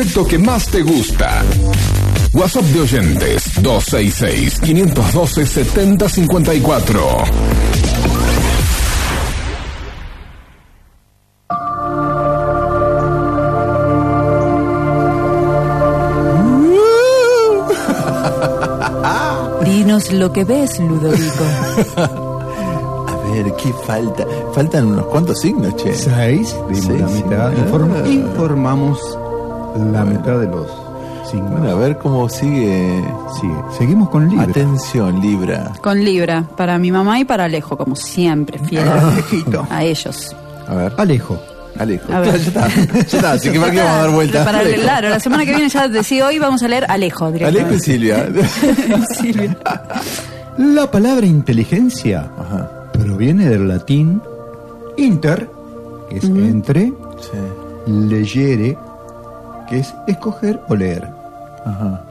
Que más te gusta. WhatsApp de oyentes 266-512-7054. Dinos lo que ves, Ludovico. A ver, ¿qué falta? Faltan unos cuantos signos, che. Seis, dimos Seis la mitad. signos. Inform- informamos la mitad de los signos. Bueno, a ver cómo sigue. Sigue. Seguimos con Libra. Atención, Libra. Con Libra, para mi mamá y para Alejo, como siempre, fiel a- Alejito. a ellos. A ver, Alejo. Alejo. A ver. Ya está, ya está. Así que para qué vamos a dar vueltas. Para Alejo. claro, la semana que viene ya decía hoy vamos a leer Alejo Alejo y. Silvia. Silvia. La palabra inteligencia Ajá. proviene del latín inter, que es entre, Sí. legere, que es escoger o leer. Ajá.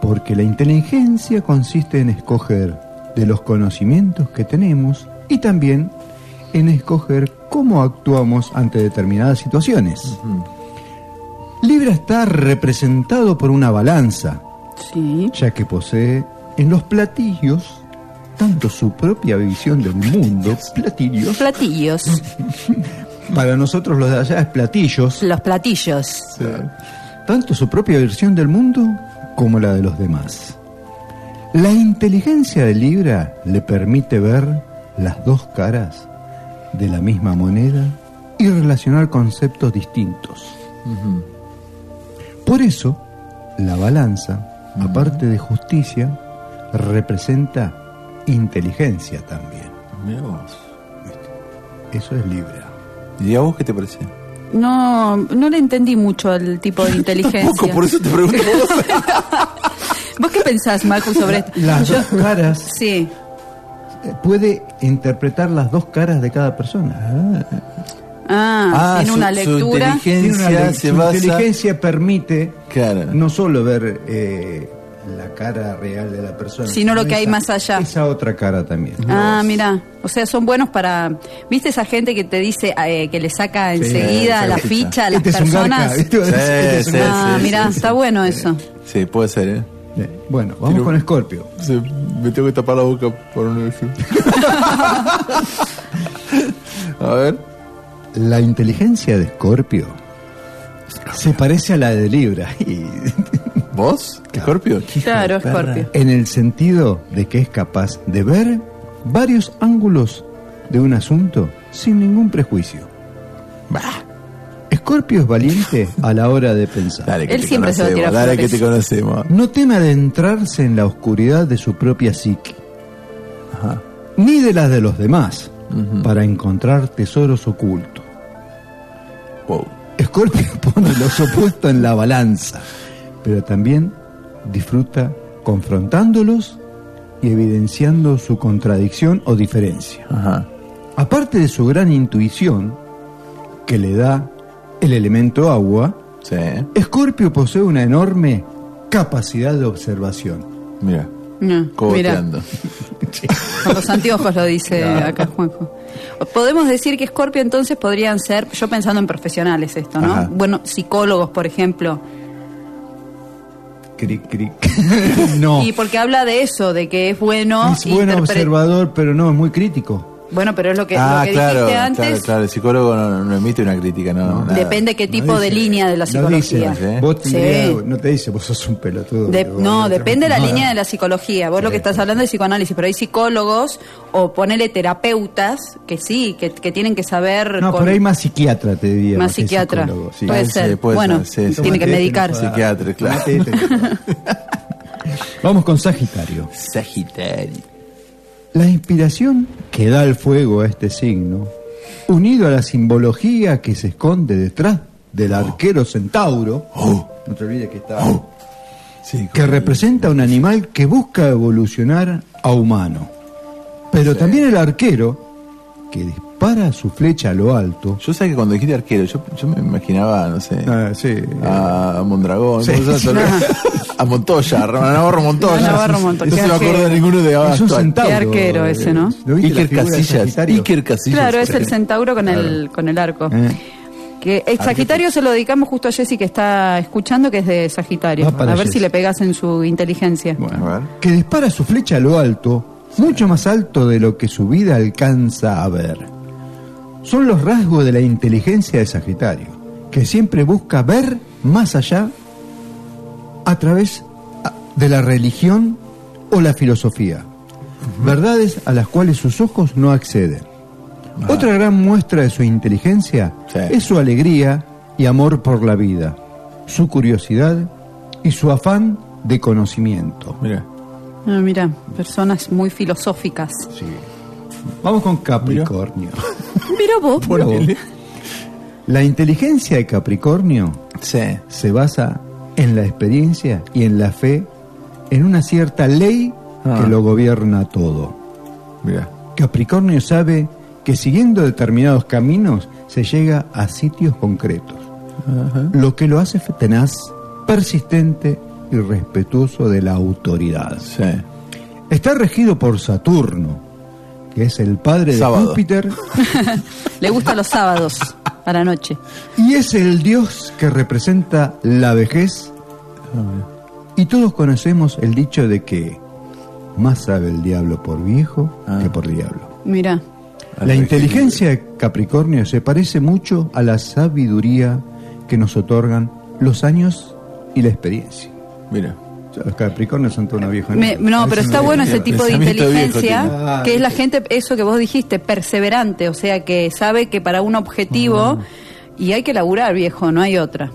Porque la inteligencia consiste en escoger de los conocimientos que tenemos y también en escoger cómo actuamos ante determinadas situaciones. Libra está representado por una balanza, Sí. ya que posee en los platillos tanto su propia visión del mundo, platillos, Platillos. para nosotros los de allá es platillos, Los platillos. tanto su propia versión del mundo como la de los demás. La inteligencia de Libra le permite ver las dos caras de la misma moneda y relacionar conceptos distintos. Por eso, la balanza, aparte de justicia, representa inteligencia también. Eso es Libra. ¿Y a vos qué te parece? No, no le entendí mucho al tipo de inteligencia. Tampoco, por eso te pregunto vos. ¿Vos qué pensás, Marcus, sobre esto? Las Yo- dos caras Sí. eh, puede interpretar las dos caras de cada persona. Ah, tiene su- una su lectura. Tiene una inteligencia su basa. inteligencia permite Claro. no solo ver eh, la cara real de la persona, Sino lo que hay más allá. Esa otra cara también. Ah, mira, o sea, son buenos para... ¿Viste esa gente que te dice eh, que le saca enseguida la ficha a las Este es un personas? Este es un Sí, ah, sí, mira, sí, está sí. bueno eso. Sí, puede ser, ¿eh? Bueno, vamos Pero- con Escorpio. Se- me tengo que tapar la boca por no decir. A ver. La inteligencia de Escorpio se parece a la de Libra y- ¿Vos? ¿Escorpio? Claro, Escorpio. en el sentido de que es capaz de ver varios ángulos de un asunto sin ningún prejuicio. Escorpio es valiente a la hora de pensar. Dale, que Él te siempre se va a tirar Dale, que te conocemos. No teme adentrarse en la oscuridad de su propia psique, Ajá. ni de las de los demás, para encontrar tesoros ocultos. Wow. Escorpio pone los opuestos en la balanza, pero también disfruta confrontándolos y evidenciando su contradicción o diferencia. Ajá. Aparte de su gran intuición, que le da el elemento agua, Sí. Escorpio posee una enorme capacidad de observación. Mira. No, con los anteojos lo dice acá Juanjo. Podemos decir que Escorpio entonces podrían ser, yo pensando en profesionales esto, ¿no? Ajá. Bueno, psicólogos, por ejemplo. Cric, cric. no. Y porque habla de eso, de que es bueno... es buen interpre- observador, pero no es muy crítico. Bueno, pero es lo que, ah, lo que claro, dijiste claro, antes. claro. El psicólogo no, no emite una crítica, no. nada. Depende qué tipo de línea de la No psicología. dice, ¿eh? vos Sí. no te dice, vos sos un pelotudo. De- no, depende de la no, línea de la psicología. Vos lo que estás hablando es psicoanálisis, pero hay psicólogos o ponele terapeutas que sí, que, que tienen que saber. No, con- por ahí más psiquiatra te diría. Más psiquiatra. sí. Puede ser. puede bueno, ser, sí, sí. tiene que medicar. no. Psiquiatra, claro. No. Vamos con Sagitario. Sagitario. La inspiración que da el fuego a este signo, unido a la simbología que se esconde detrás del arquero centauro, no te olvides que está, Sí, que representa un animal que busca evolucionar a humano. Pero también el arquero, que dispara su flecha a lo alto, Yo sé que cuando dijiste arquero, yo, yo me imaginaba, no sé, Ah, sí, a Mondragón, Sí. a Montoya, a Navarro Montoya. A Navarro Montoya, No se me acuerda arquero. ninguno de es un centauro. Qué arquero ese, ¿no? ¿No viste la Iker de Casillas? Iker Casillas. Claro, es el centauro con el, con el arco. Eh. Que el Sagitario se lo dedicamos justo a Jessy que está escuchando, que es de Sagitario. A ver Jessy. si le pegas en su inteligencia. que dispara su flecha a lo alto, mucho más alto de lo que su vida alcanza a ver. Son los rasgos de la inteligencia de Sagitario, que siempre busca ver más allá a través de la religión o la filosofía, verdades a las cuales sus ojos no acceden. Otra gran muestra de su inteligencia es su alegría y amor por la vida, su curiosidad y su afán de conocimiento. Mira. Ah, mira, personas muy filosóficas. Vamos con Capricornio. Mira vos. Mira vos. La inteligencia de Capricornio se basa en la experiencia y en la fe en una cierta ley Ah. que lo gobierna todo. Mira. Capricornio sabe que siguiendo determinados caminos se llega a sitios concretos, lo que lo hace tenaz, persistente y respetuoso de la autoridad. Está regido por Saturno, que es el padre de Sábado. Júpiter Le gustan los sábados a la noche. y es el dios que representa la vejez. Y todos conocemos el dicho de que más sabe el diablo por viejo que por diablo. Mira. La inteligencia de Capricornio se parece mucho a la sabiduría que nos otorgan los años y la experiencia. Mira. Los Capricornios son toda una vieja. Me- no, pero está bueno ese tipo de viejo inteligencia, tiene. que es la gente, eso que vos dijiste, perseverante, o sea, que sabe que para un objetivo, y hay que laburar, viejo, no hay otra.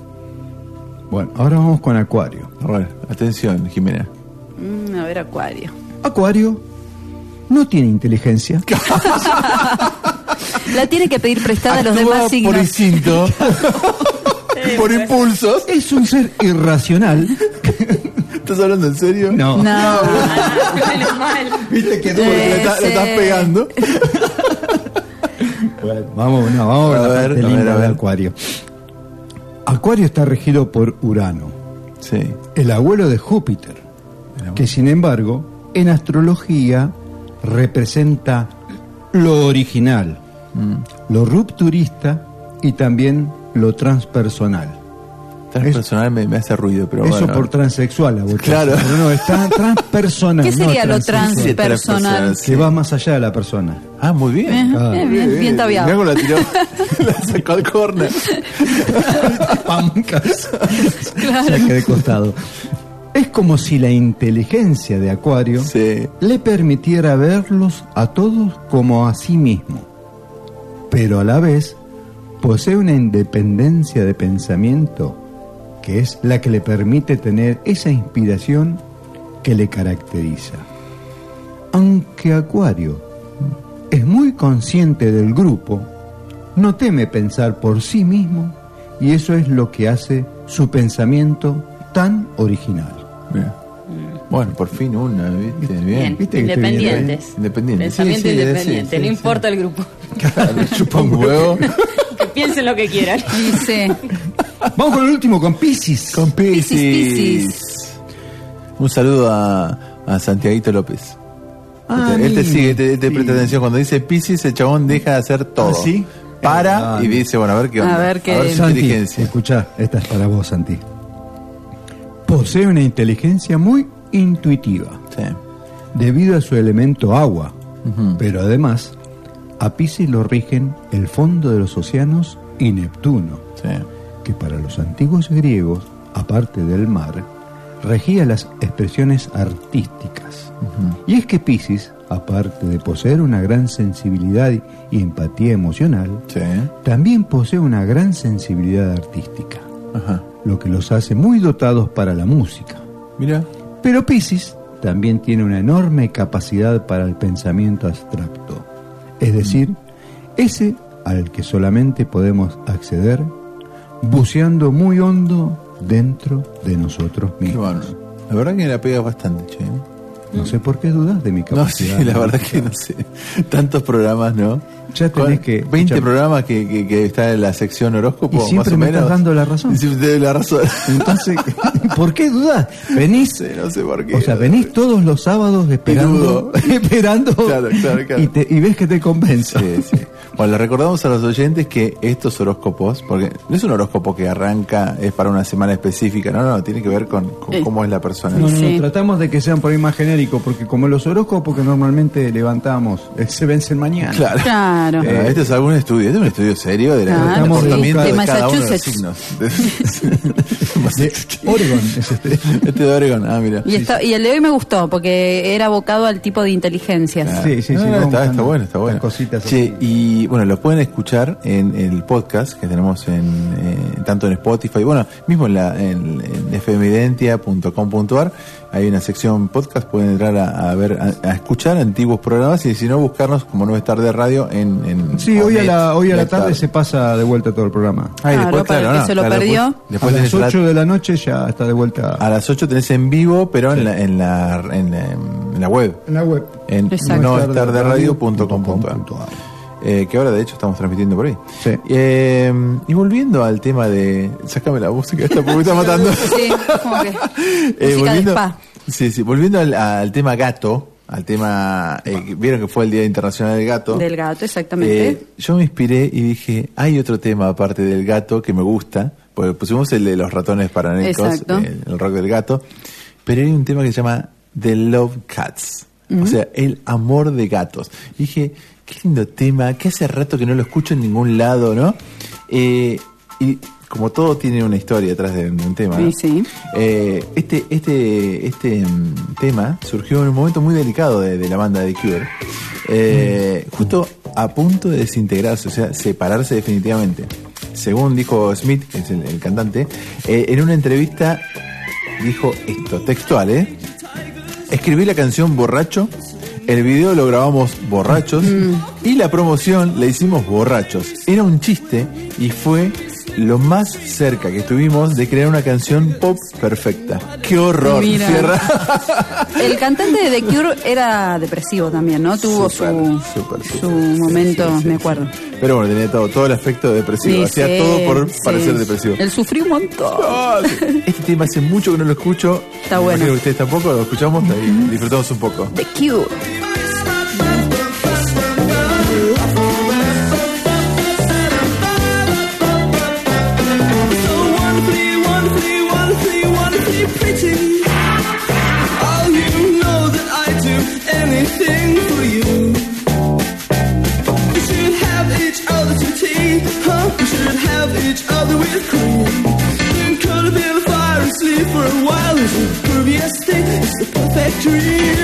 Bueno, ahora vamos con Acuario. A ver, atención, Jimena. Mm, a ver, Acuario. Acuario no tiene inteligencia. La tiene que pedir prestada a los demás signos. por instinto, por impulsos. Es un ser irracional. ¿Estás hablando en serio? No. No. Viste que Porque le, está- le estás pegando. Bueno, vamos, no, vamos a, ver, parte a linda ver, a de ver. Acuario. Acuario está regido por Urano, Sí. el abuelo de Júpiter, que sin embargo en astrología representa lo original, Mm. lo rupturista y también lo transpersonal. Transpersonal me, me hace ruido, pero Eso bueno. por transexual, a vos te Claro. pero no, está transpersonal. ¿Qué no sería lo transpersonal? Que va más allá de la persona. Ah, muy bien. Eh, Ah, eh, bien, bien tabiado. Mirá cómo la tiró. la sacó al corner. Pamcas. Saque de costado. Es como si la inteligencia de Acuario le permitiera verlos a todos como a sí mismo, pero a la vez posee una independencia de pensamiento que es la que le permite tener esa inspiración que le caracteriza. Aunque Acuario es muy consciente del grupo, no teme pensar por sí mismo y eso es lo que hace su pensamiento tan original. Bien. Bueno, por fin una, ¿viste? Bien. Bien, ¿Viste que estoy bien, independientes. Independiente. Pensamiento Sí, sí, independiente, sí, no sí, importa el grupo. Claro, chupa un huevo. Que piensen lo que quieran. Dice, Vamos con el último, con Pisces. Con Piscis. Piscis. Un saludo a, a Santiaguito López. Ah, él te amigo. sigue, te, te Sí. presta atención. Cuando dice Piscis, el chabón deja de hacer todo. ¿Ah, sí? Para Ah, y dice, bueno, a ver qué onda. A ver qué- A ver su Santi, inteligencia. escuchá, esta es para vos, Santi. Posee una inteligencia muy intuitiva, Sí. debido a su elemento agua, pero además a Pisces lo rigen el fondo de los océanos y Neptuno, Sí. Que para los antiguos griegos, aparte del mar, regía las expresiones artísticas. Y es que Pisces, aparte de poseer una gran sensibilidad y empatía emocional, Sí. también posee una gran sensibilidad artística, Ajá. lo que los hace muy dotados para la música. Mira. Pero Pisces también tiene una enorme capacidad para el pensamiento abstracto, es decir, ese al que solamente podemos acceder buceando muy hondo dentro de nosotros mismos. La verdad que la pega bastante, che. No sé por qué dudas de mi No, sí, capacidad. la verdad que no sé. Tantos programas, ¿no? Ya tenés que. 20 escuchar. programas que, que, que está en la sección horóscopo, Y siempre más o me menos. estás dando la razón. Y siempre te doy la razón. Entonces, ¿por qué dudas? Venís, no sé por qué. o sea, venís todos los sábados esperando, esperando Claro, claro, claro. Y, te- y ves que te convence. Sí, sí. Bueno, le recordamos a los oyentes que estos horóscopos, porque no es un horóscopo que arranca, es para una semana específica, no, no, no, tiene que ver con, con Eh. cómo es la persona. No, no, tratamos de que sean por ahí más genéricos, porque como los horóscopos que normalmente levantamos eh, se vencen mañana. Claro. Claro. Eh, este es algún estudio, este es un estudio serio del Claro, del comportamiento sí. de De cada uno de los Massachusetts. signos. De Oregon es este. Este de Oregon, ah, mira. Y, el de hoy me gustó porque era abocado al tipo de inteligencias. Sí, sí, sí, No, no, vamos está, bueno, está bueno. cositas Che, y bueno, lo pueden escuchar en el podcast que tenemos en eh, tanto en Spotify, bueno, mismo en, la, en, en fmidentia.com.ar hay una sección podcast, pueden entrar a, a ver, a, a escuchar antiguos programas y si no, buscarnos como no es tarde radio en, en Sí, hoy a la, hoy a la tarde Tarde. se pasa de vuelta todo el programa. Ah, y Claro, después, para el que no, se lo claro, perdió. Después, después a las tenés la- 8 de la noche ya está de vuelta a las 8 tenés en vivo, pero en, la, en, la, en, la, en la web. en la web. en Exacto. Eh, que ahora de hecho estamos transmitiendo por ahí. Sí. Eh, y volviendo al tema de. Sácame la música esta porque me está matando. Sí, como que. Eh, de volviendo, spa. sí, sí, volviendo al, al tema gato, al tema. eh, vieron que fue el Día Internacional del Gato. Del gato, exactamente. Eh, yo me inspiré y dije, hay otro tema aparte del gato que me gusta, porque pusimos el de los ratones paranoicos, Exacto. eh, el rock del gato, pero hay un tema que se llama The Love Cats, o sea, el amor de gatos. Y dije, qué lindo tema, que hace rato que no lo escucho en ningún lado, ¿no? Eh, y como todo tiene una historia detrás de, un tema, ¿no? Sí, sí. Eh, este este este mm, tema surgió en un momento muy delicado de, de la banda de Cure. Eh, justo a punto de desintegrarse, o sea, separarse definitivamente. Según dijo Smith, que es el, el cantante, eh, en una entrevista dijo esto, textual, ¿eh? Escribí la canción Borracho, el video lo grabamos borrachos y la promoción la hicimos borrachos. Era un chiste y fue lo más cerca que estuvimos de crear una canción pop perfecta. ¡Qué horror! Mira. Cierra. El cantante de The Cure era depresivo también, ¿no? Tuvo su, su momento, Sí, sí, me acuerdo. Pero bueno, tenía todo, todo el aspecto depresivo. Sí, Hacía todo por parecer depresivo. Él sufrió un montón. Sí. Este tema hace mucho que no lo escucho. Está Me bueno. que ustedes tampoco lo escuchamos y disfrutamos un poco. The Cure. Perfect dream.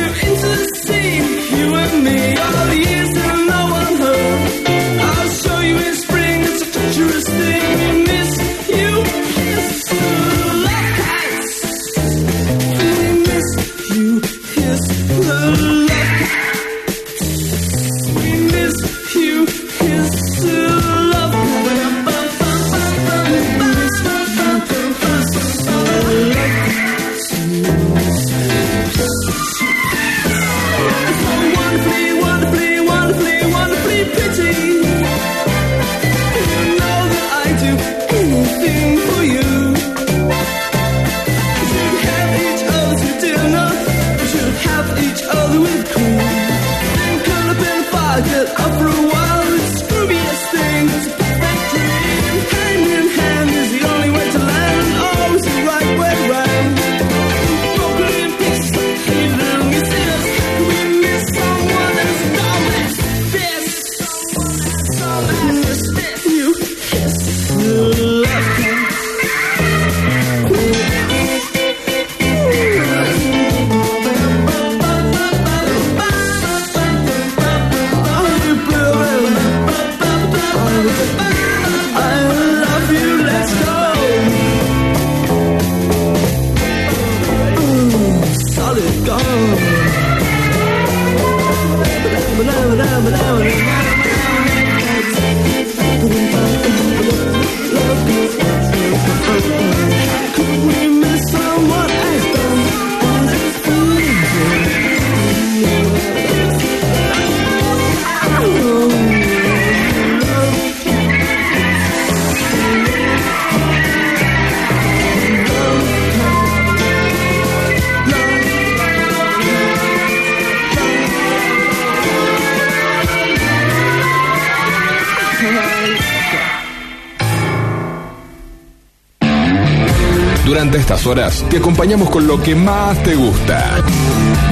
Horas te acompañamos con lo que más te gusta.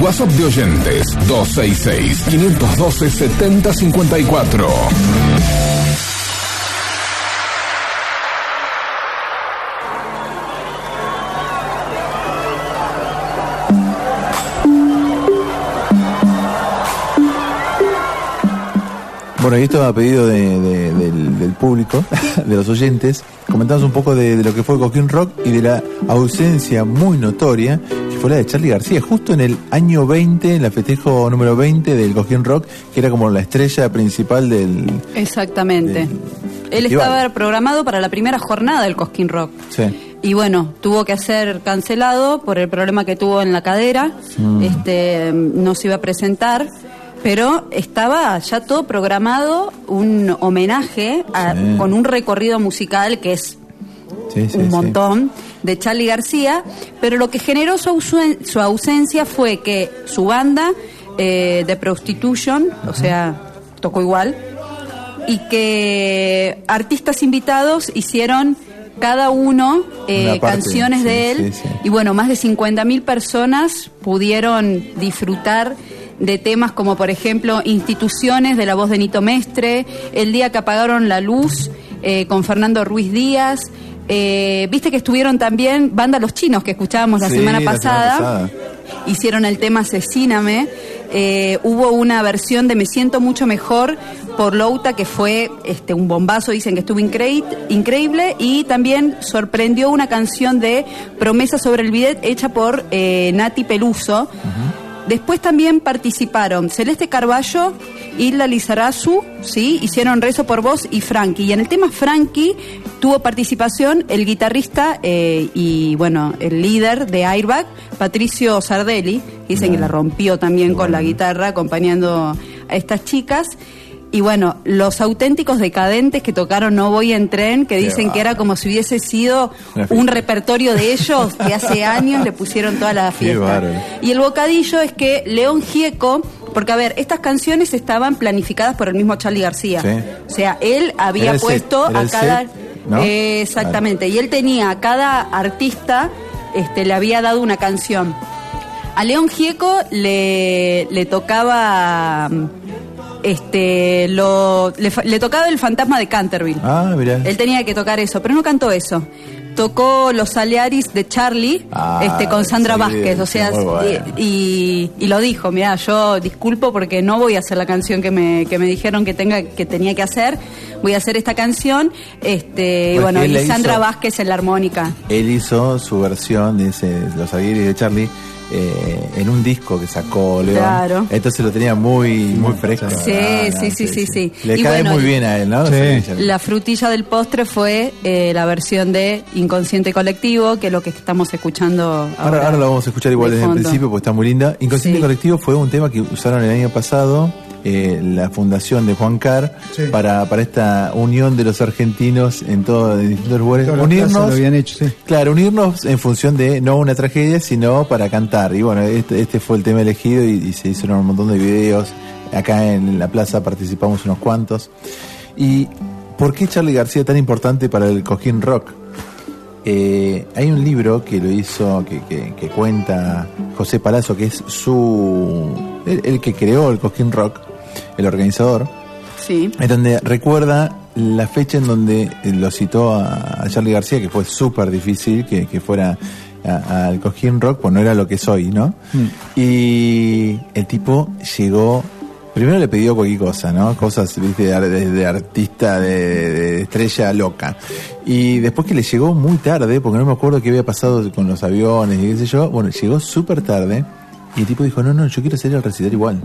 WhatsApp de oyentes 266-512-7054. Bueno, y esto a pedido de- de- del, del público, de los oyentes, comentamos un poco de, de lo que fue Coquín Rock y de la ausencia muy notoria que fue la de Charlie García, justo en el año 20, en la festejo número 20 del Coquín Rock, que era como la estrella principal del... Exactamente. Él estaba programado para la primera jornada del Cosquín Rock. Sí. Y bueno, tuvo que ser cancelado por el problema que tuvo en la cadera. Mm. Este, no se iba a presentar. Pero estaba ya todo programado, un homenaje a- Sí. con un recorrido musical que es Sí, sí, un montón de Charlie García, pero lo que generó su, ausen- su ausencia fue que su banda eh, de Prostitution, o sea, tocó igual, y que artistas invitados hicieron cada uno eh, parte, canciones de él y bueno, más de 50.000 personas pudieron disfrutar de temas como por ejemplo Instituciones de la voz de Nito Mestre, El día que apagaron la luz eh, con Fernando Ruiz Díaz, eh, viste que estuvieron también Banda Los Chinos que escuchábamos la Sí, semana la semana pasada hicieron el tema Asesíname. Eh, hubo una versión de Me siento mucho mejor por Louta que fue este, un bombazo, dicen que estuvo increí- increíble y también sorprendió una canción de Promesa sobre el bidet hecha por eh, Nati Peluso. Después también participaron Celeste Carballo, Hilda Lizarazu, ¿sí? hicieron Rezo por Vos y Frankie. Y en el tema Frankie tuvo participación el guitarrista eh, y, bueno, el líder de Airbag, Patricio Sardelli. Dicen que la rompió también con la guitarra acompañando a estas chicas. Y bueno, los auténticos decadentes que tocaron No Voy en Tren, que dicen que era como si hubiese sido un repertorio de ellos que hace años le pusieron toda la fiesta. Y el bocadillo es que León Gieco, porque a ver, estas canciones estaban planificadas por el mismo Charlie García. Sí. O sea, él había el puesto a cada... set, ¿no? Eh, exactamente, y él tenía a cada artista, este, le había dado una canción. A León Gieco le, le tocaba... Este, lo, le, le tocaba el fantasma de Canterville. Ah, mira. Él tenía que tocar eso, pero no cantó eso. Tocó los Alearis de Charlie Ah, este, con Sandra sí, Vázquez. O sea, bueno. y, lo dijo, mira, yo disculpo porque no voy a hacer la canción que me, que me dijeron que tenga que tenía que hacer. Voy a hacer esta canción. Este, y Pues bueno, y Sandra hizo. Vázquez en la armónica. Él hizo su versión de ese, Los Aguirre de Charlie eh, en un disco que sacó León. Claro. Entonces lo tenía muy, muy fresco. Sí, Ah, sí, sí, sí, sí. Le Y cae bueno, muy bien a él, ¿no? Sí. La frutilla del postre fue eh, la versión de Inconsciente Colectivo, que es lo que estamos escuchando ahora. Ahora, ahora lo vamos a escuchar igual de desde el principio porque está muy linda. Inconsciente Sí. Colectivo fue un tema que usaron el año pasado eh, la fundación de Juan Carr Sí. para, para esta unión de los argentinos en todo en distintos lugares. Todas Unirnos, lo habían hecho, sí. claro, unirnos en función de no una tragedia, sino para cantar. Y bueno, este, este fue el tema elegido y, y se hicieron un montón de videos. Acá en la plaza participamos unos cuantos. ¿Y por qué Charlie García tan importante para el Cojín Rock? Eh, hay un libro que lo hizo, que, que- que cuenta José Palazzo, que es su. el, el que creó el Cosquín Rock, el organizador, Sí. en donde recuerda la fecha en donde eh, lo citó a, a Charlie García, que fue súper difícil que, que fuera a- al Cosquín Rock, pues no era lo que soy, ¿no? Y el tipo llegó. Primero le pidió cualquier cosa, ¿no? Cosas, viste, de, ar- de- de artista, de, de estrella loca. Y después que le llegó muy tarde, porque no me acuerdo qué había pasado con los aviones y qué sé yo, bueno, llegó súper tarde. Y el tipo dijo, no, no, yo quiero hacer el recital igual.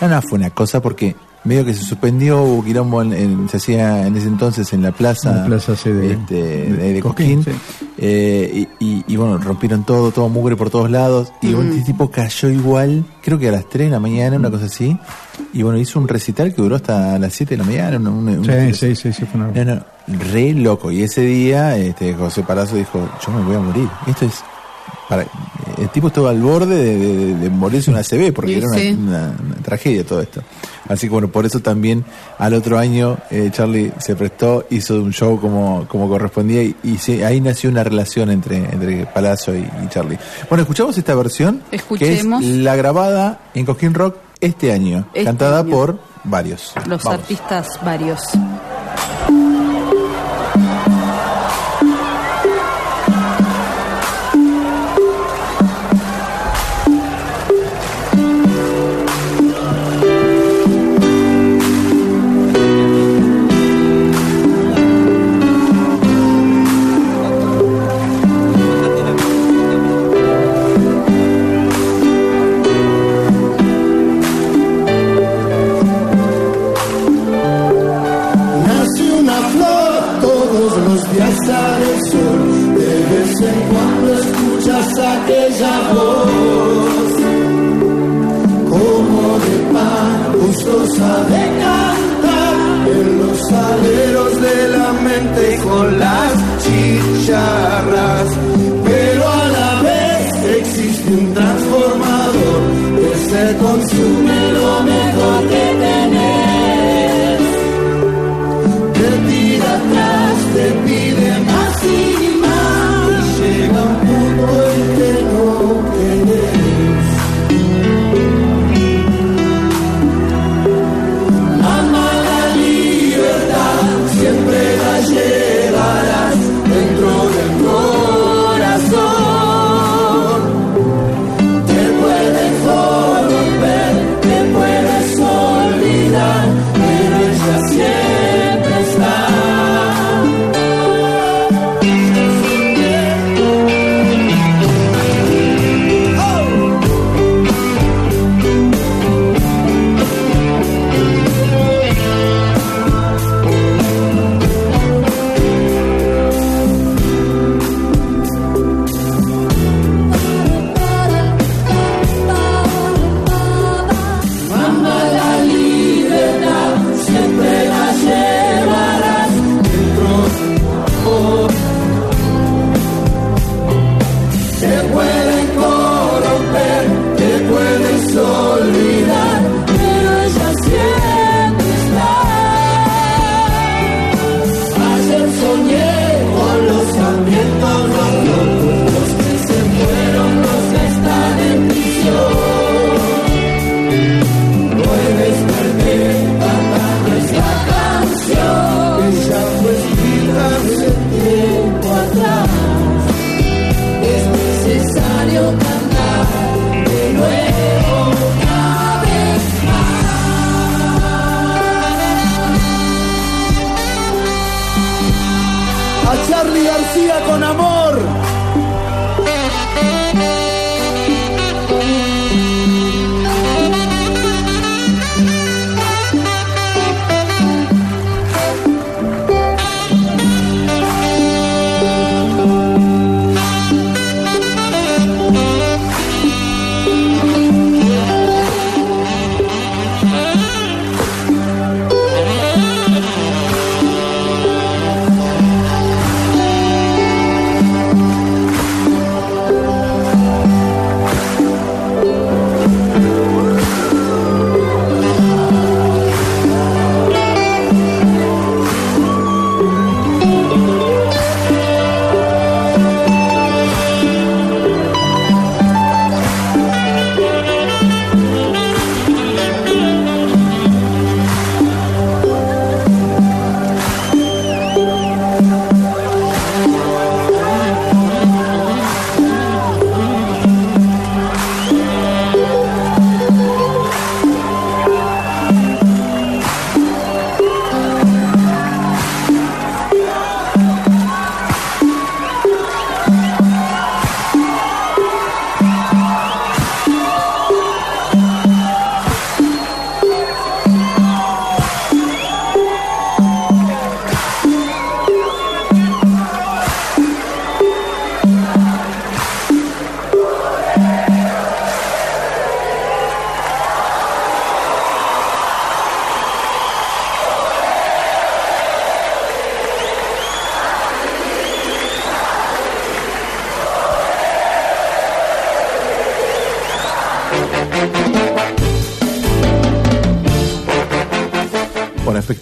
No, no, fue una cosa porque medio que se suspendió, hubo quilombo, en, en- se hacía en ese entonces en la plaza, En la plaza, sí, de- este, de, de de Cosquín, Cosquín. sí. Eh, y, y- y bueno, rompieron todo, todo mugre por todos lados. Y Mm. este tipo cayó igual, creo que a las 3 de la mañana, una cosa así. Y bueno, hizo un recital que duró hasta las 7 de la mañana. una- una- una- Sí, sí, sí, sí, fue una... no, no, re loco. Y ese día, este, José Palazzo dijo, yo me voy a morir. Esto es... Para, el tipo estuvo al borde de, de- de morirse una CB porque era una, sí. una- una tragedia todo esto. Así que bueno, por eso también al otro año eh, Charlie se prestó, hizo un show como, como correspondía y, y sí, ahí nació una relación entre, entre Palazzo y, y Charlie. Bueno, escuchamos esta versión Escuchemos. que es la grabada en Coquín Rock este año, Este cantada año. por varios. Los Vamos. artistas varios.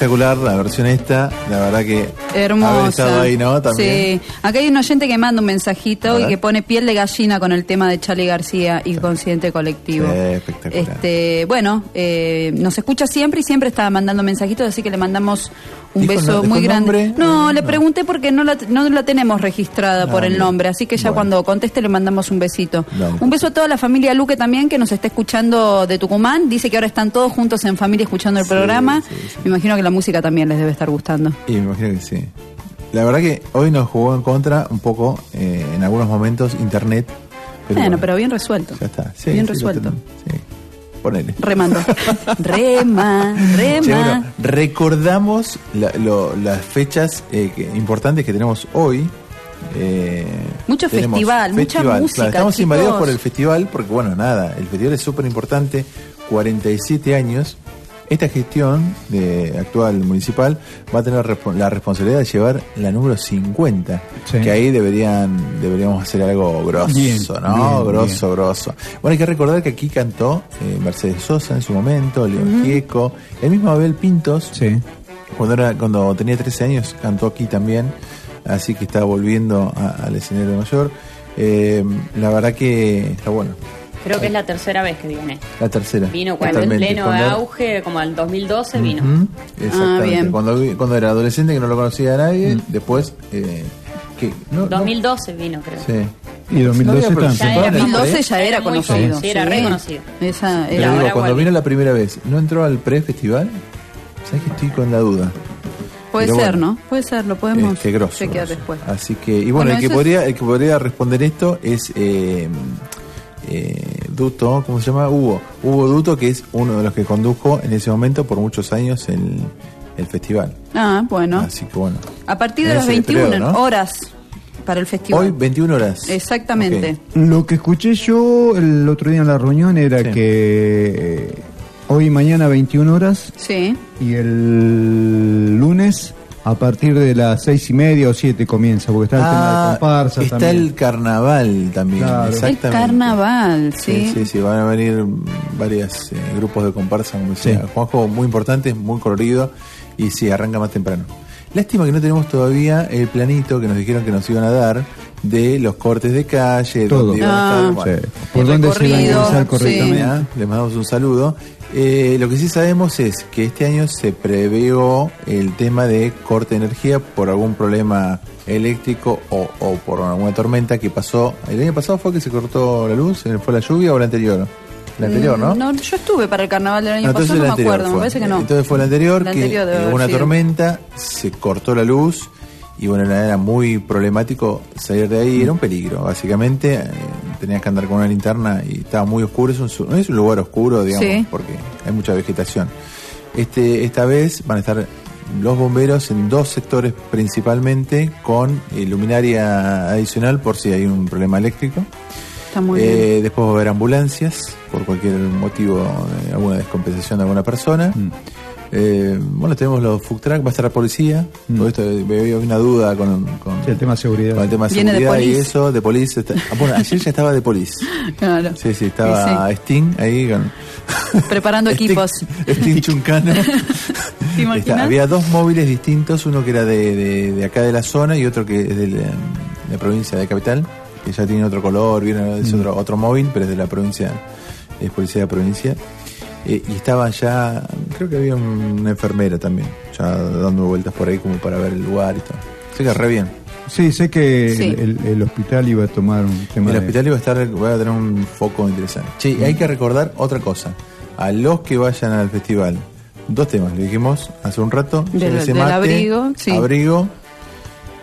Espectacular la versión esta. La verdad que Hermosa. haber estado ahí, ¿no? También. Sí. Acá hay un oyente que manda un mensajito y que pone piel de gallina con el tema de Charlie García y consciente colectivo. Sí, espectacular. Este, bueno, eh, nos escucha siempre y siempre está mandando mensajitos, así que le mandamos un ¿Dijo beso no- muy grande. nombre? No, le pregunté porque no la, no la tenemos registrada Ah, por el nombre, así que ya Bueno. cuando conteste le mandamos un besito. Un beso a toda la familia Luque también que nos está escuchando de Tucumán. Dice que ahora están todos juntos en familia escuchando el Sí, programa. sí, sí. Me imagino que la música también les debe estar gustando. Y me imagino que sí. La verdad que hoy nos jugó en contra un poco, eh, en algunos momentos, internet. Pero bueno, bueno, pero bien resuelto. ya está. Sí, bien resuelto. Ponele. Remando. Rema, rema. Che, bueno, recordamos la- lo- las fechas eh, que- importantes que tenemos hoy. Eh, Mucho tenemos festival, mucha música, Claro, estamos chicos. invadidos por el festival porque, bueno, nada, el festival es súper importante, 47 años. Esta gestión de actual municipal va a tener la responsabilidad de llevar la número 50, Sí. que ahí deberían deberíamos hacer algo grosso, Bien, ¿no? bien, grosso, grosso. Bueno, hay que recordar que aquí cantó eh, Mercedes Sosa en su momento, León Gieco, el mismo Abel Pintos, Sí. cuando, era, cuando tenía 13 años, cantó aquí también, así que está volviendo a- al escenario mayor. Eh, la verdad que está bueno. Creo que es la tercera vez que viene. La tercera. Vino cuando en pleno Cuando- auge, como al 2012 vino. Ujú, Exactamente. Ah, bien. Cuando, cuando era adolescente que no lo conocía a nadie, después eh, que no, no- 2012 vino, creo. sí. Y 2012 No había está. Ya era Siempre. 2012 ya era Era muy conocido. sí, era reconocido. Esa Pero era digo, cuando vino la primera vez, ¿no entró al pre-festival? ¿Sabes que estoy con la duda? Puede Pero ser, bueno. ¿no? Puede ser, lo podemos Este, grosso, chequear grosso. después. Así que, y bueno, Bueno, el, que podría, el que podría responder esto es eh, eh, Duto, ¿cómo se llama? Hugo. Hugo Duto, que es uno de los que condujo en ese momento por muchos años el, el festival. Ah, bueno. Así que bueno. A partir de las ese 21 periodo, ¿no? horas para el festival. Hoy 21 horas. Exactamente. Ok. Lo que escuché yo el otro día en la reunión era Sí. que eh, hoy y mañana 21 horas Sí. y el lunes a partir de las seis y media o siete comienza, porque está el tema de Ah, comparsas está también. el carnaval también. Claro. El El Exactamente. carnaval, sí. Sí, sí, sí, van a venir varios grupos de comparsa, como decía Sí. Juanjo, muy importantes, muy colorido, y sí, arranca más temprano. Lástima que no tenemos todavía el planito que nos dijeron que nos iban a dar de los cortes de calle, Todo. dónde iban a Ah. estar, bueno. Sí. ¿Por El dónde se va a recorrido, ingresar correctamente? ¿Ah? Les mandamos un saludo. Eh, lo que sí sabemos es que este año se preveó el tema de corte de energía por algún problema eléctrico o, o por alguna tormenta que pasó. El año pasado fue que se cortó la luz, ¿fue la lluvia o el anterior? El anterior, ¿no? Mm, No, yo estuve para el carnaval del año No, entonces pasado, no me acuerdo, me parece que no. Entonces fue el anterior, que anterior hubo una sido. tormenta, se cortó la luz y bueno, era muy problemático salir de ahí, era un peligro, básicamente. eh, tenías que andar con una linterna y estaba muy oscuro, es un, es un lugar oscuro, digamos, Sí. porque hay mucha vegetación. Este, esta vez van a estar los bomberos en dos sectores principalmente con eh, luminaria adicional por si hay un problema eléctrico. Está muy Eh, bien. Después va a haber ambulancias por cualquier motivo, eh, alguna descompensación de alguna persona. Mm. Eh, bueno, tenemos los food truck, va a estar la policía. Mm. Todo esto, eh, había una duda con, con- Sí, el tema de seguridad. con el tema de Viene de seguridad y eso, de policía. está- ah, bueno, ayer ya estaba de policía. Claro. Sí, sí, estaba Sting ahí con. Preparando Sting- equipos. Sting Chuncano. ¿Te imaginas? Está- había dos móviles distintos, uno que era de, de- de acá de la zona y otro que es de la, de la provincia de Capital, que ya tiene otro color, viene es Mm. otro, otro móvil, pero es de la provincia, es policía de la provincia. Eh, y estaban ya, creo que había una enfermera también, ya dando vueltas por ahí como para ver el lugar y todo. Así que re bien. Sí, sé que Sí. El, el- el hospital iba a tomar un tema El de- hospital iba a estar, va a tener un foco interesante. Che, y hay que recordar otra cosa. A los que vayan al festival, dos temas, le dijimos hace un rato. Del- llévese del mate, abrigo, sí. abrigo.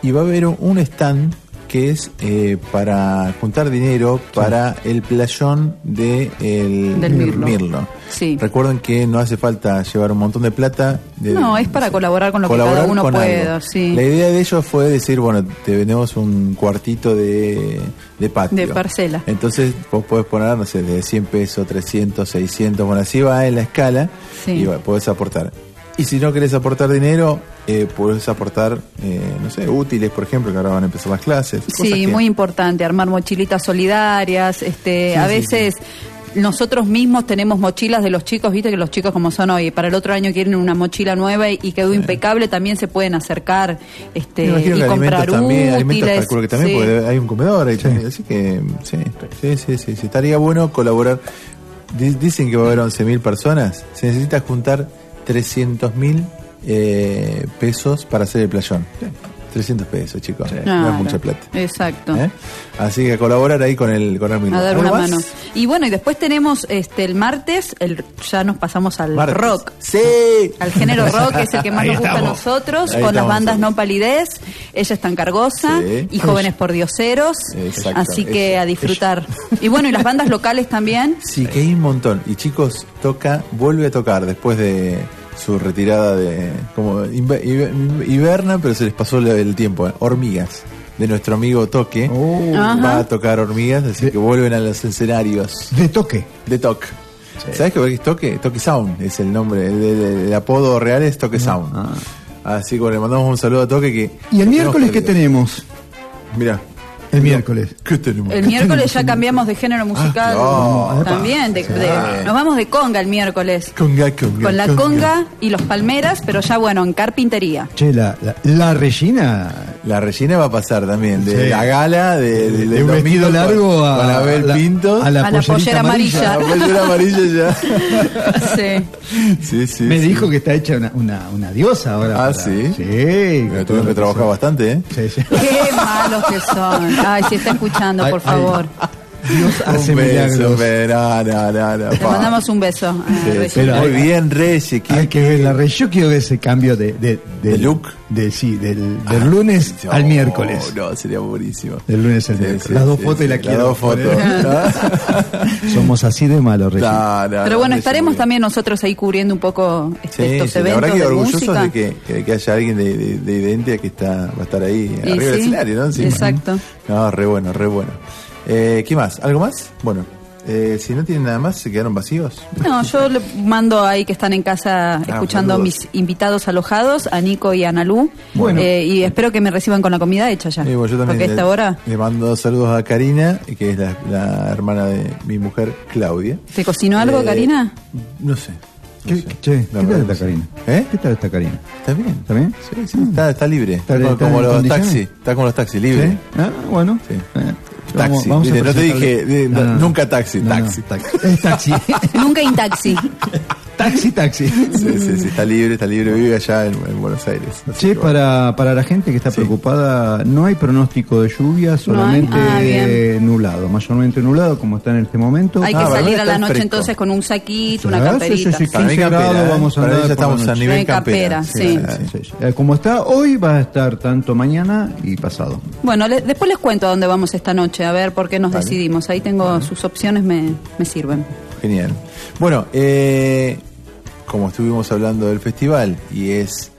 Y va a haber un- un stand que es eh, para juntar dinero para el playón de el Del Mirlo. Sí. Recuerden que no hace falta llevar un montón de plata. de- No, es para colaborar con lo que cada uno pueda, sí. La idea de ellos fue decir, bueno, te vendemos un cuartito de, de patio. De parcela. Entonces vos podés poner, no sé, de 100 pesos, 300, 600, bueno, así va en la escala Sí. y va- podés aportar. Y si no querés aportar dinero, eh, podés aportar, eh, no sé, útiles, por ejemplo, que ahora van a empezar las clases. cosas Sí, que- muy importante, armar mochilitas solidarias, este, Sí, a sí, veces nosotros mismos tenemos mochilas de los chicos, viste que los chicos como son hoy, para el otro año quieren una mochila nueva y, quedó impecable, también se pueden acercar este, Me y que comprar alimentos también, útiles. que también, sí. porque hay un comedor ahí así que sí, sí, sí, sí, sí, estaría bueno colaborar. Di- Dicen que va a haber 11.000 personas, se necesita juntar 300.000 eh, pesos para hacer el playón. 300 pesos, chicos, no Claro, es mucha plata. Exacto. ¿eh? Así que colaborar ahí con el con. A dar ¿Algo una más? mano. Y bueno, y después tenemos este el martes, el, ya nos pasamos al Martes. rock. Sí. Al género rock, que es el que más Ahí nos gusta a nosotros, Ahí con las bandas. No Palidez, Ella es tan cargosa Sí. y Jóvenes por Dioseros. Exacto, Así que ella, a disfrutar. Y bueno, y las bandas locales también. Sí, que hay un montón. Y chicos, toca, vuelve a tocar después de su retirada de. como pero se les pasó el- tiempo. ¿eh? Hormigas, de nuestro amigo Toque. Ajá. Va a tocar hormigas, así que vuelven a los escenarios. De toque. De Toque. ¿Sabes qué es Toque? Toque Sound es el nombre. El, el- el apodo real es Toque Sound. Así que le mandamos un saludo a Toque que. ¿Y el miércoles qué tenemos? tenemos? Mira. El miércoles. ¿Qué tenemos? El miércoles ya cambiamos de género musical. claro. También. de- nos vamos de conga el miércoles. Conga, conga, Con la conga y los palmeras, pero ya bueno, en carpintería. Che, la, la, la Regina. La Regina va a pasar también de Sí. la gala, de, de, De un vestido largo con, a- con Abel a la- Pinto. a la A pollera amarilla. A la pollera amarilla ya. Sí. Sí, sí. Me sí. dijo que está hecha una, una, una diosa ahora. Ah, para- sí. Sí. Pero tuvieron que trabajar bastante, ¿eh? Sí, sí. Qué malos que son. Ay, si está escuchando, por ay. Dios hace un beso, milagros. pero, no, no, no, pa. mandamos un beso. a Sí, pero Muy hay- bien, Reyes. ¿qué- Hay que ver la Re- Yo quiero ver ese cambio de, de, ¿De look? De, sí, del, del lunes No, al miércoles. No, sería buenísimo. Del lunes al Sí, miércoles. sí, las dos sí, fotos y sí, la las quiero. dos fotos. Somos así de malos, no, Pero no, bueno, Reyes, estaremos también nosotros ahí cubriendo un poco este, Sí, estos sí, la eventos verdad que de orgullosos de que, que- que haya alguien de, de, de Identia que está, va a estar ahí Y arriba del escenario, ¿no? Encima. exacto. No, re bueno, re bueno. Eh, ¿Qué más? ¿Algo más? Bueno, eh, si no tienen nada más, ¿se quedaron vacíos? No, yo le mando ahí que están en casa escuchando a mis invitados alojados, a Nico y a Analú. Bueno. Eh, y espero que me reciban con la comida hecha ya. Sí, bueno, yo también Porque le, esta hora le mando saludos a Karina, que es la, la hermana de mi mujer Claudia. te cocinó algo, Eh, Karina. No sé. ¿Qué, che, ¿qué tal está. Karina? ¿Eh? ¿Qué tal está Karina? ¿Está bien? ¿Está bien? Sí, sí, está, está libre. Está, ¿Está- como- está como en los taxis. Está como los taxis, libre. ¿Sí? Ah, bueno. Sí. Taxi. vamos no te dije, No, nunca taxi, No, no, taxi. Es taxi. Nunca en taxi. taxi. Sí, sí, sí, está libre, está libre, vive allá en, en Buenos Aires. Así Che, para, para la gente que está preocupada, no hay pronóstico de lluvia, solamente Ah, eh, nublado, mayormente nublado como está en este momento. Hay Ah, que ¿verdad? salir a la noche fresco. entonces con un saquito, una Ah, sí, camperita. sí, sí, Para mí 15 campera, grados ¿eh? vamos a andar ya estamos a nivel campera, campera. sí. Sí, sí. Eh, Como está hoy, va a estar tanto mañana y pasado. Bueno, le- después les cuento a dónde vamos esta noche, a ver por qué nos Vale. decidimos. Ahí tengo sus opciones, me, me sirven. Genial. Bueno, eh, como estuvimos hablando del festival y es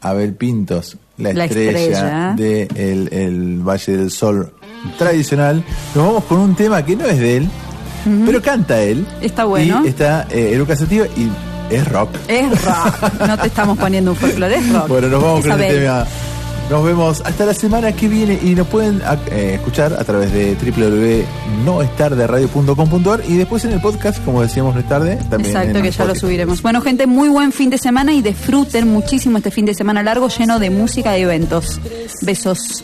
Abel Pintos, la La estrella, del de el Valle del Sol tradicional, nos vamos con un tema que no es de él, pero canta él. Está bueno. Y está eh, Eruca Sativa y es rock. Es rock. No te estamos poniendo un folclore, es rock. Bueno, nos vamos Es con el tema. Nos vemos hasta la semana que viene y nos pueden eh, escuchar a través de www.noestarderadio.com.ar y después en el podcast, como decíamos, no es tarde, también. Exacto, que ya lo subiremos. Bueno, gente, muy buen fin de semana y disfruten muchísimo este fin de semana largo lleno de música y eventos. Besos.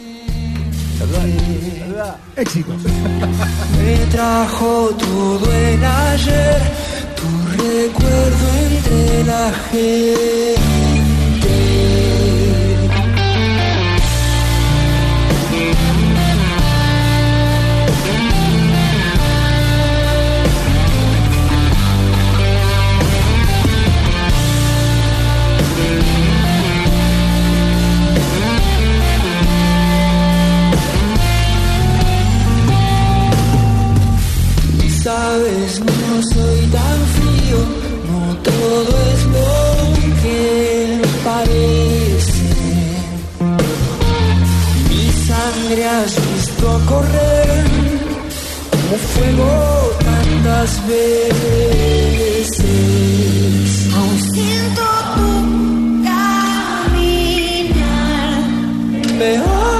Éxitos. Me trajo todo el ayer, tu recuerdo entre la gente. Sabes, no soy tan frío, no todo es lo que parece. Mi sangre has visto correr como fuego tantas veces. Aún siento tu caminar. Veo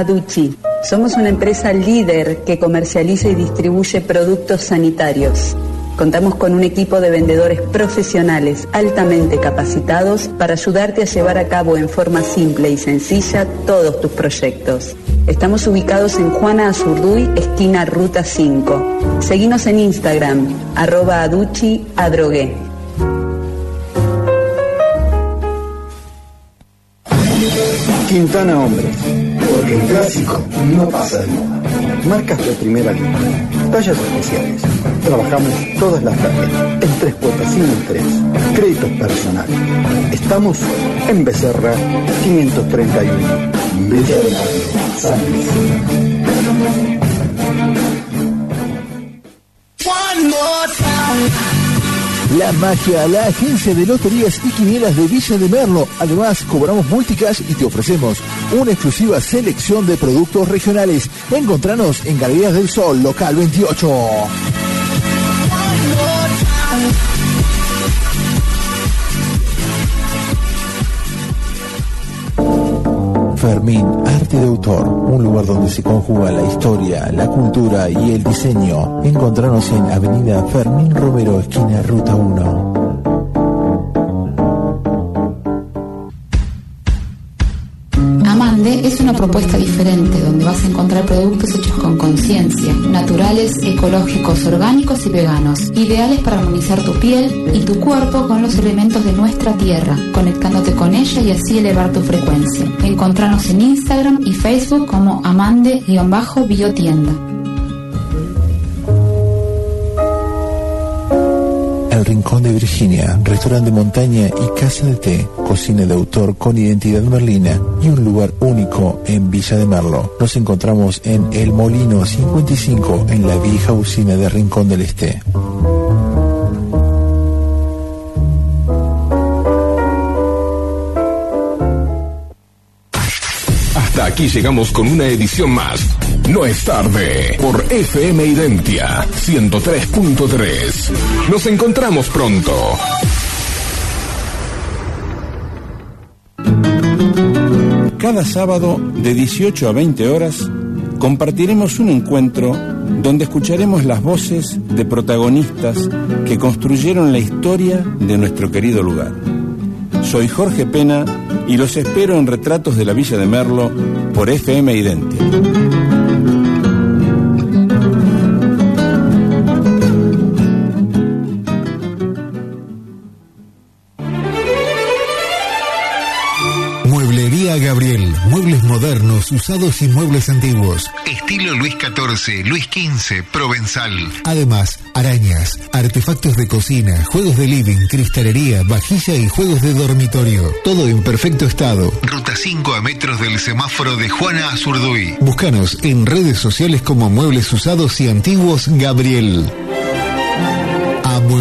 Aduchi. Somos una empresa líder que comercializa y distribuye productos sanitarios. Contamos con un equipo de vendedores profesionales altamente capacitados para ayudarte a llevar a cabo en forma simple y sencilla todos tus proyectos. Estamos ubicados en Juana Azurduy, esquina Ruta 5. Seguinos en Instagram, arroba aduchi. Quintana porque el clásico no pasa de moda. Marcas de primera línea, tallas especiales. Trabajamos todas las tardes, en tres cuotas sin interés. Créditos personales. Estamos en Becerra 531, Villa de San Luis. La Magia, la agencia de loterías y quinielas de Villa de Merlo. Además, cobramos multicash y te ofrecemos una exclusiva selección de productos regionales. Encontranos en Galerías del Sol, local 28. Fermín, arte de autor, un lugar donde se conjuga la historia, la cultura y el diseño. Encontranos en Avenida Fermín Romero, esquina Ruta 1. Propuesta diferente donde vas a encontrar productos hechos con conciencia, naturales, ecológicos, orgánicos y veganos, ideales para armonizar tu piel y tu cuerpo con los elementos de nuestra tierra, conectándote con ella y así elevar tu frecuencia. Encontranos en Instagram y Facebook como amande-biotienda. Rincón de Virginia, restaurante de montaña y casa de té, cocina de autor con identidad merlina y un lugar único en Villa de Merlo. Nos encontramos en El Molino 55 en la vieja usina de Rincón del Este. Hasta aquí llegamos con una edición más. No es tarde por FM Identia 103.3. Nos encontramos pronto. Cada sábado de 18 a 20 horas compartiremos un encuentro donde escucharemos las voces de protagonistas que construyeron la historia de nuestro querido lugar. Soy Jorge Pena y los espero en Retratos de la Villa de Merlo por FM Identia. Usados y muebles antiguos. Estilo Luis XIV, Luis XV, Provenzal. Además, arañas, artefactos de cocina, juegos de living, cristalería, vajilla y juegos de dormitorio. Todo en perfecto estado. Ruta 5 a metros del semáforo de Juana Azurduy. Búscanos en redes sociales como Muebles Usados y Antiguos Gabriel.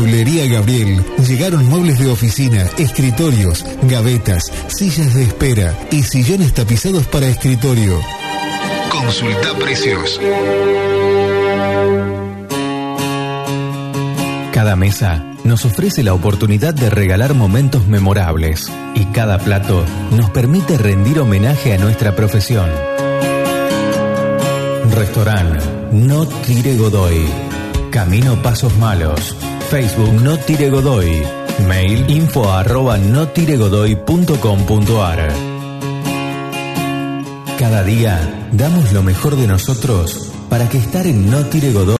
Mueblería Gabriel llegaron muebles de oficina, escritorios, gavetas, sillas de espera y sillones tapizados para escritorio. Consulta precios. Cada mesa nos ofrece la oportunidad de regalar momentos memorables y cada plato nos permite rendir homenaje a nuestra profesión. Restaurant No Tire Godoy. Camino Pasos Malos. Facebook No Tire Godoy. Mail info arroba Cada día damos lo mejor de nosotros para que estar en No Tire Godoy